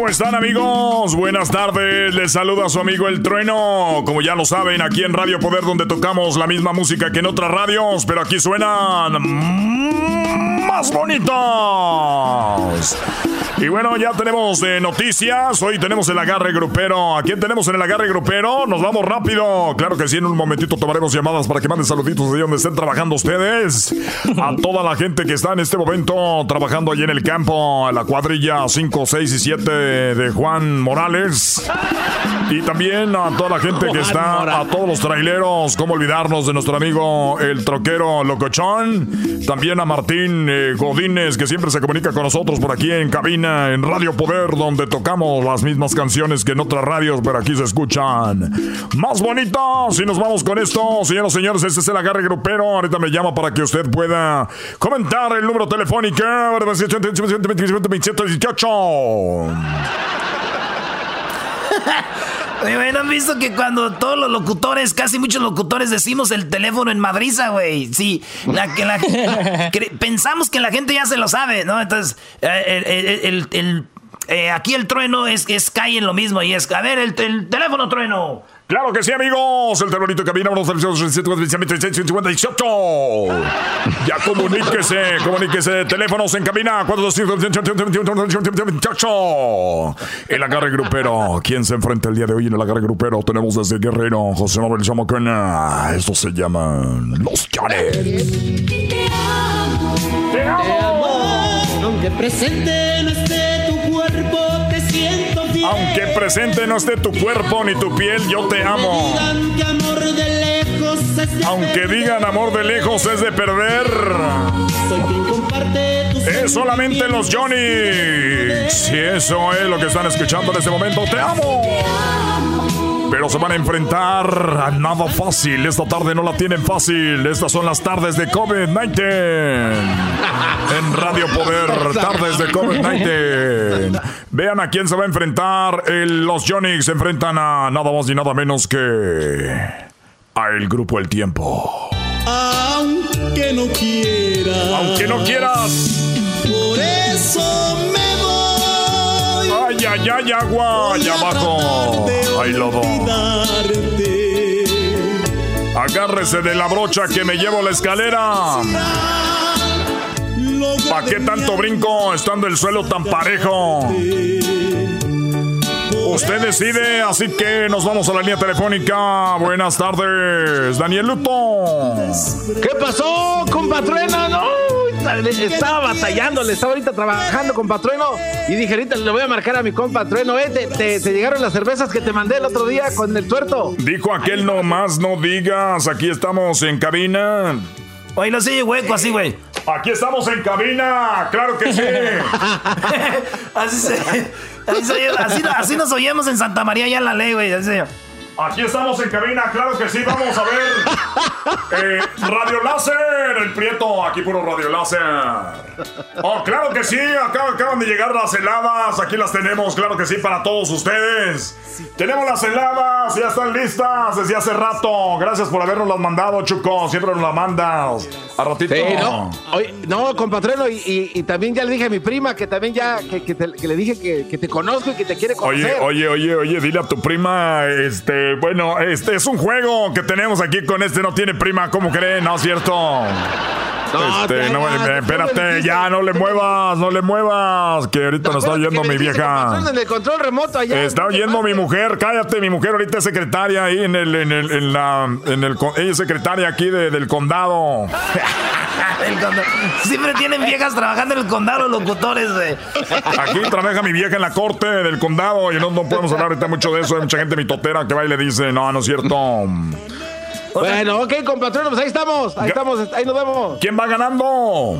¿Cómo están amigos? Buenas tardes, les saluda su amigo El Trueno. Como ya lo saben, aquí en Radio Poder donde tocamos la misma música que en otras radios, pero aquí suenan más bonitos. Y bueno, ya tenemos de noticias. Hoy tenemos el agarre grupero. ¿A quién tenemos en el agarre grupero? Nos vamos rápido. Claro que sí, en un momentito tomaremos llamadas para que manden saluditos de donde estén trabajando ustedes. A toda la gente que está en este momento trabajando allí en el campo, en la cuadrilla 5, 6 y 7 de Juan Morales. Y también a toda la gente que está, a todos los traileros, cómo olvidarnos de nuestro amigo el troquero Locochón. También a Martín eh, Godínez, que siempre se comunica con nosotros por aquí en cabina, en Radio Poder, donde tocamos las mismas canciones que en otras radios, pero aquí se escuchan más bonitas. Y nos vamos con esto, señoras y señores, este es el agarre grupero. Ahorita me llama para que usted pueda comentar el número telefónico. 2718. Oye, ¿no han visto que cuando todos los locutores, casi muchos locutores decimos el teléfono en Madrisa, güey? Sí, la, que la, pensamos que la gente ya se lo sabe, ¿no? Entonces, eh, el, el, eh, aquí el trueno es, es cae en lo mismo y es, a ver, el, el teléfono trueno. Claro que sí, amigos. El terrorito cabina 1-657-18. Ya comuníquese, comuníquese. Teléfonos en cabina 425 El agarre grupero. ¿Quién se enfrenta el día de hoy en el agarre grupero? Tenemos desde Guerrero, José Manuel Chamacana. Esto se llama Los Llanes. Te amo. Te amo. Aunque presente aunque presente no esté tu cuerpo ni tu piel, yo te amo. Aunque digan amor de lejos es de perder. Es solamente los Johnny. Si eso es lo que están escuchando en este momento, te amo. Pero se van a enfrentar a nada fácil. Esta tarde no la tienen fácil. Estas son las tardes de COVID-19. En Radio Poder, tardes de COVID-19. Vean a quién se va a enfrentar. los Jonix se enfrentan a nada más y nada menos que a el grupo El Tiempo. Aunque no quieras. Aunque no quieras. Por eso me. Ay, ay, ay, agua. Allá abajo. Ay, lobo. Agárrese de la brocha que me llevo la escalera. ¿Para qué tanto brinco estando el suelo tan parejo? Usted decide, así que nos vamos a la línea telefónica. Buenas tardes, Daniel Luto. ¿Qué pasó, compatrueno? No, estaba batallando, le estaba ahorita trabajando, compatrueno. Y dije, ahorita le voy a marcar a mi compatrueno. Eh, te, llegaron las cervezas que te mandé el otro día con el tuerto. Dijo aquel no más, no digas. Aquí estamos en cabina. Oye, no sigue hueco así, güey. Aquí estamos en cabina, claro que sí. así, así, nos oímos en Santa María ya en la ley, güey. Aquí estamos en cabina, claro que sí, vamos a ver. Eh, radio Láser, el Prieto, aquí puro Radio Láser. Oh, claro que sí, acaban, de llegar las heladas, aquí las tenemos, claro que sí, para todos ustedes. Tenemos las heladas, ya están listas desde hace rato. Gracias por habernos las mandado, Chuco, siempre nos las mandas. A ratito. no, no compatrero, y, también ya le dije a mi prima que también ya, que, le dije que, te conozco y que te quiere conocer. Oye, oye, oye, oye, dile a tu prima, este, bueno, este es un juego que tenemos aquí con este, no tiene prima, ¿cómo creen? ¿No es cierto? No, este, no, espérate, ya no le muevas, no le muevas, que ahorita nos está oyendo mi vieja. En el control remoto allá. Está oyendo mi mujer, cállate, mi mujer ahorita es secretaria ahí en el, en el, en la, en el, ella es secretaria aquí del condado. Siempre tienen viejas trabajando en el condado los locutores, de. Aquí trabaja mi vieja en la corte del condado y no, no podemos hablar ahorita mucho de eso. Hay mucha gente mitotera que va y le dice, no, no es cierto. Bueno, ok, compatriones, pues ahí estamos. Ahí estamos, ahí nos vemos. ¿Quién va ganando?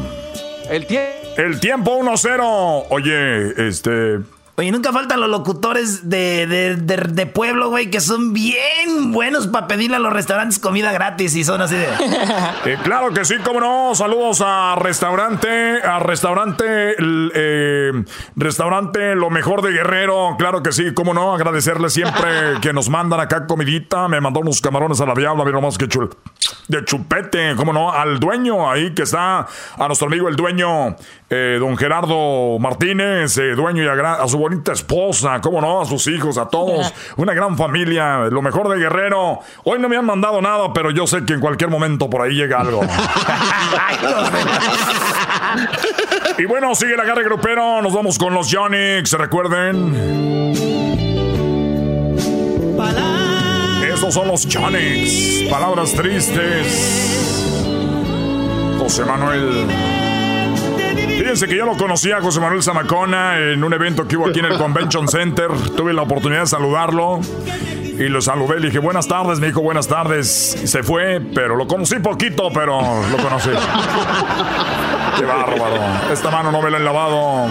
El tiempo. El tiempo 1-0. Oye, este. Oye, nunca faltan los locutores de, de, pueblo, güey, que son bien buenos para pedirle a los restaurantes comida gratis y son así de. Eh, claro que sí, cómo no. Saludos a restaurante, a restaurante, eh, restaurante Lo Mejor de Guerrero. Claro que sí, cómo no. Agradecerle siempre que nos mandan acá comidita. Me mandó unos camarones a la diabla, mira más que chul de chupete, cómo no, al dueño ahí que está, a nuestro amigo el dueño, eh, don Gerardo Martínez, dueño y a, a su bonita esposa, cómo no, a sus hijos, a todos, una gran familia, lo mejor de Guerrero. Hoy no me han mandado nada, pero yo sé que en cualquier momento por ahí llega algo. y bueno, sigue la garra grupero, nos vamos con los Yonix, recuerden. Estos son los Yonix, palabras tristes. José Manuel. Fíjense que yo lo conocía a José Manuel Zamacona en un evento que hubo aquí en el Convention Center. Tuve la oportunidad de saludarlo y lo saludé. Le dije, buenas tardes, me dijo, buenas tardes. se fue, pero lo conocí poquito, pero lo conocí. Qué bárbaro. Esta mano no me la han lavado.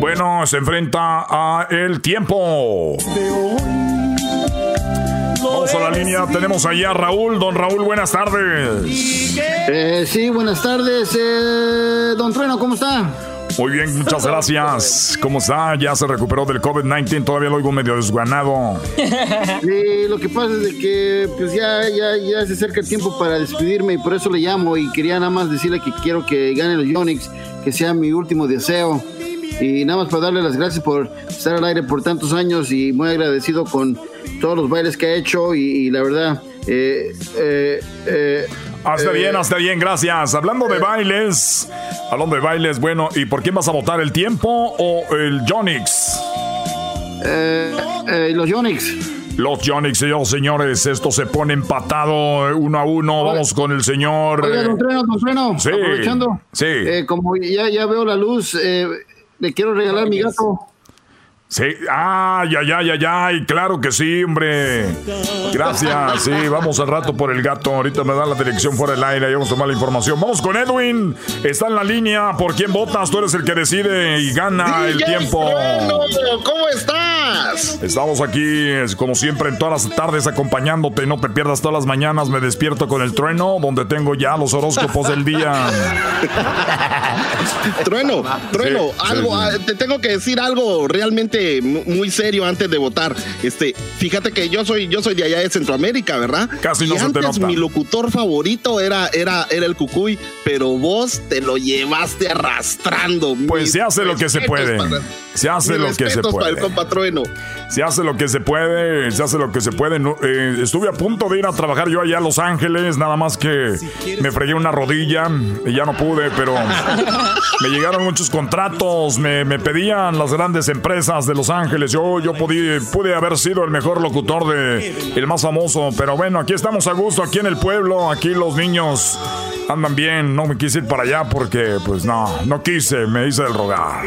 Bueno, se enfrenta a el tiempo. Vamos a la línea, tenemos ahí a Raúl. Don Raúl, buenas tardes. Eh, sí, buenas tardes. Eh, don Trueno, ¿cómo está? Muy bien, muchas gracias. ¿Cómo está? Ya se recuperó del COVID-19, todavía lo oigo medio desguanado. Sí, lo que pasa es de que pues ya, ya, ya se acerca el tiempo para despedirme y por eso le llamo y quería nada más decirle que quiero que gane los Yonix, que sea mi último deseo. Y nada más para darle las gracias por estar al aire por tantos años y muy agradecido con todos los bailes que ha hecho y, la verdad... Eh, eh, eh, hasta bien, hasta bien, gracias. Hablando de bailes, hablando de bailes, bueno, ¿y por quién vas a votar? ¿El tiempo o el Jonix? los Jonix. Los Jonix, señores, esto se pone empatado uno a uno. Vamos con el señor. Oiga, don Freno, don Freno, sí, aprovechando. Sí. como ya, ya veo la luz, le quiero regalar mi gato. Sí, ay, ay, ay, ay, ay, claro que sí, hombre. Gracias, sí, vamos al rato por el gato. Ahorita me da la dirección fuera del aire y vamos a tomar la información. Vamos con Edwin, está en la línea. ¿Por quién votas? Tú eres el que decide y gana el tiempo. ¿Cómo estás? Estamos aquí, como siempre, en todas las tardes acompañándote. No te pierdas todas las mañanas. Me despierto con el trueno, donde tengo ya los horóscopos del día. trueno, trueno, algo, ah, te tengo que decir algo realmente muy serio antes de votar. Este, fíjate que yo soy, yo soy de allá de Centroamérica, ¿verdad? Casi no y antes mi locutor favorito era, era, era el Cucuy, pero vos te lo llevaste arrastrando. Pues se hace lo que se puede. se hace lo que se puede. el Se hace lo que se puede, se hace lo que se puede. Eh, estuve a punto de ir a trabajar yo allá a Los Ángeles, nada más que me fregué una rodilla y ya no pude, pero me llegaron muchos contratos, me, me pedían las grandes empresas de Los Ángeles. Yo, yo pude, pude haber sido el mejor locutor de el más famoso, pero bueno, aquí estamos a gusto, aquí en el pueblo, aquí los niños andan bien. No me quise ir para allá porque, pues no, no quise, me hice el rogar.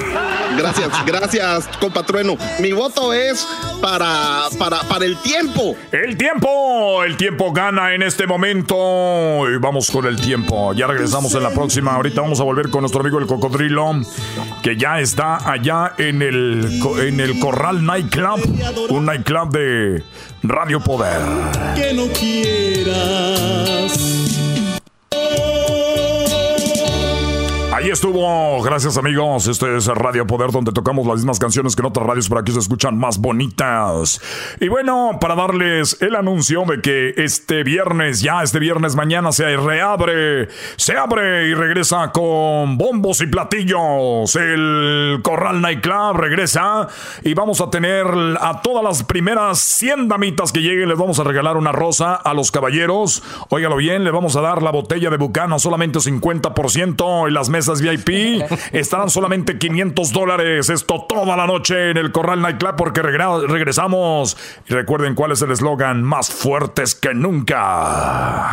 Gracias, gracias, compatrueno. Mi voto es para, para, para el tiempo. El tiempo, el tiempo gana en este momento. Y vamos con el tiempo. Ya regresamos en la próxima. Ahorita vamos a volver con nuestro amigo el cocodrilo, que ya está allá en el, en el Corral Nightclub, un nightclub de Radio Poder. Que no quieras Ahí estuvo. Gracias, amigos. Este es Radio Poder, donde tocamos las mismas canciones que en otras radios, para que se escuchan más bonitas. Y bueno, para darles el anuncio de que este viernes, ya este viernes mañana, se reabre, se abre y regresa con bombos y platillos. El Corral Nightclub regresa y vamos a tener a todas las primeras 100 damitas que lleguen, les vamos a regalar una rosa a los caballeros. Óigalo bien, le vamos a dar la botella de Bucano solamente 50% y las mesas VIP estarán solamente 500 dólares. Esto toda la noche en el Corral Nightclub porque regresamos. Y recuerden cuál es el eslogan, más fuertes que nunca.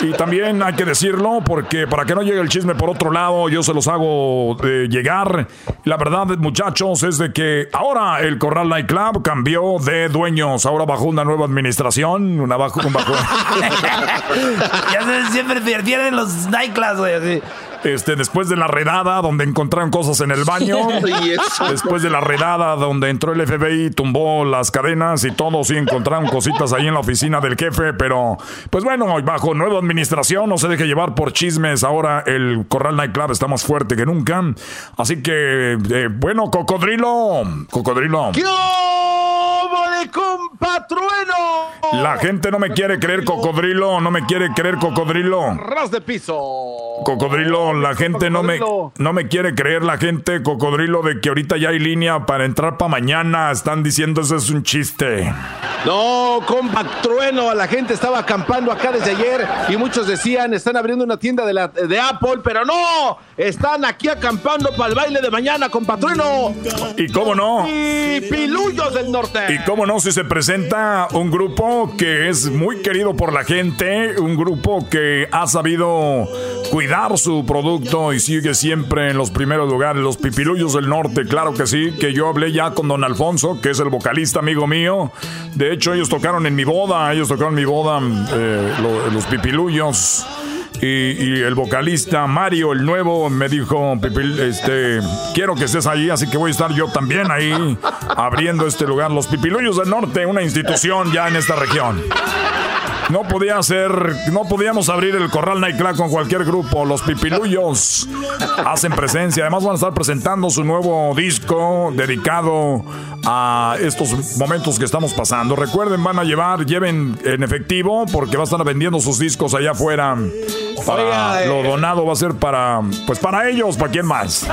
Y también hay que decirlo porque para que no llegue el chisme por otro lado, yo se los hago de llegar. La verdad, muchachos, es de que ahora el Corral Nightclub cambió de dueños. Ahora bajo una nueva administración, un bajo. ya siempre pierden los nightclubs, güey. Este, después de la redada donde encontraron cosas en el baño. después de la redada donde entró el FBI, tumbó las cadenas y todo, sí encontraron cositas ahí en la oficina del jefe, pero pues bueno, bajo nueva administración, no se deje llevar por chismes. Ahora el Corral Nightclub está más fuerte que nunca. Así que, eh, bueno, cocodrilo, cocodrilo. ¿Qué de compatrueno? La gente no me quiere creer cocodrilo, no me quiere creer cocodrilo. Ras de piso. Cocodrilo, la gente no me, no me quiere creer, la gente, cocodrilo, de que ahorita ya hay línea para entrar para mañana. Están diciendo eso es un chiste. No, compa trueno, la gente estaba acampando acá desde ayer y muchos decían, están abriendo una tienda de, la, de Apple, pero no, están aquí acampando para el baile de mañana, compa trueno. ¿Y cómo no? Y pilullos del norte. ¿Y cómo no si se presenta un grupo que es muy querido por la gente, un grupo que ha sabido cuidar su producto y sigue siempre en los primeros lugares, los pipilullos del norte, claro que sí, que yo hablé ya con don Alfonso, que es el vocalista amigo mío. De hecho, ellos tocaron en mi boda, ellos tocaron en mi boda eh, los pipilullos. Y, el vocalista Mario, el nuevo, me dijo, este, quiero que estés ahí, así que voy a estar yo también ahí abriendo este lugar. Los Pipiluyos del Norte, una institución ya en esta región. No podía ser, no podíamos abrir el Corral Nightclub con cualquier grupo. Los Pipiluyos hacen presencia. Además van a estar presentando su nuevo disco dedicado a estos momentos que estamos pasando. Recuerden, van a llevar, lleven en efectivo porque va a estar vendiendo sus discos allá afuera. Para, lo eh. donado va a ser para, pues para ellos, ¿para quién más?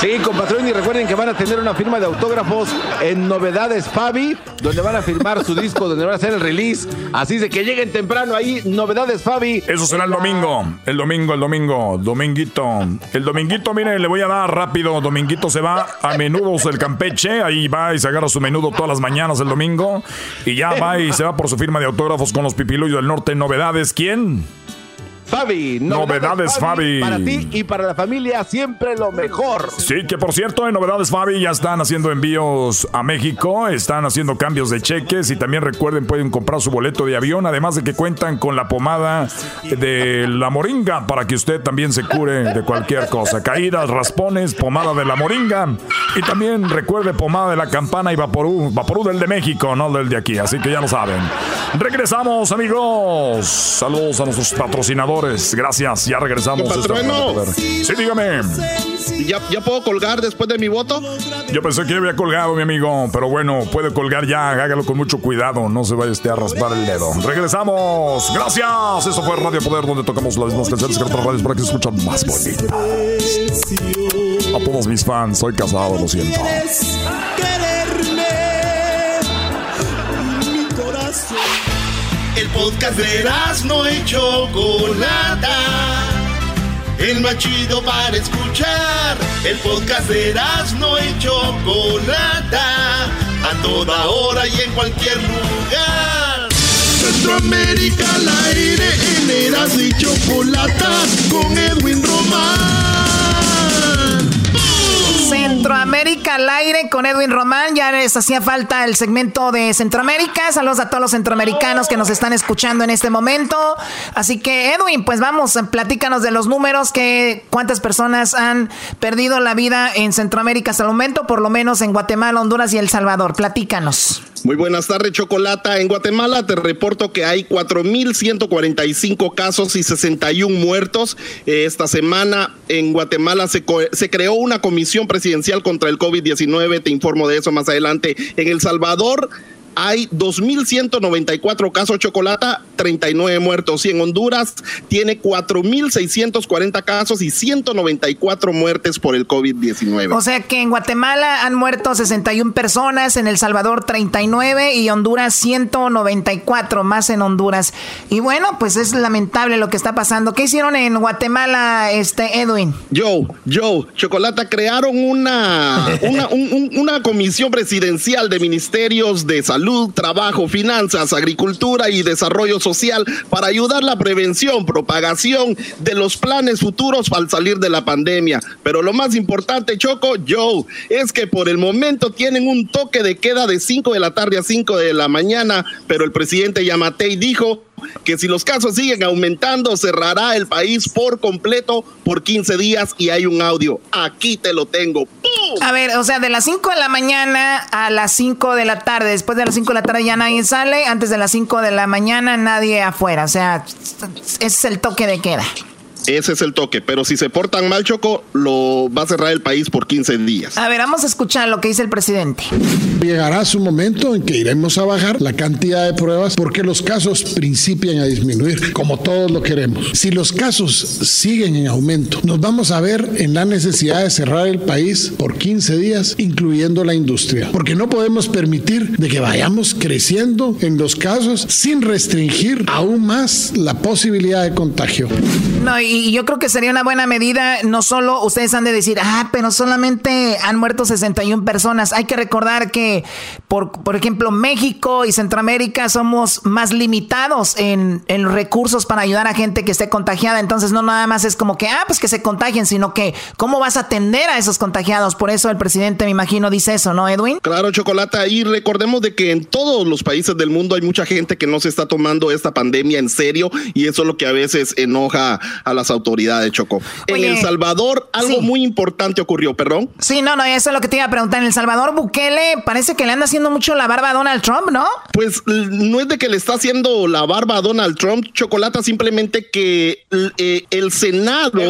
Sí, compatrón, y recuerden que van a tener una firma de autógrafos en Novedades Fabi, donde van a firmar su disco, donde van a hacer el release. Así de que lleguen temprano ahí, Novedades Fabi. Eso será el domingo, el domingo, el domingo, dominguito. El dominguito, miren, le voy a dar rápido. Dominguito se va a Menudos el Campeche, ahí va y se agarra su menudo todas las mañanas el domingo. Y ya va y se va por su firma de autógrafos con los Pipiluyos del Norte. Novedades, ¿quién? Fabi. Novedades, Fabi, Para ti y para la familia siempre lo mejor. Sí, que por cierto, en Novedades Fabi ya están haciendo envíos a México, están haciendo cambios de cheques y también recuerden pueden comprar su boleto de avión, además de que cuentan con la pomada de la moringa para que usted también se cure de cualquier cosa. Caídas, raspones, pomada de la moringa y también recuerde pomada de la campana y vaporú, vaporú del de México, no del de aquí, así que ya lo saben. Regresamos, amigos. Saludos a nuestros patrocinadores Gracias, ya regresamos. Sí, dígame. ¿Ya, ¿Ya puedo colgar después de mi voto? Yo pensé que había colgado, mi amigo, pero bueno, puede colgar ya, hágalo con mucho cuidado, no se vaya este a raspar el dedo. Regresamos, gracias. Eso fue Radio Poder, donde tocamos las mismas canciones que otras radios para que se escuchan más bonitas. A todos mis fans, soy casado, lo siento. El podcast de no y Chocolata. El más chido para escuchar. El podcast de no y Chocolata. A toda hora y en cualquier lugar. Centroamérica al aire en Eras y Chocolata con Edwin Román. Centroamérica al aire con Edwin Román. Ya les hacía falta el segmento de Centroamérica. Saludos a todos los centroamericanos que nos están escuchando en este momento. Así que, Edwin, pues vamos, platícanos de los números que cuántas personas han perdido la vida en Centroamérica hasta el momento, por lo menos en Guatemala, Honduras y El Salvador. Platícanos. Muy buenas tardes, Chocolata. En Guatemala te reporto que hay 4.145 casos y 61 muertos. Eh, esta semana en Guatemala se, se creó una comisión presidencial contra el COVID-19. Te informo de eso más adelante. En El Salvador hay 2.194 casos chocolata, 39 muertos. Y en Honduras tiene 4.640 casos y 194 muertes por el COVID-19. O sea que en Guatemala han muerto 61 personas, en El Salvador 39 y Honduras 194 más en Honduras. Y bueno, pues es lamentable lo que está pasando. ¿Qué hicieron en Guatemala, este Edwin? Yo, yo, Chocolata, crearon una, una, una comisión presidencial de ministerios de salud trabajo, finanzas, agricultura y desarrollo social para ayudar la prevención, propagación de los planes futuros al salir de la pandemia. Pero lo más importante, Choco, Joe, es que por el momento tienen un toque de queda de 5 de la tarde a 5 de la mañana, pero el presidente Yamatei dijo que si los casos siguen aumentando, cerrará el país por completo por 15 días y hay un audio. Aquí te lo tengo. A ver, o sea, de las 5 de la mañana a las 5 de la tarde, después de las 5 de la tarde ya nadie sale, antes de las 5 de la mañana nadie afuera, o sea, es el toque de queda. Ese es el toque. Pero si se portan mal, Choco, lo va a cerrar el país por 15 días. A ver, vamos a escuchar lo que dice el presidente. Llegará su momento en que iremos a bajar la cantidad de pruebas porque los casos principian a disminuir, como todos lo queremos. Si los casos siguen en aumento, nos vamos a ver en la necesidad de cerrar el país por 15 días, incluyendo la industria. Porque no podemos permitir de que vayamos creciendo en los casos sin restringir aún más la posibilidad de contagio. No, y y yo creo que sería una buena medida, no solo ustedes han de decir, ah, pero solamente han muerto 61 personas. Hay que recordar que, por, por ejemplo, México y Centroamérica somos más limitados en, en recursos para ayudar a gente que esté contagiada. Entonces, no nada más es como que, ah, pues que se contagien, sino que, ¿cómo vas a atender a esos contagiados? Por eso el presidente, me imagino, dice eso, ¿no, Edwin? Claro, Chocolata. Y recordemos de que en todos los países del mundo hay mucha gente que no se está tomando esta pandemia en serio y eso es lo que a veces enoja a las autoridades, Choco. en El Salvador algo muy importante ocurrió, perdón. Sí, no, no, eso es lo que te iba a preguntar. En El Salvador, Bukele parece que le anda haciendo mucho la barba a Donald Trump, ¿no? Pues no es de que le está haciendo la barba a Donald Trump, Chocolata, simplemente que eh, el Senado,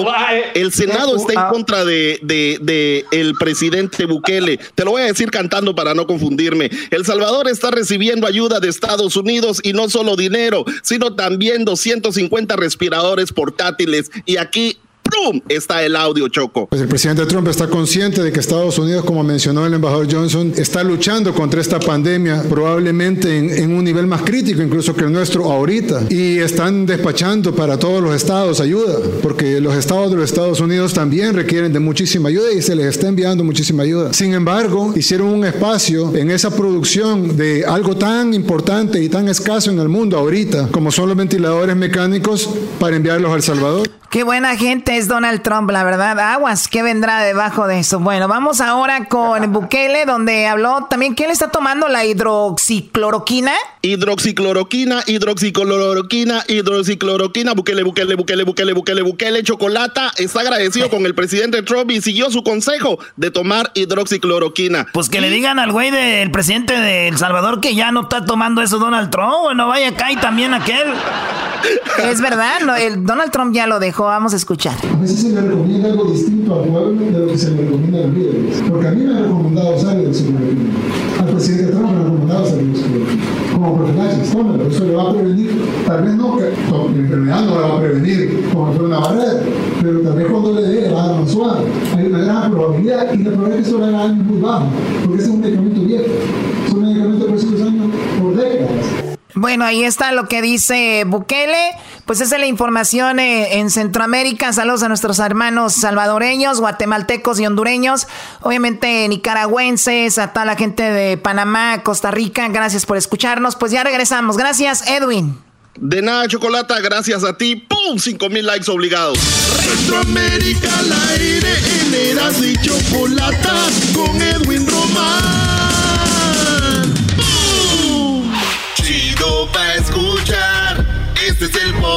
el Senado está en contra de, de el presidente Bukele. Te lo voy a decir cantando para no confundirme. El Salvador está recibiendo ayuda de Estados Unidos y no solo dinero, sino también 250 respiradores portátiles y aquí ¡Pum! Está el audio, Choco. Pues el presidente Trump está consciente de que Estados Unidos, como mencionó el embajador Johnson, está luchando contra esta pandemia, probablemente en, un nivel más crítico incluso que el nuestro ahorita. Y están despachando para todos los estados ayuda, porque los estados de los Estados Unidos también requieren de muchísima ayuda y se les está enviando muchísima ayuda. Sin embargo, hicieron un espacio en esa producción de algo tan importante y tan escaso en el mundo ahorita, como son los ventiladores mecánicos, para enviarlos a El Salvador. Qué buena gente es Donald Trump, la verdad. Aguas, ¿qué vendrá debajo de eso? Bueno, vamos ahora con Bukele, donde habló también que él está tomando la hidroxicloroquina. Hidroxicloroquina, hidroxicloroquina, hidroxicloroquina. Bukele, Bukele, Bukele, Bukele, Bukele, Bukele. Chocolata está agradecido con el presidente Trump y siguió su consejo de tomar hidroxicloroquina. Pues que le digan al güey del presidente de El Salvador que ya no está tomando eso Donald Trump. Bueno, vaya acá y también aquel. Es verdad, el Donald Trump ya lo dejó. Vamos a escuchar. A veces se le recomienda algo distinto al pueblo de lo que se le recomienda a los líderes. Porque a mí me ha recomendado usar el Al presidente Trump me ha recomendado usar el Como profilaxis, tómelo. Eso le va a prevenir. Tal vez no, la enfermedad no la va a prevenir como fuera una barrera. Pero tal vez cuando le dé, va a dar más suave. Hay una gran probabilidad y la probabilidad es que eso le haga muy bajo. Porque ese es un medicamento viejo. Es un medicamento que cinco años por décadas. Bueno, ahí está lo que dice Bukele. Pues esa es la información eh, en Centroamérica. Saludos a nuestros hermanos salvadoreños, guatemaltecos y hondureños. Obviamente nicaragüenses, a toda la gente de Panamá, Costa Rica. Gracias por escucharnos. Pues ya regresamos. Gracias, Edwin. De nada, Chocolata, gracias a ti. ¡Pum! 5 mil likes obligados. Centroamérica al aire en y Chocolata con Edwin Román.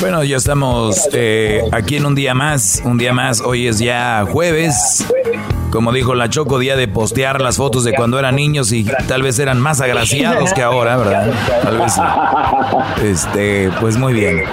Bueno, ya estamos eh, aquí en un día más, un día más. Hoy es ya jueves. Como dijo la Choco, día de postear las fotos de cuando eran niños y tal vez eran más agraciados que ahora, ¿verdad? Tal vez. Este, pues muy bien.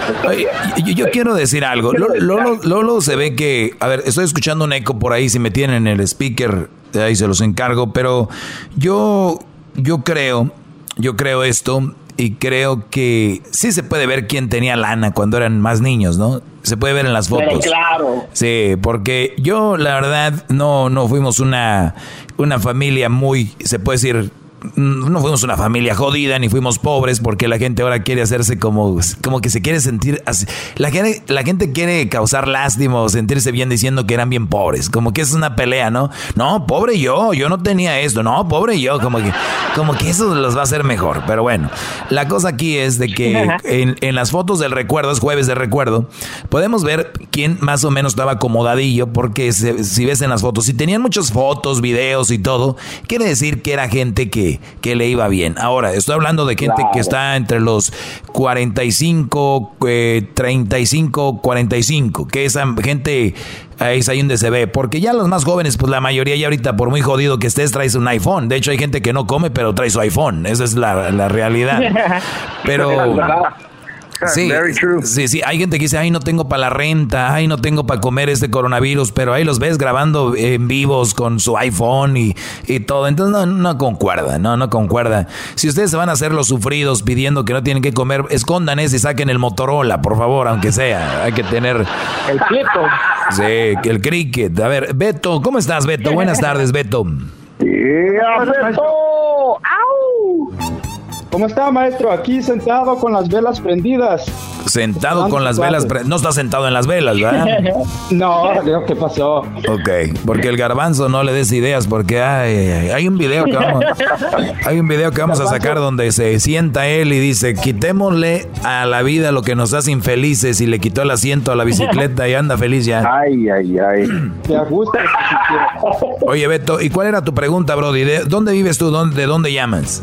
yo, quiero decir algo. Lolo, Lolo, se ve que, a ver, estoy escuchando un eco por ahí. Si me tienen en el speaker, ahí se los encargo. Pero yo, yo creo, yo creo esto y creo que sí se puede ver quién tenía lana cuando eran más niños, ¿no? Se puede ver en las fotos. claro. Sí, porque yo la verdad no no fuimos una una familia muy se puede decir no fuimos una familia jodida ni fuimos pobres porque la gente ahora quiere hacerse como, como que se quiere sentir así. La gente, la gente quiere causar lástima o sentirse bien diciendo que eran bien pobres. Como que es una pelea, ¿no? No, pobre yo, yo no tenía esto. No, pobre yo. Como que, como que eso los va a hacer mejor. Pero bueno, la cosa aquí es de que en, en las fotos del recuerdo, es jueves de recuerdo, podemos ver quién más o menos estaba acomodadillo porque si ves en las fotos, si tenían muchas fotos, videos y todo, quiere decir que era gente que que, le iba bien. Ahora, estoy hablando de gente que está entre los 45, 35, 45, que esa gente ahí es ahí donde se ve. Porque ya los más jóvenes, pues la mayoría ya ahorita, por muy jodido que estés, traes un iPhone. De hecho, hay gente que no come, pero trae su iPhone. Esa es la, la realidad. Pero... Sí, sí, sí, hay gente que dice, ay, no tengo para la renta, ay, no tengo para comer este coronavirus, pero ahí los ves grabando en vivos con su iPhone y, y todo. Entonces no, no concuerda, no, no concuerda. Si ustedes se van a hacer los sufridos pidiendo que no tienen que comer, escondan ese y saquen el Motorola, por favor, aunque sea. Hay que tener... El cricket. Sí, el cricket. A ver, Beto, ¿cómo estás, Beto? Buenas tardes, Beto. Beto. ¡Au! ¿Cómo está, maestro? Aquí sentado con las velas prendidas. Sentado con las velas prendidas. No está sentado en las velas, ¿verdad? no, ¿qué pasó? Ok, porque el garbanzo no le des ideas, porque hay, hay un video que vamos, hay un video que vamos a sacar donde se sienta él y dice, quitémosle a la vida lo que nos hace infelices y le quitó el asiento a la bicicleta y anda feliz ya. Ay, ay, ay. Te ajusta. Oye, Beto, ¿y cuál era tu pregunta, Brody? ¿De dónde vives tú? ¿De dónde llamas?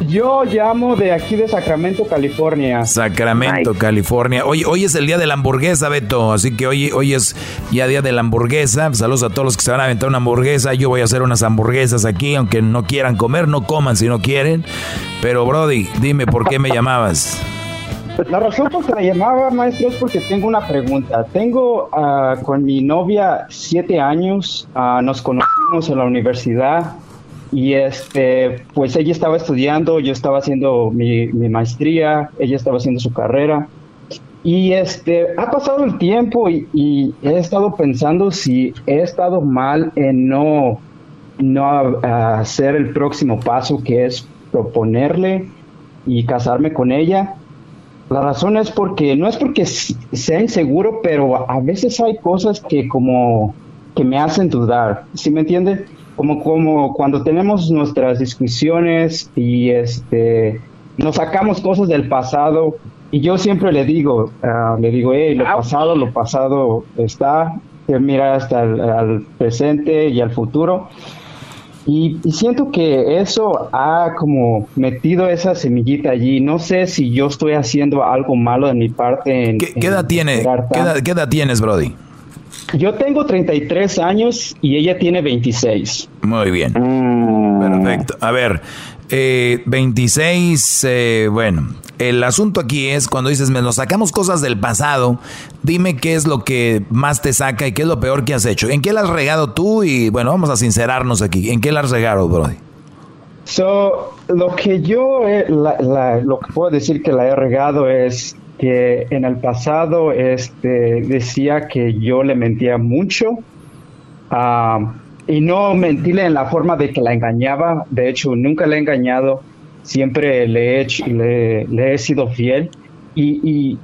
Yo llamo de aquí de Sacramento, California. Sacramento, California. Hoy, hoy es el día de la hamburguesa, Beto. Así que hoy, hoy es ya día de la hamburguesa. Saludos a todos los que se van a aventar una hamburguesa. Yo voy a hacer unas hamburguesas aquí, aunque no quieran comer, no coman si no quieren. Pero, Brody, dime por qué me llamabas. Pues la razón por que me llamaba, maestro, es porque tengo una pregunta. Tengo ah, con mi novia siete años, ah, nos conocimos en la universidad y este, pues ella estaba estudiando, yo estaba haciendo mi, maestría, ella estaba haciendo su carrera. Y este, ha pasado el tiempo y, he estado pensando si he estado mal en no, no hacer el próximo paso que es proponerle y casarme con ella. La razón es porque, no es porque sea inseguro, pero a veces hay cosas que como que me hacen dudar, ¿sí me entiende? Como, como cuando tenemos nuestras discusiones y este, nos sacamos cosas del pasado y yo siempre le digo, uh, le digo, hey, lo pasado, lo pasado está, que mira hasta el al presente y al futuro. Y, siento que eso ha como metido esa semillita allí. No sé si yo estoy haciendo algo malo de mi parte. En, ¿Qué, edad, tiene, ¿qué edad tienes, Brody? Yo tengo 33 años y ella tiene 26. Muy bien. Mm. Perfecto. A ver, 26, eh, eh, bueno, el asunto aquí es cuando dices, me nos sacamos cosas del pasado, dime qué es lo que más te saca y qué es lo peor que has hecho. ¿En qué la has regado tú? Y bueno, vamos a sincerarnos aquí. ¿En qué la has regado, Brody? So, lo que yo, lo que puedo decir que la he regado es que en el pasado este, decía que yo le mentía mucho ah, y no mentirle en la forma de que la engañaba. De hecho, nunca le he engañado, siempre le he, le, he sido fiel. Y,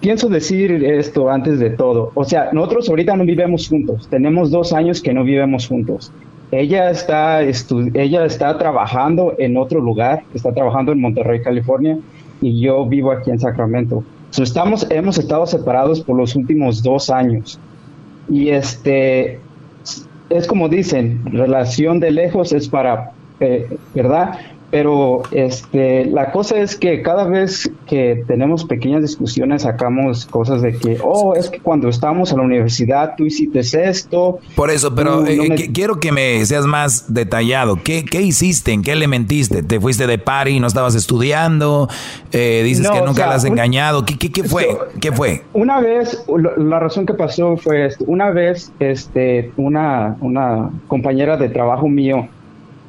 pienso decir esto antes de todo. O sea, nosotros ahorita no vivimos juntos, tenemos dos años que no vivimos juntos. ella está, ella está trabajando en otro lugar, está trabajando en Monterrey, California, y yo vivo aquí en Sacramento. estamos, hemos estado separados por los últimos dos años. Y este, es como dicen, relación de lejos es para, eh, ¿verdad? Pero este, la cosa es que cada vez que tenemos pequeñas discusiones sacamos cosas de que, oh, es que cuando estábamos en la universidad tú hiciste esto. Por eso, pero eh, quiero que me seas más detallado. ¿Qué, ¿Qué, hiciste? ¿En qué le mentiste? ¿Te fuiste de party, no estabas estudiando? Eh, dices que nunca la has engañado. ¿Qué, qué, qué fue? ¿Qué fue? Una vez, la razón que pasó fue, una vez, este, una, una compañera de trabajo mío,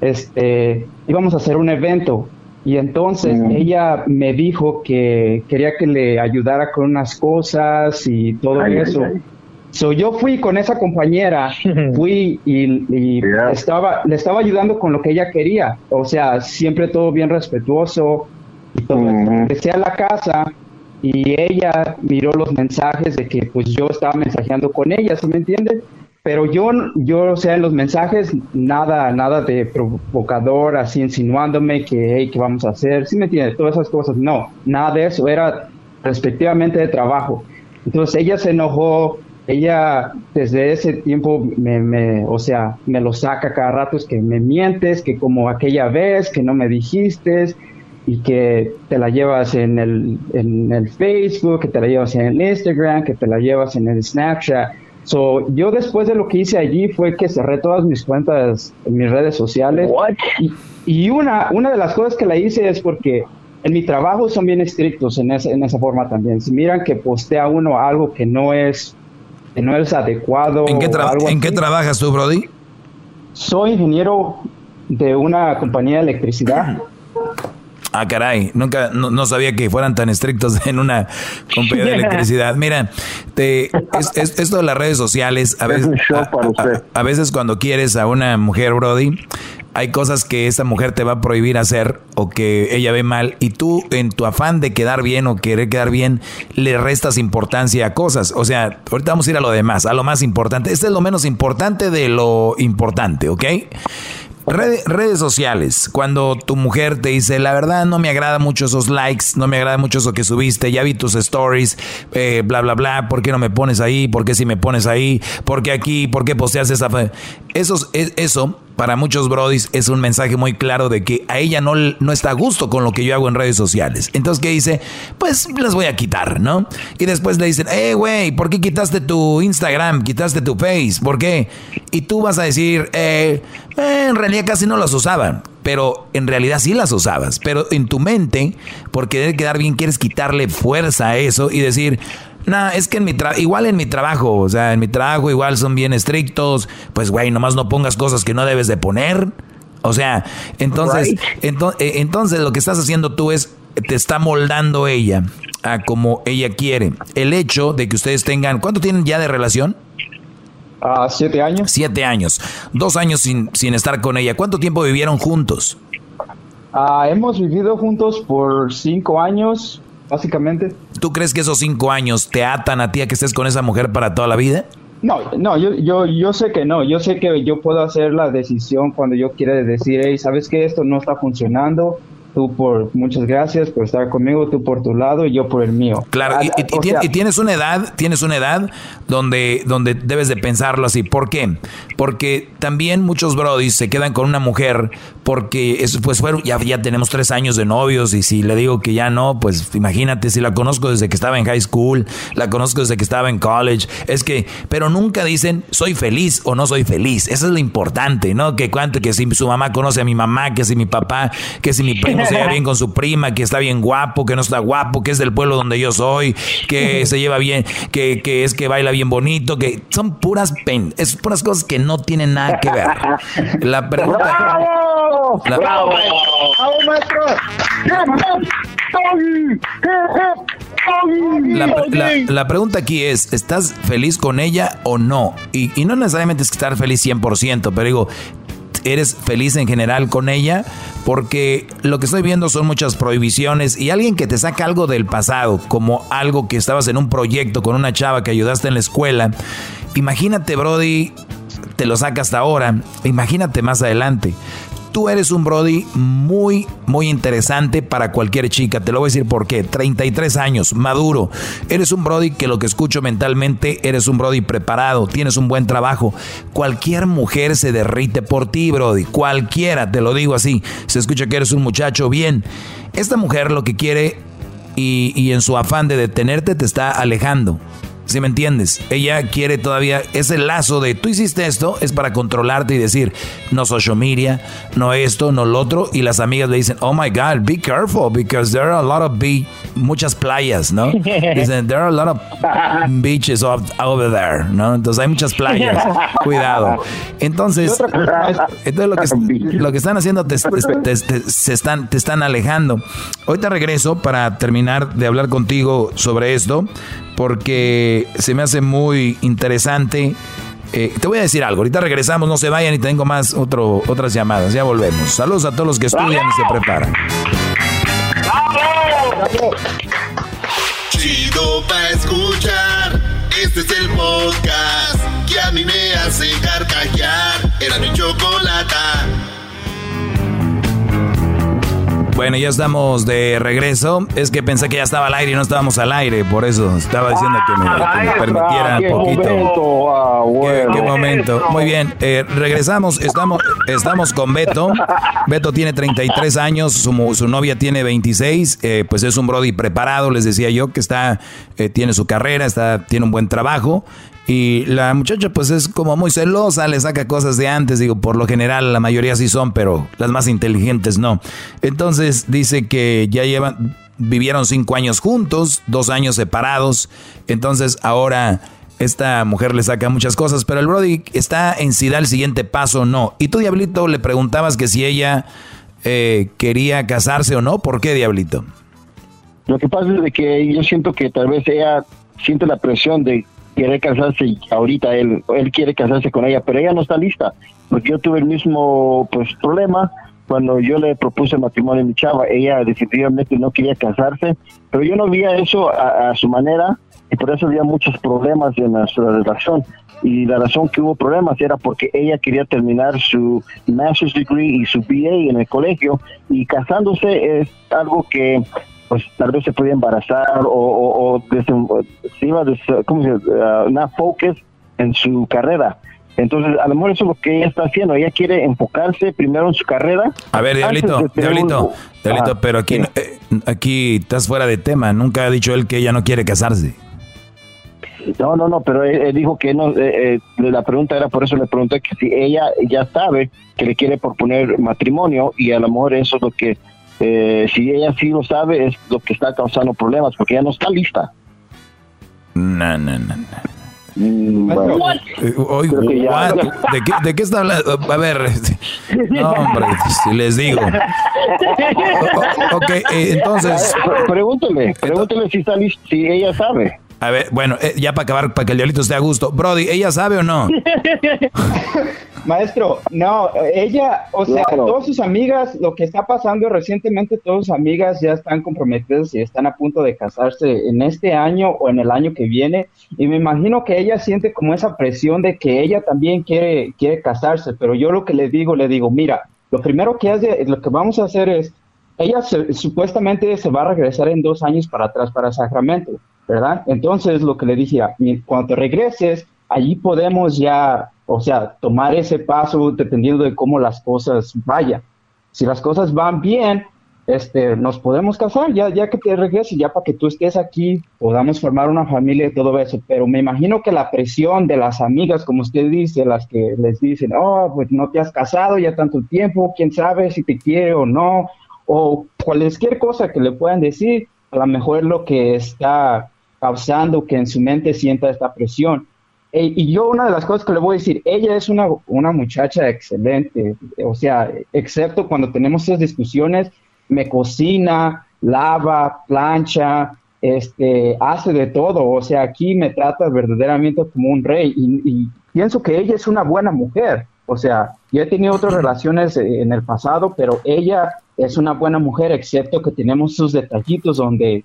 este, íbamos a hacer un evento y entonces ella me dijo que quería que le ayudara con unas cosas y todo eso. So, yo fui con esa compañera, fui y, estaba, le estaba ayudando con lo que ella quería. O sea, siempre todo bien respetuoso y todo. Empecé a la casa y ella miró los mensajes de que pues yo estaba mensajeando con ella, ¿se me entiende? Pero yo, yo, o sea, en los mensajes, nada, nada de provocador, así insinuándome que, hey, ¿qué vamos a hacer? ¿Sí me entiendes? Todas esas cosas, no, nada de eso, era respectivamente de trabajo. Entonces ella se enojó, ella desde ese tiempo me, me, o sea, me lo saca cada rato, es que me mientes, que como aquella vez, que no me dijiste, y que te la llevas en el, en el Facebook, que te la llevas en el Instagram, que te la llevas en el Snapchat. So, yo después de lo que hice allí fue que cerré todas mis cuentas en mis redes sociales. Y, una, una de las cosas que la hice es porque en mi trabajo son bien estrictos en esa, en esa forma también. Si miran que postea uno algo que no es, que no es adecuado. ¿En qué, ¿en qué trabajas tú, Brody? Soy ingeniero de una compañía de electricidad. Ah, caray, nunca, no, sabía que fueran tan estrictos en una compañía de electricidad. Mira, te, es, esto de las redes sociales, a veces, a, veces cuando quieres a una mujer, Brody, hay cosas que esa mujer te va a prohibir hacer o que ella ve mal y tú en tu afán de quedar bien o querer quedar bien le restas importancia a cosas. O sea, ahorita vamos a ir a lo demás, a lo más importante. Este es lo menos importante de lo importante, ¿ok? Redes sociales, cuando tu mujer te dice, la verdad no me agrada mucho esos likes, no me agrada mucho eso que subiste, ya vi tus stories, eh, bla, bla, bla, ¿por qué no me pones ahí? ¿Por qué si me pones ahí? ¿Por qué aquí? ¿Por qué posteas esa... Eso, eso para muchos brodis es un mensaje muy claro de que a ella no, no está a gusto con lo que yo hago en redes sociales. Entonces, ¿qué dice? Pues las voy a quitar, ¿no? Y después le dicen, eh, güey, ¿por qué quitaste tu Instagram? ¿Quitaste tu Face? ¿Por qué? Y tú vas a decir, eh, eh, en realidad casi no las usaban. Pero en realidad sí las usabas. Pero en tu mente, por querer quedar bien, quieres quitarle fuerza a eso y decir, no, es que en mi igual en mi trabajo, o sea, en mi trabajo igual son bien estrictos, pues güey, nomás no pongas cosas que no debes de poner. O sea, entonces, eh, entonces lo que estás haciendo tú es, te está moldando ella a como ella quiere. El hecho de que ustedes tengan, ¿cuánto tienen ya de relación? Ah, siete años. Siete años. Dos años sin, sin estar con ella. ¿Cuánto tiempo vivieron juntos? Ah, hemos vivido juntos por cinco años, básicamente. ¿Tú crees que esos cinco años te atan a ti a que estés con esa mujer para toda la vida? No, no, yo, yo, yo sé que no. Yo sé que yo puedo hacer la decisión cuando yo quiera decir, hey, ¿sabes que Esto no está funcionando tú por muchas gracias por estar conmigo, tú por tu lado y yo por el mío. Claro, y, y, tienes una edad, tienes una edad donde, donde debes de pensarlo así. ¿Por qué? Porque también muchos brodis se quedan con una mujer porque es, pues fueron, ya, ya tenemos tres años de novios y si le digo que ya no, pues imagínate si la conozco desde que estaba en high school, la conozco desde que estaba en college, es que, pero nunca dicen soy feliz o no soy feliz. Eso es lo importante, ¿no? Que cuánto, que si su mamá conoce a mi mamá, que si mi papá, que si mi primo se lleva bien con su prima, que está bien guapo, que no está guapo, que es del pueblo donde yo soy, que se lleva bien, que, que es que baila bien bonito, que son puras pen, es puras cosas que no tienen nada que ver. La pregunta. ¡Bravo! La, ¡Bravo! maestro! La, pregunta aquí es, ¿estás feliz con ella o no? Y, y no necesariamente es estar feliz 100%, pero digo, eres feliz en general con ella, porque lo que estoy viendo son muchas prohibiciones y alguien que te saca algo del pasado, como algo que estabas en un proyecto con una chava que ayudaste en la escuela. Imagínate, Brody, te lo saca hasta ahora, imagínate más adelante tú eres un Brody muy, muy interesante para cualquier chica. Te lo voy a decir por qué. 33 años, maduro. Eres un Brody que lo que escucho mentalmente, eres un Brody preparado, tienes un buen trabajo. Cualquier mujer se derrite por ti, Brody. Cualquiera, te lo digo así. Se escucha que eres un muchacho bien. Esta mujer lo que quiere y, y en su afán de detenerte te está alejando. ¿Sí me entiendes? Ella quiere todavía ese lazo de tú hiciste esto, es para controlarte y decir, no social media, no esto, no lo otro. Y las amigas le dicen, oh my God, be careful because there are a lot of be muchas playas, ¿no? Dicen, there are a lot of beaches over there, ¿no? Entonces hay muchas playas, cuidado. Entonces, entonces lo, que, lo que están haciendo te, se están, te están alejando. Ahorita regreso para terminar de hablar contigo sobre esto porque se me hace muy interesante. Eh, te voy a decir algo, ahorita regresamos, no se vayan y tengo más otras llamadas, ya volvemos. Saludos a todos los que estudian y se preparan. Chido pa escuchar, este es el podcast que a mí me hace carcajear. Era mi chocolata. Bueno, ya estamos de regreso. Es que pensé que ya estaba al aire y no estábamos al aire, por eso estaba diciendo que me, que permitiera un poquito. Momento, ah, ¿Qué, momento. Muy bien, eh, regresamos. Estamos, estamos con Beto. Beto tiene 33 años, su, su novia tiene 26. Eh, pues es un Brody preparado, les decía yo, que está, eh, tiene su carrera, está, tiene un buen trabajo. Y la muchacha pues es como muy celosa, le saca cosas de antes, digo, por lo general la mayoría sí son, pero las más inteligentes no. Entonces dice que ya llevan, vivieron cinco años juntos, dos años separados, entonces ahora esta mujer le saca muchas cosas, pero el Brody está en si da el siguiente paso o no. Y tú, Diablito, le preguntabas que si ella eh, quería casarse o no, ¿por qué, Diablito? Lo que pasa es de que yo siento que tal vez ella siente la presión de quiere casarse ahorita él él quiere casarse con ella pero ella no está lista porque yo tuve el mismo pues problema cuando yo le propuse matrimonio a mi chava. Ella definitivamente no quería casarse pero yo no veía eso a, su manera y por eso había muchos problemas en nuestra relación. Y la razón que hubo problemas era porque ella quería terminar su master's degree y su BA en el colegio y casándose es algo que pues tal vez se podía embarazar o, o, o se iba a ¿cómo se uh, una focus en su carrera. Entonces, a lo mejor eso es lo que ella está haciendo. Ella quiere enfocarse primero en su carrera. A ver, Diablito, Diablito, Diablito, pero aquí, eh, aquí estás fuera de tema. Nunca ha dicho él que ella no quiere casarse. No, no, no, pero él, dijo que no. Eh, eh, la pregunta era por eso le pregunté que si ella ya sabe que le quiere proponer matrimonio y a lo mejor eso es lo que eh, si ella sí lo sabe, es lo que está causando problemas, porque ella no está lista. No, no, no, mm, ¿De, qué, está hablando? A ver, este, no, hombre, si les digo. ok, eh, entonces. Pregúntele, pregúntele si, está lista, si ella sabe. A ver, bueno, eh, ya para acabar, para que el diablito esté a gusto. Brody, ¿ella sabe o no? Maestro, no, ella, o sea, todas sus amigas, lo que está pasando recientemente, todas sus amigas ya están comprometidas y están a punto de casarse en este año o en el año que viene. Y me imagino que ella siente como esa presión de que ella también quiere, quiere casarse. Pero yo lo que le digo, le digo, mira, lo primero que hace, lo que vamos a hacer es, ella supuestamente se va a regresar en dos años para atrás para Sacramento ¿verdad? Entonces, lo que le dije, cuando regreses, allí podemos ya, o sea, tomar ese paso dependiendo de cómo las cosas vayan. Si las cosas van bien, este, nos podemos casar, ya, ya que te regreses, ya para que tú estés aquí, podamos formar una familia y todo eso. Pero me imagino que la presión de las amigas, como usted dice, las que les dicen, oh, pues no te has casado ya tanto tiempo, quién sabe si te quiere o no, o cualquier cosa que le puedan decir, a lo mejor lo que está causando que en su mente sienta esta presión. E, y yo una de las cosas que le voy a decir, ella es una, una muchacha excelente, o sea, excepto cuando tenemos esas discusiones, me cocina, lava, plancha, este, hace de todo, o sea, aquí me trata verdaderamente como un rey y, pienso que ella es una buena mujer, o sea, yo he tenido otras relaciones en el pasado, pero ella es una buena mujer, excepto que tenemos sus detallitos donde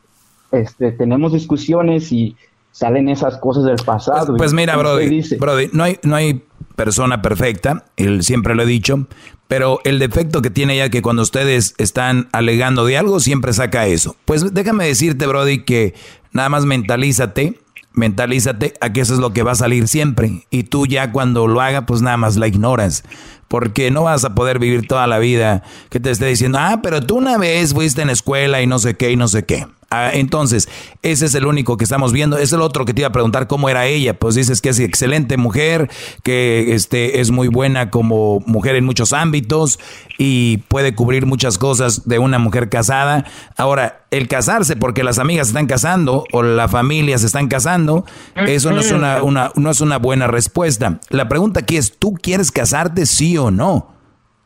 este, tenemos discusiones y salen esas cosas del pasado. Pues, pues mira, Brody, Brody, no hay, no hay persona perfecta, él siempre lo he dicho, pero el defecto que tiene ella que cuando ustedes están alegando de algo siempre saca eso. Pues déjame decirte, Brody, que nada más mentalízate, mentalízate a que eso es lo que va a salir siempre y tú ya cuando lo haga pues nada más la ignoras. Porque no vas a poder vivir toda la vida que te esté diciendo, ah, pero tú una vez fuiste en escuela y no sé qué y no sé qué. Ah, entonces, ese es el único que estamos viendo. Es el otro que te iba a preguntar cómo era ella. Pues dices que es excelente mujer, que este, es muy buena como mujer en muchos ámbitos y puede cubrir muchas cosas de una mujer casada. Ahora, el casarse porque las amigas están casando o la familia se están casando, eso no es una, una, no es una buena respuesta. La pregunta aquí es, ¿tú quieres casarte sí o no?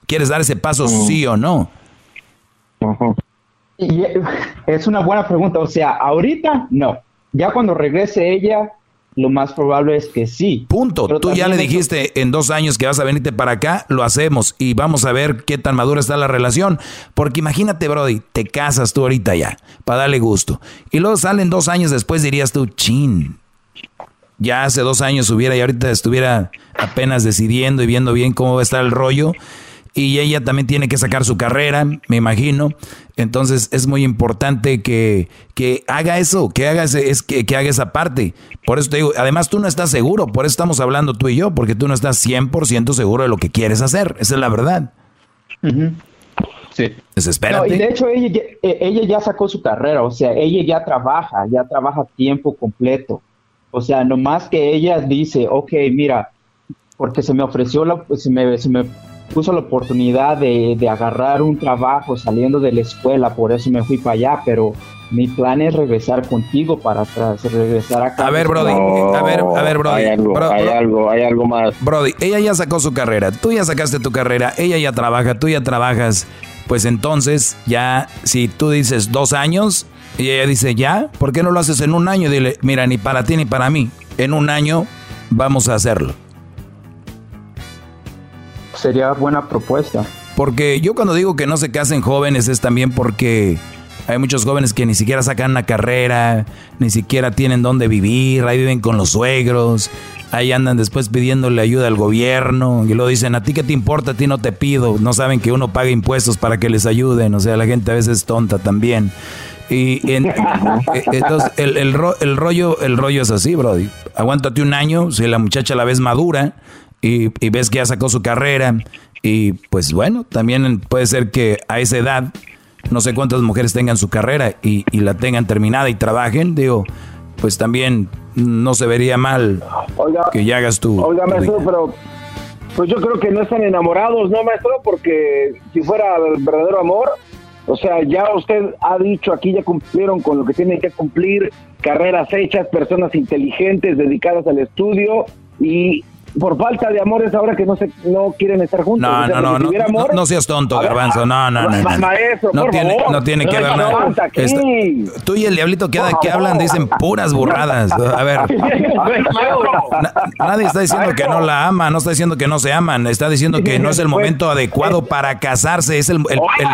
¿Quieres dar ese paso sí o no? Y es una buena pregunta. O sea, ahorita no. Ya cuando regrese ella, lo más probable es que sí. Punto. Tú ya le dijiste en dos años que vas a venirte para acá, lo hacemos y vamos a ver qué tan madura está la relación. Porque imagínate, Brody, te casas tú ahorita ya, para darle gusto. Y luego salen dos años después, dirías tú, chin. Ya hace dos años hubiera y ahorita estuviera apenas decidiendo y viendo bien cómo va a estar el rollo y ella también tiene que sacar su carrera, me imagino. Entonces es muy importante que, que haga eso, que haga, ese, es que, que, haga esa parte. Por eso te digo, además tú no estás seguro, por eso estamos hablando tú y yo, porque tú no estás 100% seguro de lo que quieres hacer, esa es la verdad. Sí. Desespérate. y de hecho ella, eh, ella ya sacó su carrera, o sea, ella ya trabaja, ya trabaja tiempo completo. O sea, nomás que ella dice, ok, mira, porque se me ofreció, la, se me, se me puso la oportunidad de, de, agarrar un trabajo saliendo de la escuela, por eso me fui para allá, pero mi plan es regresar contigo para atrás, regresar acá. A ver, Brody, a ver, a ver, Brody. Hay algo, hay algo, hay algo más. Brody, ella ya sacó su carrera, tú ya sacaste tu carrera, ella ya trabaja, tú ya trabajas, pues entonces ya, si tú dices dos años y ella dice ya, ¿por qué no lo haces en un año? Dile, mira, ni para ti ni para mí, en un año vamos a hacerlo sería buena propuesta. Porque yo cuando digo que no se casen jóvenes es también porque hay muchos jóvenes que ni siquiera sacan una carrera, ni siquiera tienen dónde vivir, ahí viven con los suegros, ahí andan después pidiéndole ayuda al gobierno y lo dicen, a ti qué te importa, a ti no te pido, no saben que uno paga impuestos para que les ayuden, o sea, la gente a veces es tonta también. Y eh, entonces el, el, el, rollo, el rollo es así, Brody. Aguántate un año, si la muchacha la ves madura, y, ves que ya sacó su carrera y pues bueno, también puede ser que a esa edad no sé cuántas mujeres tengan su carrera y, la tengan terminada y trabajen, digo, pues también no se vería mal que ya hagas tu... Oiga, maestro, pero pues yo creo que no están enamorados, ¿no, maestro? Porque si fuera el verdadero amor, o sea, ya usted ha dicho aquí, ya cumplieron con lo que tienen que cumplir, carreras hechas, personas inteligentes, dedicadas al estudio, y por falta de amor es ahora que no se no quieren estar juntos. No, no, no, no, no, seas tonto, Garbanzo. No, no, no. No, por tiene, favor. no tiene que ver nada. tú y el diablito que, que hablan dicen puras burradas. A ver. nadie está diciendo que no la ama, no está diciendo que no se aman, está diciendo que no es el momento adecuado para casarse. Es el, el, el,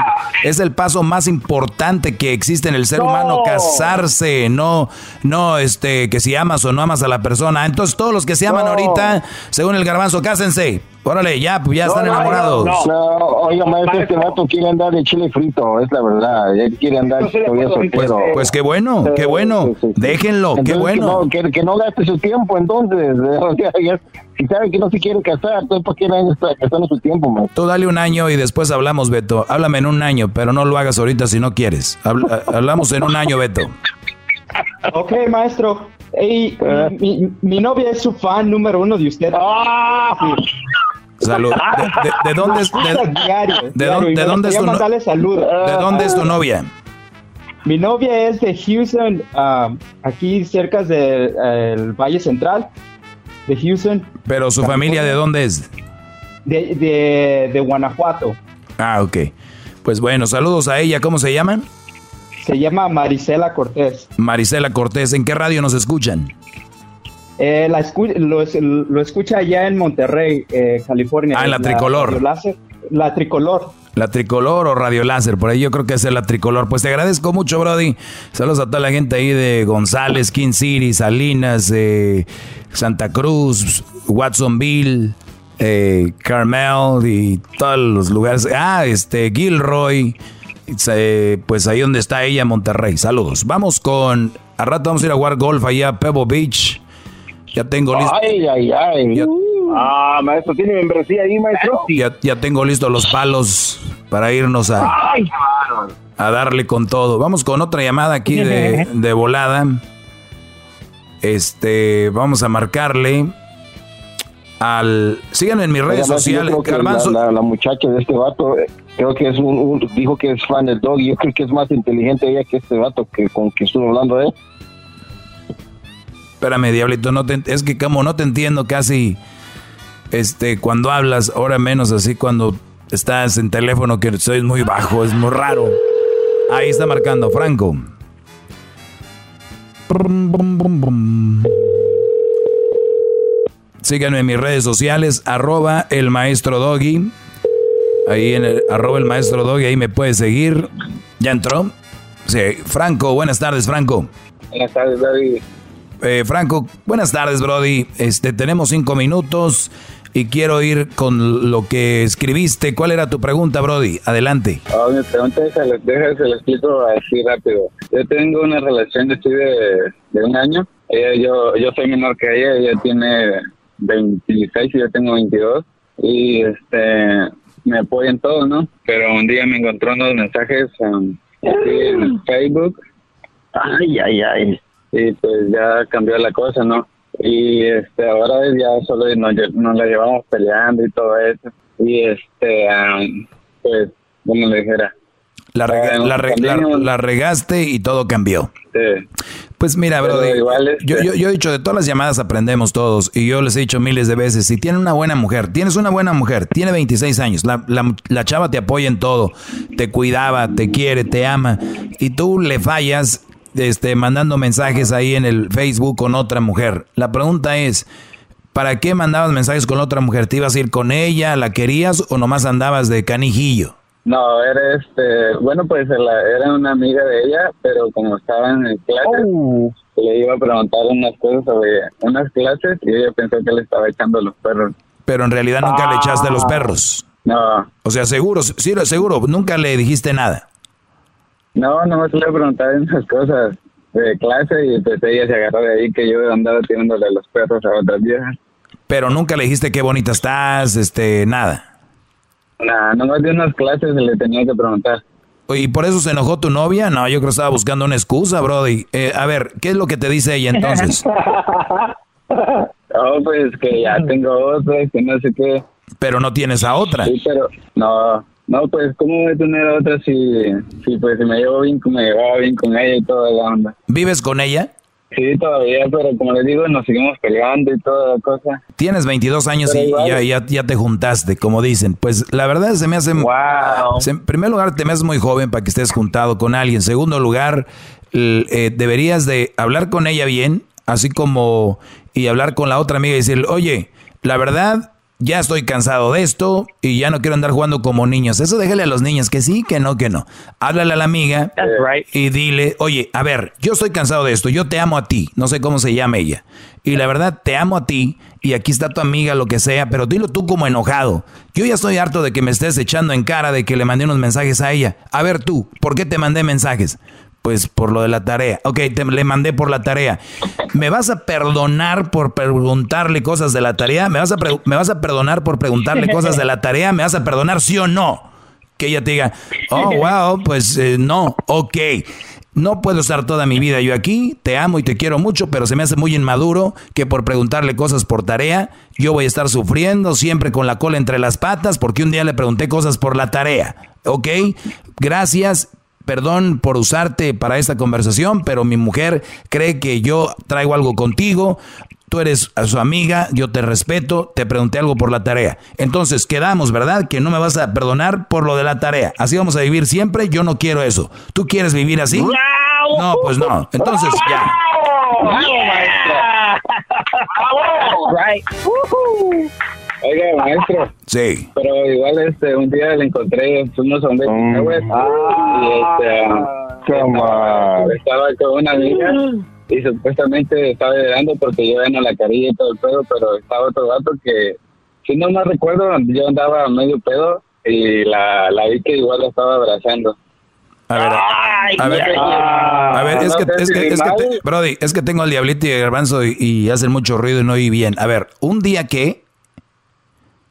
es el paso más importante que existe en el ser humano, casarse. No, no, este, que si amas o no amas a la persona. Entonces, todos los que se aman ahorita según el garbanzo, cásense. Órale, ya, pues ya están enamorados. No, oiga, maestro, este vato quiere andar de chile frito, es la verdad. Él quiere andar todavía soltero. Pues, pues qué bueno, qué bueno. Déjenlo, qué bueno. Que no, que, no, gaste su tiempo, entonces. si sabe que no se quiere casar, entonces ¿por qué no está gastando su tiempo, maestro? Tú dale un año y después hablamos, Beto. Háblame en un año, pero no lo hagas ahorita si no quieres. hablamos en un año, Beto. Ok, maestro. Hey, mi, mi, novia es su fan número uno de usted. ¡Ah! Salud. ¿De, dónde es? De, de, dónde es tu ¿De dónde es tu novia? Mi novia es de Houston, um, aquí cerca del de, Valle Central de Houston. ¿Pero su familia de dónde es? De, de, de Guanajuato. Ah, ok. Pues bueno, saludos a ella. ¿Cómo se llaman? Se llama Marisela Cortés. Marisela Cortés, ¿en qué radio nos escuchan? Eh, lo, escucha allá en Monterrey, eh, California. Ah, en la, tricolor. la tricolor. La tricolor o radio láser, por ahí yo creo que es la tricolor. Pues te agradezco mucho, Brody. Saludos a toda la gente ahí de González, King City, Salinas, eh, Santa Cruz, Watsonville, eh, Carmel y todos los lugares. Ah, este, Gilroy. Eh, pues ahí donde está ella, Monterrey. Saludos. Vamos con. A rato vamos a ir a jugar golf allá a Pebble Beach. Ya tengo listo. Ay, ay, ay. ah, maestro, ¿tiene membresía ahí, maestro? Ya, ya tengo listos los palos para irnos a, a darle con todo. Vamos con otra llamada aquí de, de volada. Este, vamos a marcarle al... Síganme en mis redes sociales. La, la, muchacha de este vato, eh, creo que es un, dijo que es fan del dog y yo creo que es más inteligente ella que este vato que con que estuvo hablando él. Espérame, diablito, no te, es que como no te entiendo casi este cuando hablas, ahora menos así cuando estás en teléfono que soy muy bajo, es muy raro. Ahí está marcando, Franco. Síganme en mis redes sociales, arroba el maestro Doggy. Ahí en el arroba el maestro Doggy, ahí me puedes seguir. ¿Ya entró? Sí, Franco, buenas tardes, Franco. Buenas tardes, David. Eh, Franco, buenas tardes, Brody. Este, tenemos cinco minutos y quiero ir con lo que escribiste. ¿Cuál era tu pregunta, Brody? Adelante. Oh, mi pregunta es, déjame se la explico así rápido. Yo tengo una relación de, de un año. yo, yo soy menor que ella, ella tiene 26 y yo tengo 22 y este me apoyan todo, ¿no? Pero un día me encontró unos mensajes um, en Facebook. Ay, ay, ay. Y pues ya cambió la cosa, ¿no? Y este ahora ya solo nos, nos la llevamos peleando y todo eso. Y este, um, pues, como le dijera, la, la, regaste y todo cambió. Sí. Pues mira, bro, yo, yo, yo, he dicho, de todas las llamadas aprendemos todos. Y yo les he dicho miles de veces, si tiene una buena mujer, tienes una buena mujer, tiene 26 años, la, la, chava te apoya en todo, te cuidaba, te quiere, te ama, y tú le fallas este, mandando mensajes ahí en el Facebook con otra mujer. La pregunta es, ¿para qué mandabas mensajes con otra mujer? ¿Te ibas a ir con ella, la querías o nomás andabas de canijillo? No, era este, bueno, pues era una amiga de ella, pero como estaba en clases, oh. le iba a preguntar unas cosas sobre unas clases y ella pensó que le estaba echando los perros. Pero en realidad nunca le echaste los perros. No. O sea, seguro, sí, seguro, nunca le dijiste nada. No, no me suele preguntar esas cosas de clase y pues ella se agarró de ahí que yo andaba tirándole los perros a otras viejas. Pero nunca le dijiste qué bonita estás, este, nada. Nah, nomás de unas clases le tenía que preguntar. ¿Y por eso se enojó tu novia? No, yo creo que estaba buscando una excusa, Brody. Eh, a ver, ¿qué es lo que te dice ella entonces? oh, pues que ya tengo otra, que no sé qué. Pero no tienes a otra. Sí, pero no, no, pues ¿cómo voy a tener a otra si, si pues si me llevo bien, me llevaba bien con ella y toda la onda? ¿Vives con ella? Sí, todavía, pero como les digo, nos seguimos peleando y toda la cosa. Tienes 22 años y ya, ya, ya, te juntaste, como dicen. Pues la verdad se me hace... Wow. En primer lugar, te me haces muy joven para que estés juntado con alguien. En segundo lugar, eh, deberías de hablar con ella bien, así como... Y hablar con la otra amiga y decirle, oye, la verdad, ya estoy cansado de esto y ya no quiero andar jugando como niños. Eso déjale a los niños que sí, que no, que no. Háblale a la amiga y dile, oye, a ver, yo estoy cansado de esto, yo te amo a ti, no sé cómo se llama ella. Y la verdad, te amo a ti y aquí está tu amiga, lo que sea, pero dilo tú como enojado. Yo ya estoy harto de que me estés echando en cara de que le mandé unos mensajes a ella. A ver tú, ¿por qué te mandé mensajes? Pues por lo de la tarea. Ok, te, le mandé por la tarea. ¿Me vas a perdonar por preguntarle cosas de la tarea? ¿Me vas a, ¿me vas a perdonar por preguntarle cosas de la tarea? ¿Me vas a perdonar sí o no? Que ella te diga, oh, wow, pues eh, no, ok. No puedo estar toda mi vida yo aquí, te amo y te quiero mucho, pero se me hace muy inmaduro que por preguntarle cosas por tarea, yo voy a estar sufriendo siempre con la cola entre las patas porque un día le pregunté cosas por la tarea. ¿Ok? Gracias, perdón por usarte para esta conversación, pero mi mujer cree que yo traigo algo contigo. Tú eres su amiga, yo te respeto, te pregunté algo por la tarea. Entonces, quedamos, ¿verdad? Que no me vas a perdonar por lo de la tarea. Así vamos a vivir siempre, yo no quiero eso. ¿Tú quieres vivir así? No, pues no. Entonces, ya. Oiga, maestro. Sí. Pero igual este un día le encontré, fuimos a un Mm. shower, y este estaba, estaba con una amiga y supuestamente estaba llorando porque yo no la quería y todo el pedo, pero estaba otro gato que si no me recuerdo, yo andaba medio pedo y la, la vi que igual la estaba abrazando. A ver, a ver, a ver, es que, es que, es que te- Brody, es que tengo al diablito y el garbanzo y, y hacen mucho ruido y no oí bien. A ver, un día que,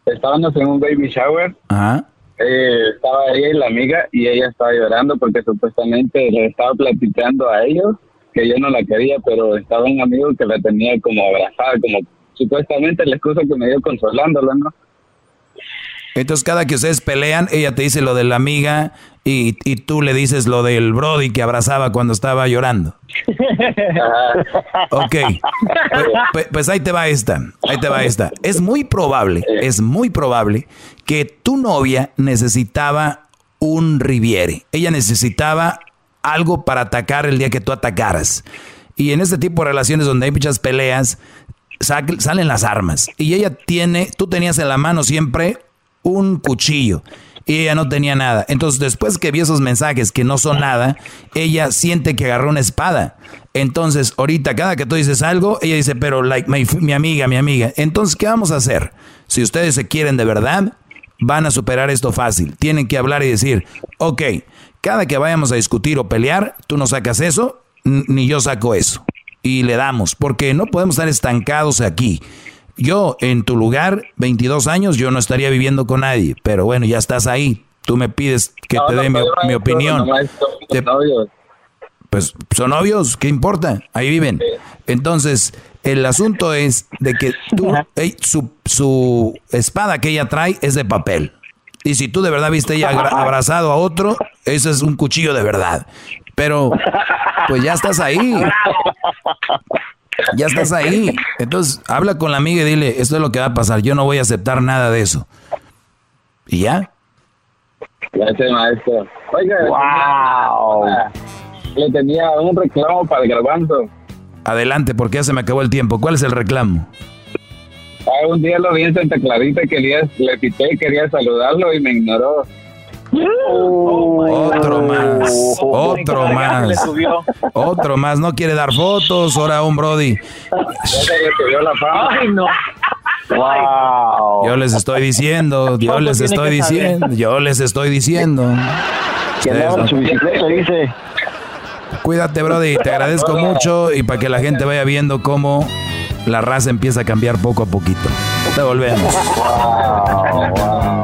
Estábamos en un baby shower ajá, eh, estaba ella y la amiga y ella estaba llorando porque supuestamente le estaba platicando a ellos que yo no la quería, pero estaba un amigo que la tenía como abrazada, como supuestamente la excusa que me dio consolándola, ¿no? Entonces cada que ustedes pelean, ella te dice lo de la amiga y, y tú le dices lo del Brody que abrazaba cuando estaba llorando. Ok, pues, pues- ahí te va esta, ahí te va esta. Es muy probable, es muy probable que tu novia necesitaba un Riviere. Ella necesitaba algo para atacar el día que tú atacaras. Y en este tipo de relaciones donde hay muchas peleas, sa- salen las armas. Y ella tiene, tú tenías en la mano siempre un cuchillo y ella no tenía nada. Entonces, después que vio esos mensajes que no son nada, ella siente que agarró una espada. Entonces, ahorita, cada que tú dices algo, ella dice, pero like, mi amiga, mi amiga. Entonces, ¿qué vamos a hacer? Si ustedes se quieren de verdad, van a superar esto fácil. Tienen que hablar y decir, ok, cada que vayamos a discutir o pelear, tú no sacas eso, ni yo saco eso. Y le damos, porque no podemos estar estancados aquí. Yo, en tu lugar, 22 años, yo no estaría viviendo con nadie, pero bueno, ya estás ahí. Tú me pides que No, te no, dé mi, opinión. Te- pues son novios, ¿qué importa? Ahí viven. Entonces, el asunto es de que tú, su, su espada que ella trae es de papel. Y si tú de verdad viste ella abrazado a otro, eso es un cuchillo de verdad. Pero, pues ya estás ahí. Ya estás ahí. Entonces, habla con la amiga y dile, esto es lo que va a pasar. Yo no voy a aceptar nada de eso. Y ya. Gracias, maestro. Oiga, le tenía un reclamo para el garbanzo. Adelante, porque ya se me acabó el tiempo. ¿Cuál es el reclamo? Ah, un día lo vi en Santa Clarita, quería, le pité, quería saludarlo y me ignoró. Otro más, otro más, otro más. No quiere dar fotos. Ahora un Brody. Ay, no. Wow. Yo les estoy diciendo, yo les estoy diciendo, yo les estoy diciendo. Que andaba en su bicicleta, dice. Cuídate, Brody. Te agradezco mucho y para que la gente vaya viendo cómo la raza empieza a cambiar poco a poquito. Te volvemos. Chido,